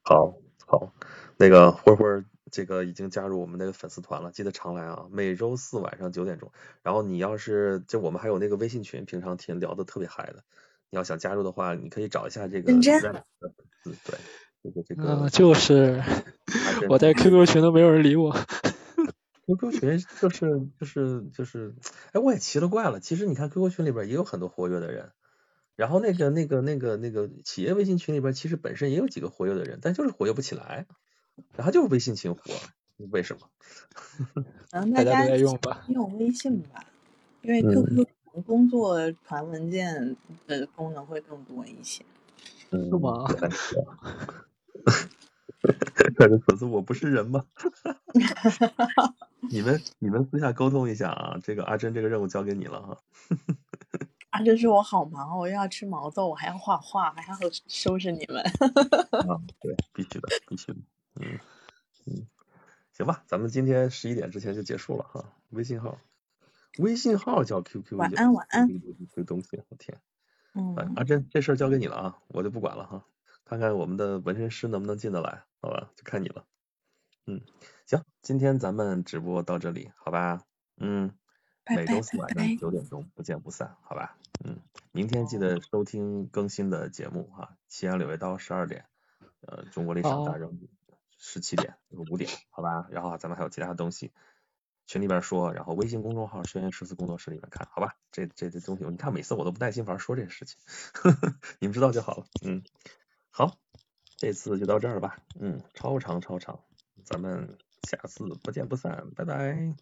好，好，那个灰灰这个已经加入我们那个粉丝团了，记得常来啊，每周四晚上九点钟。然后你要是就我们还有那个微信群，平常天聊的特别嗨的，你要想加入的话，你可以找一下这个认真对，这个这嗯，个就是我在 QQ 群都没有人理我。QQ 群就是就是就是，哎，我也奇了怪了。其实你看 QQ 群里边也有很多活跃的人，然后那个那个那个那个企业微信群里边其实本身也有几个活跃的人，但就是活跃不起来，然后就是微信群活，为什么？然后大家都在用吧？用微信吧，因为嗯 QQ 工作传文件的功能会更多一些。嗯，是吗 原来是这样。但是可是我不是人吗？你们你们私下沟通一下啊，这个阿珍这个任务交给你了哈。阿珍说我好忙，我又要吃毛豆，我还要画画，还要收拾你们。啊，对，必须的，必须的，嗯嗯，行吧，咱们今天十一点之前就结束了哈。微信号，微信号叫 QQ，晚也安晚安这东西，我天，哎嗯，阿珍这事儿交给你了啊，我就不管了哈，看看我们的纹身师能不能进得来，好吧，就看你了。嗯，行，今天咱们直播到这里，好吧？嗯，每周四晚上九点钟不见不散，好吧？嗯，明天记得收听更新的节目哈，西安柳叶刀十二点，呃，中国历史大人物十七点五点，好吧？然后咱们还有其他的东西，群里边说，然后微信公众号轩辕十四工作室里面看，好吧？这这这东西，你看每次我都不耐心法说这个事情，你们知道就好了。嗯，好，这次就到这儿吧。嗯，超长超长，咱们下次不见不散，拜拜。